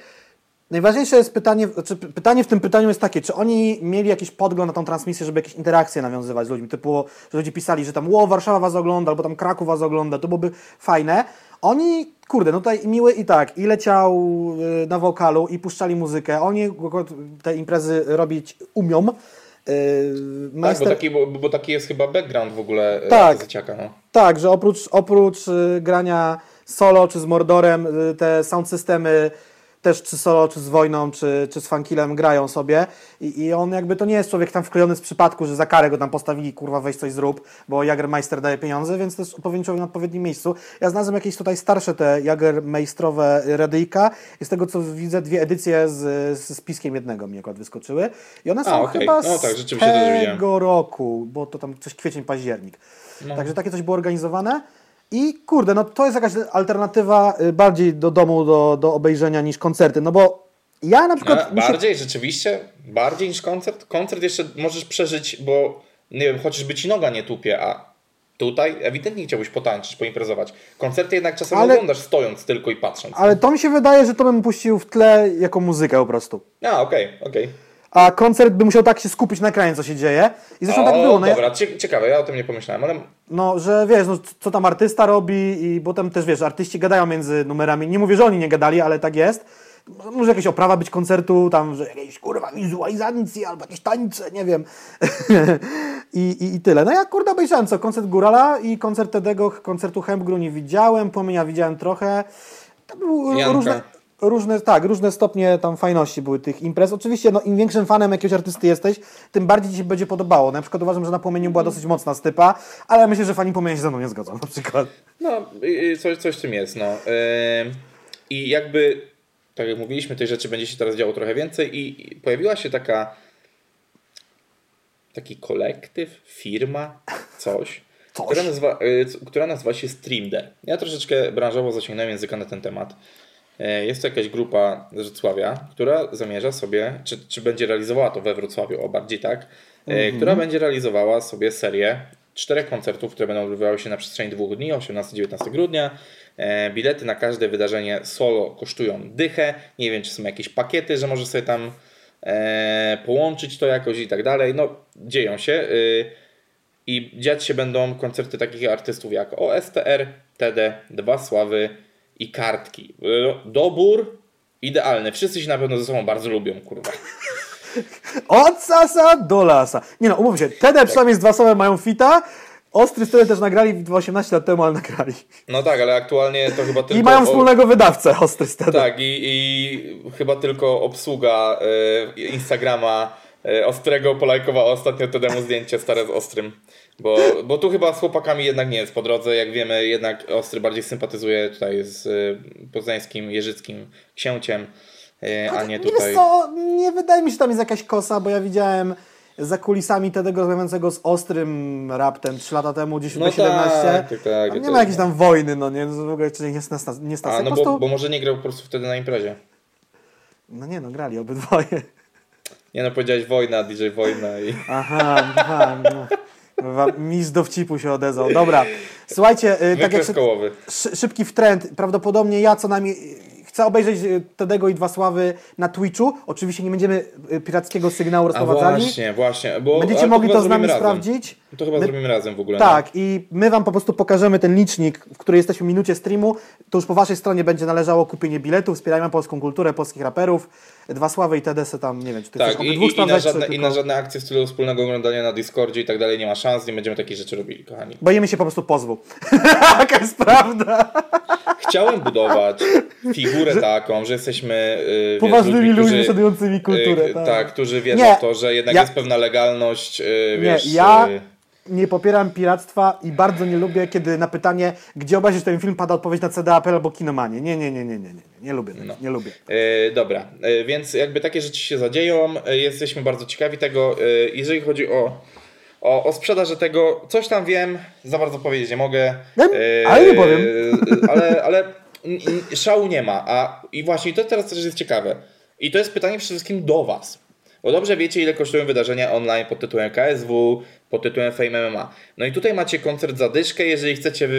Najważniejsze jest pytanie, znaczy pytanie w tym pytaniu jest takie, czy oni mieli jakiś podgląd na tą transmisję, żeby jakieś interakcje nawiązywać z ludźmi, typu, że ludzie pisali, że tam ło, Warszawa was ogląda, albo tam Kraków was ogląda, to byłoby fajne. Oni, kurde, no tutaj miły i tak, i leciał y, na wokalu, i puszczali muzykę, oni te imprezy robić umią. Yy, Tak, bo taki, bo, bo taki jest chyba background w ogóle Tak. tak. Zyciaka. No. tak, że oprócz, oprócz y, grania solo czy z Mordorem, y, te sound systemy też czy solo, czy z Wojną, czy, czy z Funkilem grają sobie I, i on jakby to nie jest człowiek tam wklejony z przypadku, że za karę go tam postawili, kurwa weź coś zrób, bo Jagermeister daje pieniądze, więc to jest odpowiedni człowiek na odpowiednim miejscu. Ja znalazłem jakieś tutaj starsze te Jagermeistrowe radyjka i z tego co widzę dwie edycje z, z spiskiem jednego mi akurat wyskoczyły i one są okej. chyba No tak, z też tego roku, bo to tam coś kwiecień, październik. No. Także takie coś było organizowane. I kurde, no to jest jakaś alternatywa y, bardziej do domu, do, do obejrzenia niż koncerty. No bo ja na przykład. A, mi się- bardziej, rzeczywiście? Bardziej niż koncert? Koncert jeszcze możesz przeżyć, bo nie wiem, chociażby ci noga nie tupie, a tutaj ewidentnie chciałbyś potańczyć, poimprezować. Koncerty jednak czasem Ale- oglądasz stojąc tylko i patrząc. Ale to mi się wydaje, że to bym puścił w tle jako muzykę po prostu. A, okej, okej. A koncert by musiał tak się skupić na ekranie, co się dzieje. I zresztą O, tak było. No, ja, dobra, cie, ciekawe, ja o tym nie pomyślałem, ale no, że wiesz, no, co tam artysta robi i potem też wiesz, artyści gadają między numerami. Nie mówię, że oni nie gadali, ale tak jest. Może jakaś oprawa być koncertu, tam, że jakieś kurwa wizualizacje albo jakieś tańce, nie wiem. I, i, I tyle. No ja kurde obejrzałem co, koncert Górala i koncert Tedego, koncertu Hempgru nie widziałem, Płomienia widziałem trochę. To były Janka. różne, różne, tak, różne stopnie tam fajności były tych imprez. Oczywiście no, im większym fanem jakiegoś artysty jesteś, tym bardziej ci się będzie podobało. Na przykład uważam, że na Płomieniu była dosyć mocna stypa, ale myślę, że fani Płomienia się ze mną nie zgodzą na przykład. no, y, y, coś, coś w tym jest, no. I jakby, tak jak mówiliśmy, tej rzeczy będzie się teraz działo trochę więcej i pojawiła się taka taki kolektyw, firma, coś, Coś. Która, nazywa, y, która nazywa się Streamde. Ja troszeczkę branżowo zaciągnąłem języka na ten temat. E, Jest to jakaś grupa z Wrocławia, która zamierza sobie, czy, czy będzie realizowała to we Wrocławiu, o bardziej tak, e, która będzie realizowała sobie serię czterech koncertów, które będą odbywały się na przestrzeni dwóch dni, 18-19 grudnia. E, Bilety na każde wydarzenie solo kosztują dychę. Nie wiem, czy są jakieś pakiety, że może sobie tam połączyć to jakoś i tak dalej. No, dzieją się. Y, I dziać się będą koncerty takich artystów jak OSTR, TD, Dwa Sławy i Kartki. Y, Dobór idealny. Wszyscy się na pewno ze sobą bardzo lubią, kurwa. Od sasa do lasa. Nie no, umówmy się, TD przynajmniej z dwa słowa mają fita, Ostry Style też nagrali 18 lat temu, ale nagrali. No tak, ale aktualnie to chyba tylko... I mają o- wspólnego wydawcę, Ostry Style. Tak, i, i chyba tylko obsługa y, Instagrama E, Ostrego polajkował ostatnio temu zdjęcie stare z Ostrym. Bo, bo tu chyba z chłopakami jednak nie jest po drodze. Jak wiemy, jednak Ostry bardziej sympatyzuje tutaj z y, poznańskim, jeżyckim księciem, y, a nie tutaj. wiesz co, nie wydaje mi się, że tam jest jakaś kosa, bo ja widziałem za kulisami Tedego rozmawiającego z ostrym raptem 3 lata temu, gdzieś No 17 tak, tak, tak, nie to- ma jakiejś tam wojny, no nie, w ogóle nie, nie, nie A, po no prostu, bo, bo może nie grał po prostu wtedy na imprezie. no nie no, grali obydwoje. Nie no, powiedziałeś wojna, DJ wojna i... Aha, aha, no. Kurwa, Mistrz dowcipu się odezwał. Dobra, słuchajcie, y, tak jak kołowy. szy, szybki w trend, prawdopodobnie ja co najmniej y, chcę obejrzeć y, Tedego i Dwa Sławy na Twitchu. Oczywiście nie będziemy pirackiego sygnału A rozprowadzali. właśnie, właśnie. Bo, Będziecie mogli to z nami razem. sprawdzić. To chyba My- zrobimy razem w ogóle. no. Tak, i my Wam po prostu pokażemy ten licznik, w której jesteśmy w minucie streamu. To już po Waszej stronie będzie należało kupienie biletów. Wspierajmy polską kulturę, polskich raperów. Dwa Sławy i TDS tam, nie wiem, czy Ty Tak, chcesz i, obydwóch i, i, na żadne, i tylko... na żadne akcje w stylu wspólnego oglądania na Discordzie i tak dalej nie ma szans, nie będziemy takich rzeczy robili, kochani. Boimy się po prostu pozwu. Taka jest prawda. Chciałem budować figurę taką, że jesteśmy yy, wiesz, Poważnymi ludźmi którzy- szanującymi kulturę. yy, tak. tak, którzy wierzą Nie, w to, że jednak ja- jest pewna legalność, yy, Nie, wiesz... ja yy, nie popieram piractwa i bardzo nie lubię, kiedy na pytanie, gdzie obejrzeć ten film, pada odpowiedź na CD-Apple albo Kinomanie. Nie, nie, nie, nie, nie, nie, nie, lubię No. nie lubię. E, dobra, e, więc jakby takie rzeczy się zadzieją, e, jesteśmy bardzo ciekawi tego. Jeżeli chodzi o, o, o sprzedaż tego, coś tam wiem, za bardzo powiedzieć nie mogę. Ale nie powiem. Ale, ale szału nie ma. A, I właśnie to teraz też jest ciekawe. I to jest pytanie przede wszystkim do Was. Bo dobrze wiecie, ile kosztują wydarzenia online pod tytułem KSW, pod tytułem Fame MMA. No i tutaj macie koncert za dyszkę. Jeżeli chcecie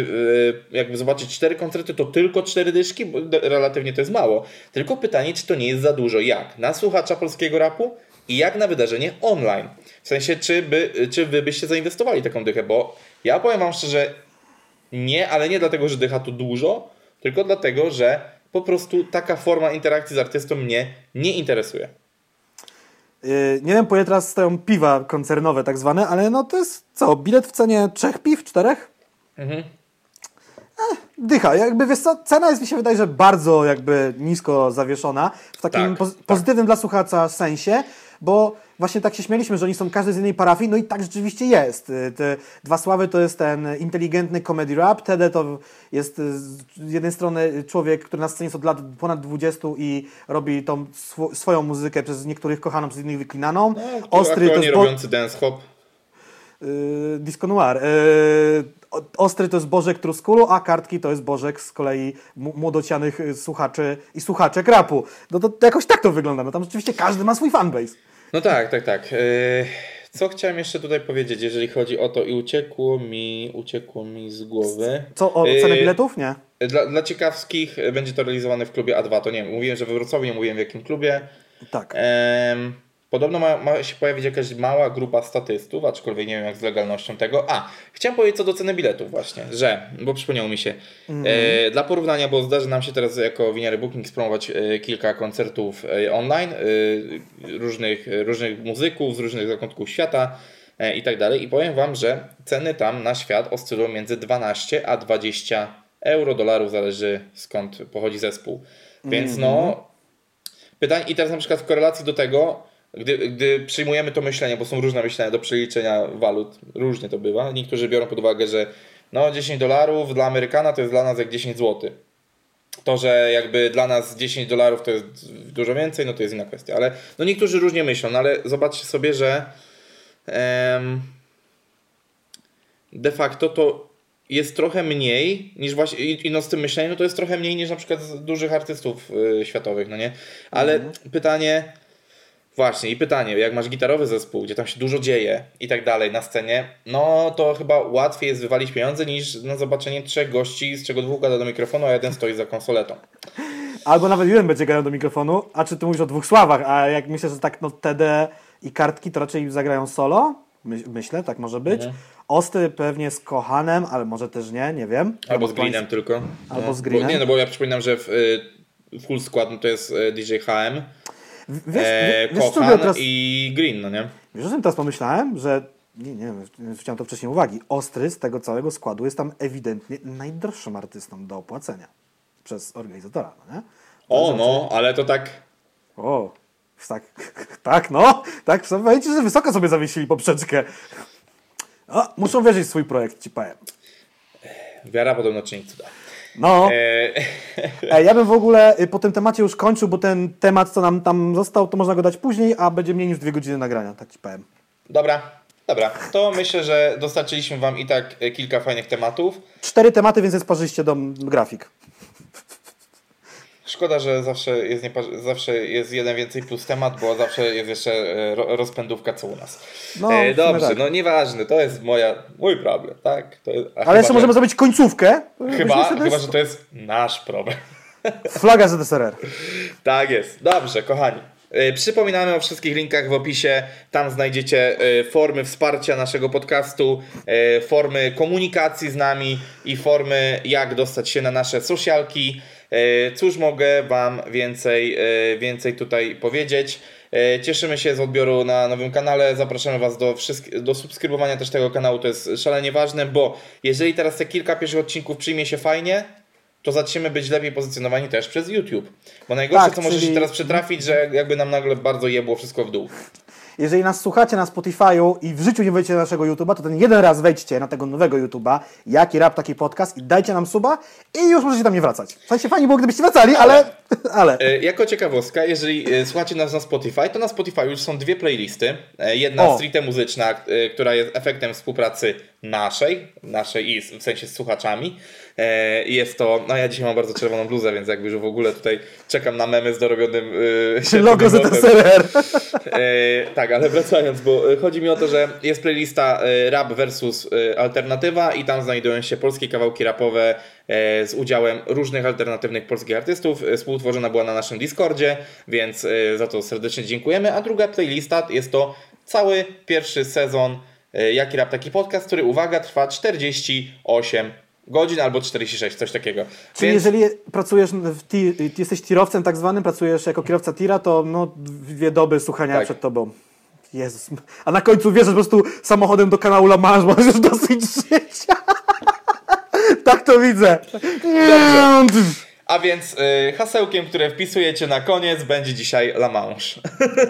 jakby zobaczyć cztery koncerty, to tylko cztery dyszki, bo relatywnie to jest mało. Tylko pytanie, czy to nie jest za dużo. Jak? Na słuchacza polskiego rapu i jak na wydarzenie online. W sensie, czy, by, czy wy byście zainwestowali taką dychę, bo ja powiem wam szczerze, nie, ale nie dlatego, że dycha to dużo, tylko dlatego, że po prostu taka forma interakcji z artystą mnie nie interesuje. Yy, nie wiem, po ile teraz stoją piwa koncernowe tak zwane, ale no to jest co, bilet w cenie trzech piw, czterech? Mhm. Eh, dycha, jakby wiesz co, cena jest mi się wydaje, że bardzo jakby nisko zawieszona, w takim Tak, poz- tak. pozytywnym dla słuchacza sensie, bo właśnie tak się śmieliśmy, że oni są każdy z innej parafii, no i tak rzeczywiście jest. Y, Te dwa sławy to jest ten inteligentny comedy rap, Tede to jest y, z jednej strony człowiek, który na scenie jest od lat ponad 20 i robi tą swo- swoją muzykę przez niektórych kochaną, przez innych wyklinaną. No, Ostry to jest robiący dance hop. Yy, Disco Noir. Yy, Ostry to jest Bożek Truskulu, a kartki to jest Bożek z kolei młodocianych y, słuchaczy i słuchaczek rapu. No to, to jakoś tak to wygląda. No tam rzeczywiście każdy ma swój fanbase. No tak, tak, tak. Yy, Co chciałem jeszcze tutaj powiedzieć, jeżeli chodzi o to i uciekło mi, uciekło mi z głowy. Co, o Yy, cenę biletów? Nie. Dla, dla ciekawskich y, będzie to realizowane w klubie A2, to nie wiem, mówiłem, że we Wrocławiu, nie mówiłem w jakim klubie. Tak. Em, podobno ma, ma się pojawić jakaś mała grupa statystów, aczkolwiek nie wiem jak z legalnością tego. A, chciałem powiedzieć co do ceny biletów właśnie, że, bo przypomniało mi się, e, dla porównania, bo zdarzy nam się teraz jako Winiary Booking spromować e, kilka koncertów e, online, e, różnych, różnych muzyków z różnych zakątków świata e, i tak dalej i powiem Wam, że ceny tam na świat oscylują między 12 a 20 euro, dolarów, zależy skąd pochodzi zespół. Więc no, pytań i teraz na przykład w korelacji do tego, gdy, gdy przyjmujemy to myślenie, bo są różne myślenia do przeliczenia walut, różnie to bywa. Niektórzy biorą pod uwagę, że no 10 dolarów dla Amerykana to jest dla nas jak 10 zł. To, że jakby dla nas 10 dolarów to jest dużo więcej, no to jest inna kwestia. Ale no niektórzy różnie myślą, no ale zobaczcie sobie, że em, de facto to jest trochę mniej niż właśnie, i, no z tym myśleniem, no to jest trochę mniej niż na przykład z dużych artystów y, światowych, no nie? Ale pytanie, właśnie i pytanie, jak masz gitarowy zespół, gdzie tam się dużo dzieje i tak dalej na scenie, no to chyba łatwiej jest wywalić pieniądze niż na zobaczenie trzech gości, z czego dwóch gada do mikrofonu, a jeden stoi za konsoletą. Albo nawet jeden będzie grał do mikrofonu, a czy ty mówisz o dwóch sławach, a jak myślę, że tak no TD i kartki to raczej zagrają solo, My, myślę, tak może być. Mhm. Osty pewnie z Kohanem, ale może też nie, nie wiem. Albo z Greenem tylko. Albo no, z Greenem. Bo, nie, no bo ja przypominam, że w, y, full skład no to jest y, DJ HM, W- Wiesz, e, wiesz, teraz, i Green, no nie? wiesz, o czym teraz pomyślałem? Że, nie, nie wiem, chciałem to wcześniej uwagi, Ostry z tego całego składu jest tam ewidentnie najdroższym artystą do opłacenia przez organizatora, no nie? O, no, ale to tak O, Tak, tak, no. Tak, powiedzieć, że wysoko sobie zawiesili poprzeczkę. O, muszą wierzyć w swój projekt, ci powiem. Wiara podobno czyni cuda. No. E, ja bym w ogóle y, po tym temacie już kończył, bo ten temat, co nam tam został, to można go dać później, a będzie mniej niż dwie godziny nagrania, tak ci powiem. dobra, dobra. To myślę, że dostarczyliśmy Wam i tak e, kilka fajnych tematów. Cztery tematy, więc jest parzyście do grafik. Szkoda, że zawsze jest, niepa- zawsze jest jeden więcej plus temat, bo zawsze jest jeszcze e, ro- rozpędówka co u nas. No, e, dobrze, tak. no nieważne, to jest moja, mój problem, tak? Jest, Ale jeszcze że- możemy zrobić końcówkę. Chyba, chyba, jest że to jest nasz problem. Flaga ZSRR. Tak jest. Dobrze, kochani. E, Przypominamy o wszystkich linkach w opisie. Tam znajdziecie e, formy wsparcia naszego podcastu, formy komunikacji z nami i formy, jak dostać się na nasze socialki. E, Cóż mogę Wam więcej, e, więcej tutaj powiedzieć? E, Cieszymy się z odbioru na nowym kanale. Zapraszamy Was do, do subskrybowania też tego kanału. To jest szalenie ważne, bo jeżeli teraz te kilka pierwszych odcinków przyjmie się fajnie, to zaczniemy być lepiej pozycjonowani też przez YouTube. Bo najgorsze, Tak, co może czyli- się teraz przytrafić, że jakby nam nagle bardzo jebło wszystko w dół. Jeżeli nas słuchacie na Spotify'u i w życiu nie wejdziecie na naszego YouTube'a, to ten jeden raz wejdźcie na tego nowego YouTube'a, jaki rap, taki podcast i dajcie nam suba i już możecie tam nie wracać. W sensie fajnie było, gdybyście wracali, ale... ale. E, Jako ciekawostka, jeżeli e, słuchacie nas na Spotify, to na Spotify już są dwie playlisty. E, Jedna O. stricte muzyczna, e, która jest efektem współpracy naszej, naszej i w sensie z słuchaczami. E, Jest to, no ja dzisiaj mam bardzo czerwoną bluzę, więc jakby już w ogóle tutaj czekam na memy z dorobionym e, Logo. ZSRR. E, tak, ale wracając, bo e, chodzi mi o to, że jest playlista e, rap versus e, alternatywa i tam znajdują się polskie kawałki rapowe z udziałem różnych alternatywnych polskich artystów. Współtworzona była na naszym Discordzie, więc za to serdecznie dziękujemy. A druga playlista jest to cały pierwszy sezon Jaki Rap Taki Podcast, który, uwaga, trwa 48 godzin albo 46, coś takiego. Czyli Więc- jeżeli pracujesz, w ti, jesteś tirowcem tak zwanym, pracujesz jako kierowca tira, to no, dwie doby słuchania Tak. przed tobą. Jezus. A na końcu wiesz, że po prostu samochodem do kanału La Manche masz już dosyć życia. tak to widzę. A więc y, hasełkiem, które wpisujecie na koniec, będzie dzisiaj La Manche.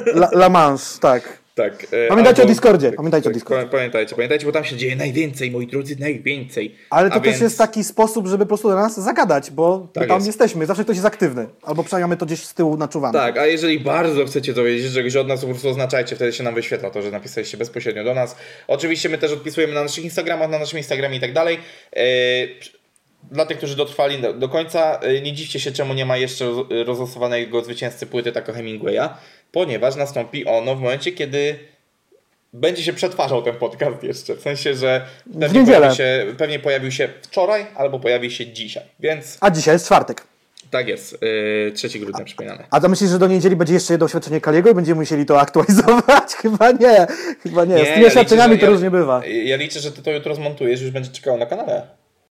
La, La Manche, tak. Tak. y, Pamiętajcie albo- o Discordzie, pamiętajcie o tak, Discordzie. pa- Pamiętajcie, pamiętajcie, bo tam się dzieje najwięcej, moi drodzy, najwięcej. Ale to A też więc- jest taki sposób, żeby po prostu do nas zagadać, bo Tak tam jest. jesteśmy. Zawsze ktoś jest aktywny. Albo przynajmniej to gdzieś z tyłu naczuwamy. Tak, a jeżeli bardzo chcecie dowiedzieć czegoś od nas, to po prostu oznaczajcie, wtedy się nam wyświetla to, że napisaliście bezpośrednio do nas. Oczywiście my też odpisujemy na naszych Instagramach, na naszym Instagramie i tak dalej. Yy, Dla tych, którzy dotrwali do, do końca, yy, nie dziwcie się, czemu nie ma jeszcze roz- rozlosowanego zwycięzcy płyty Taco Hemingwaya, ponieważ nastąpi ono w momencie, kiedy będzie się przetwarzał ten podcast jeszcze. W sensie, że pewnie pojawi, się, pewnie pojawił się wczoraj albo pojawi się dzisiaj. Więc A dzisiaj jest czwartek. tak jest. Yy, 3 grudnia przypominamy. A to myślisz, że do niedzieli będzie jeszcze jedno oświadczenie Kaliego i będziemy musieli to aktualizować? Chyba nie. Chyba nie. Z tymi ja oświadczeniami liczę, to że- różnie bywa. Ja liczę, że ty to jutro zmontujesz, już będzie czekało na kanale.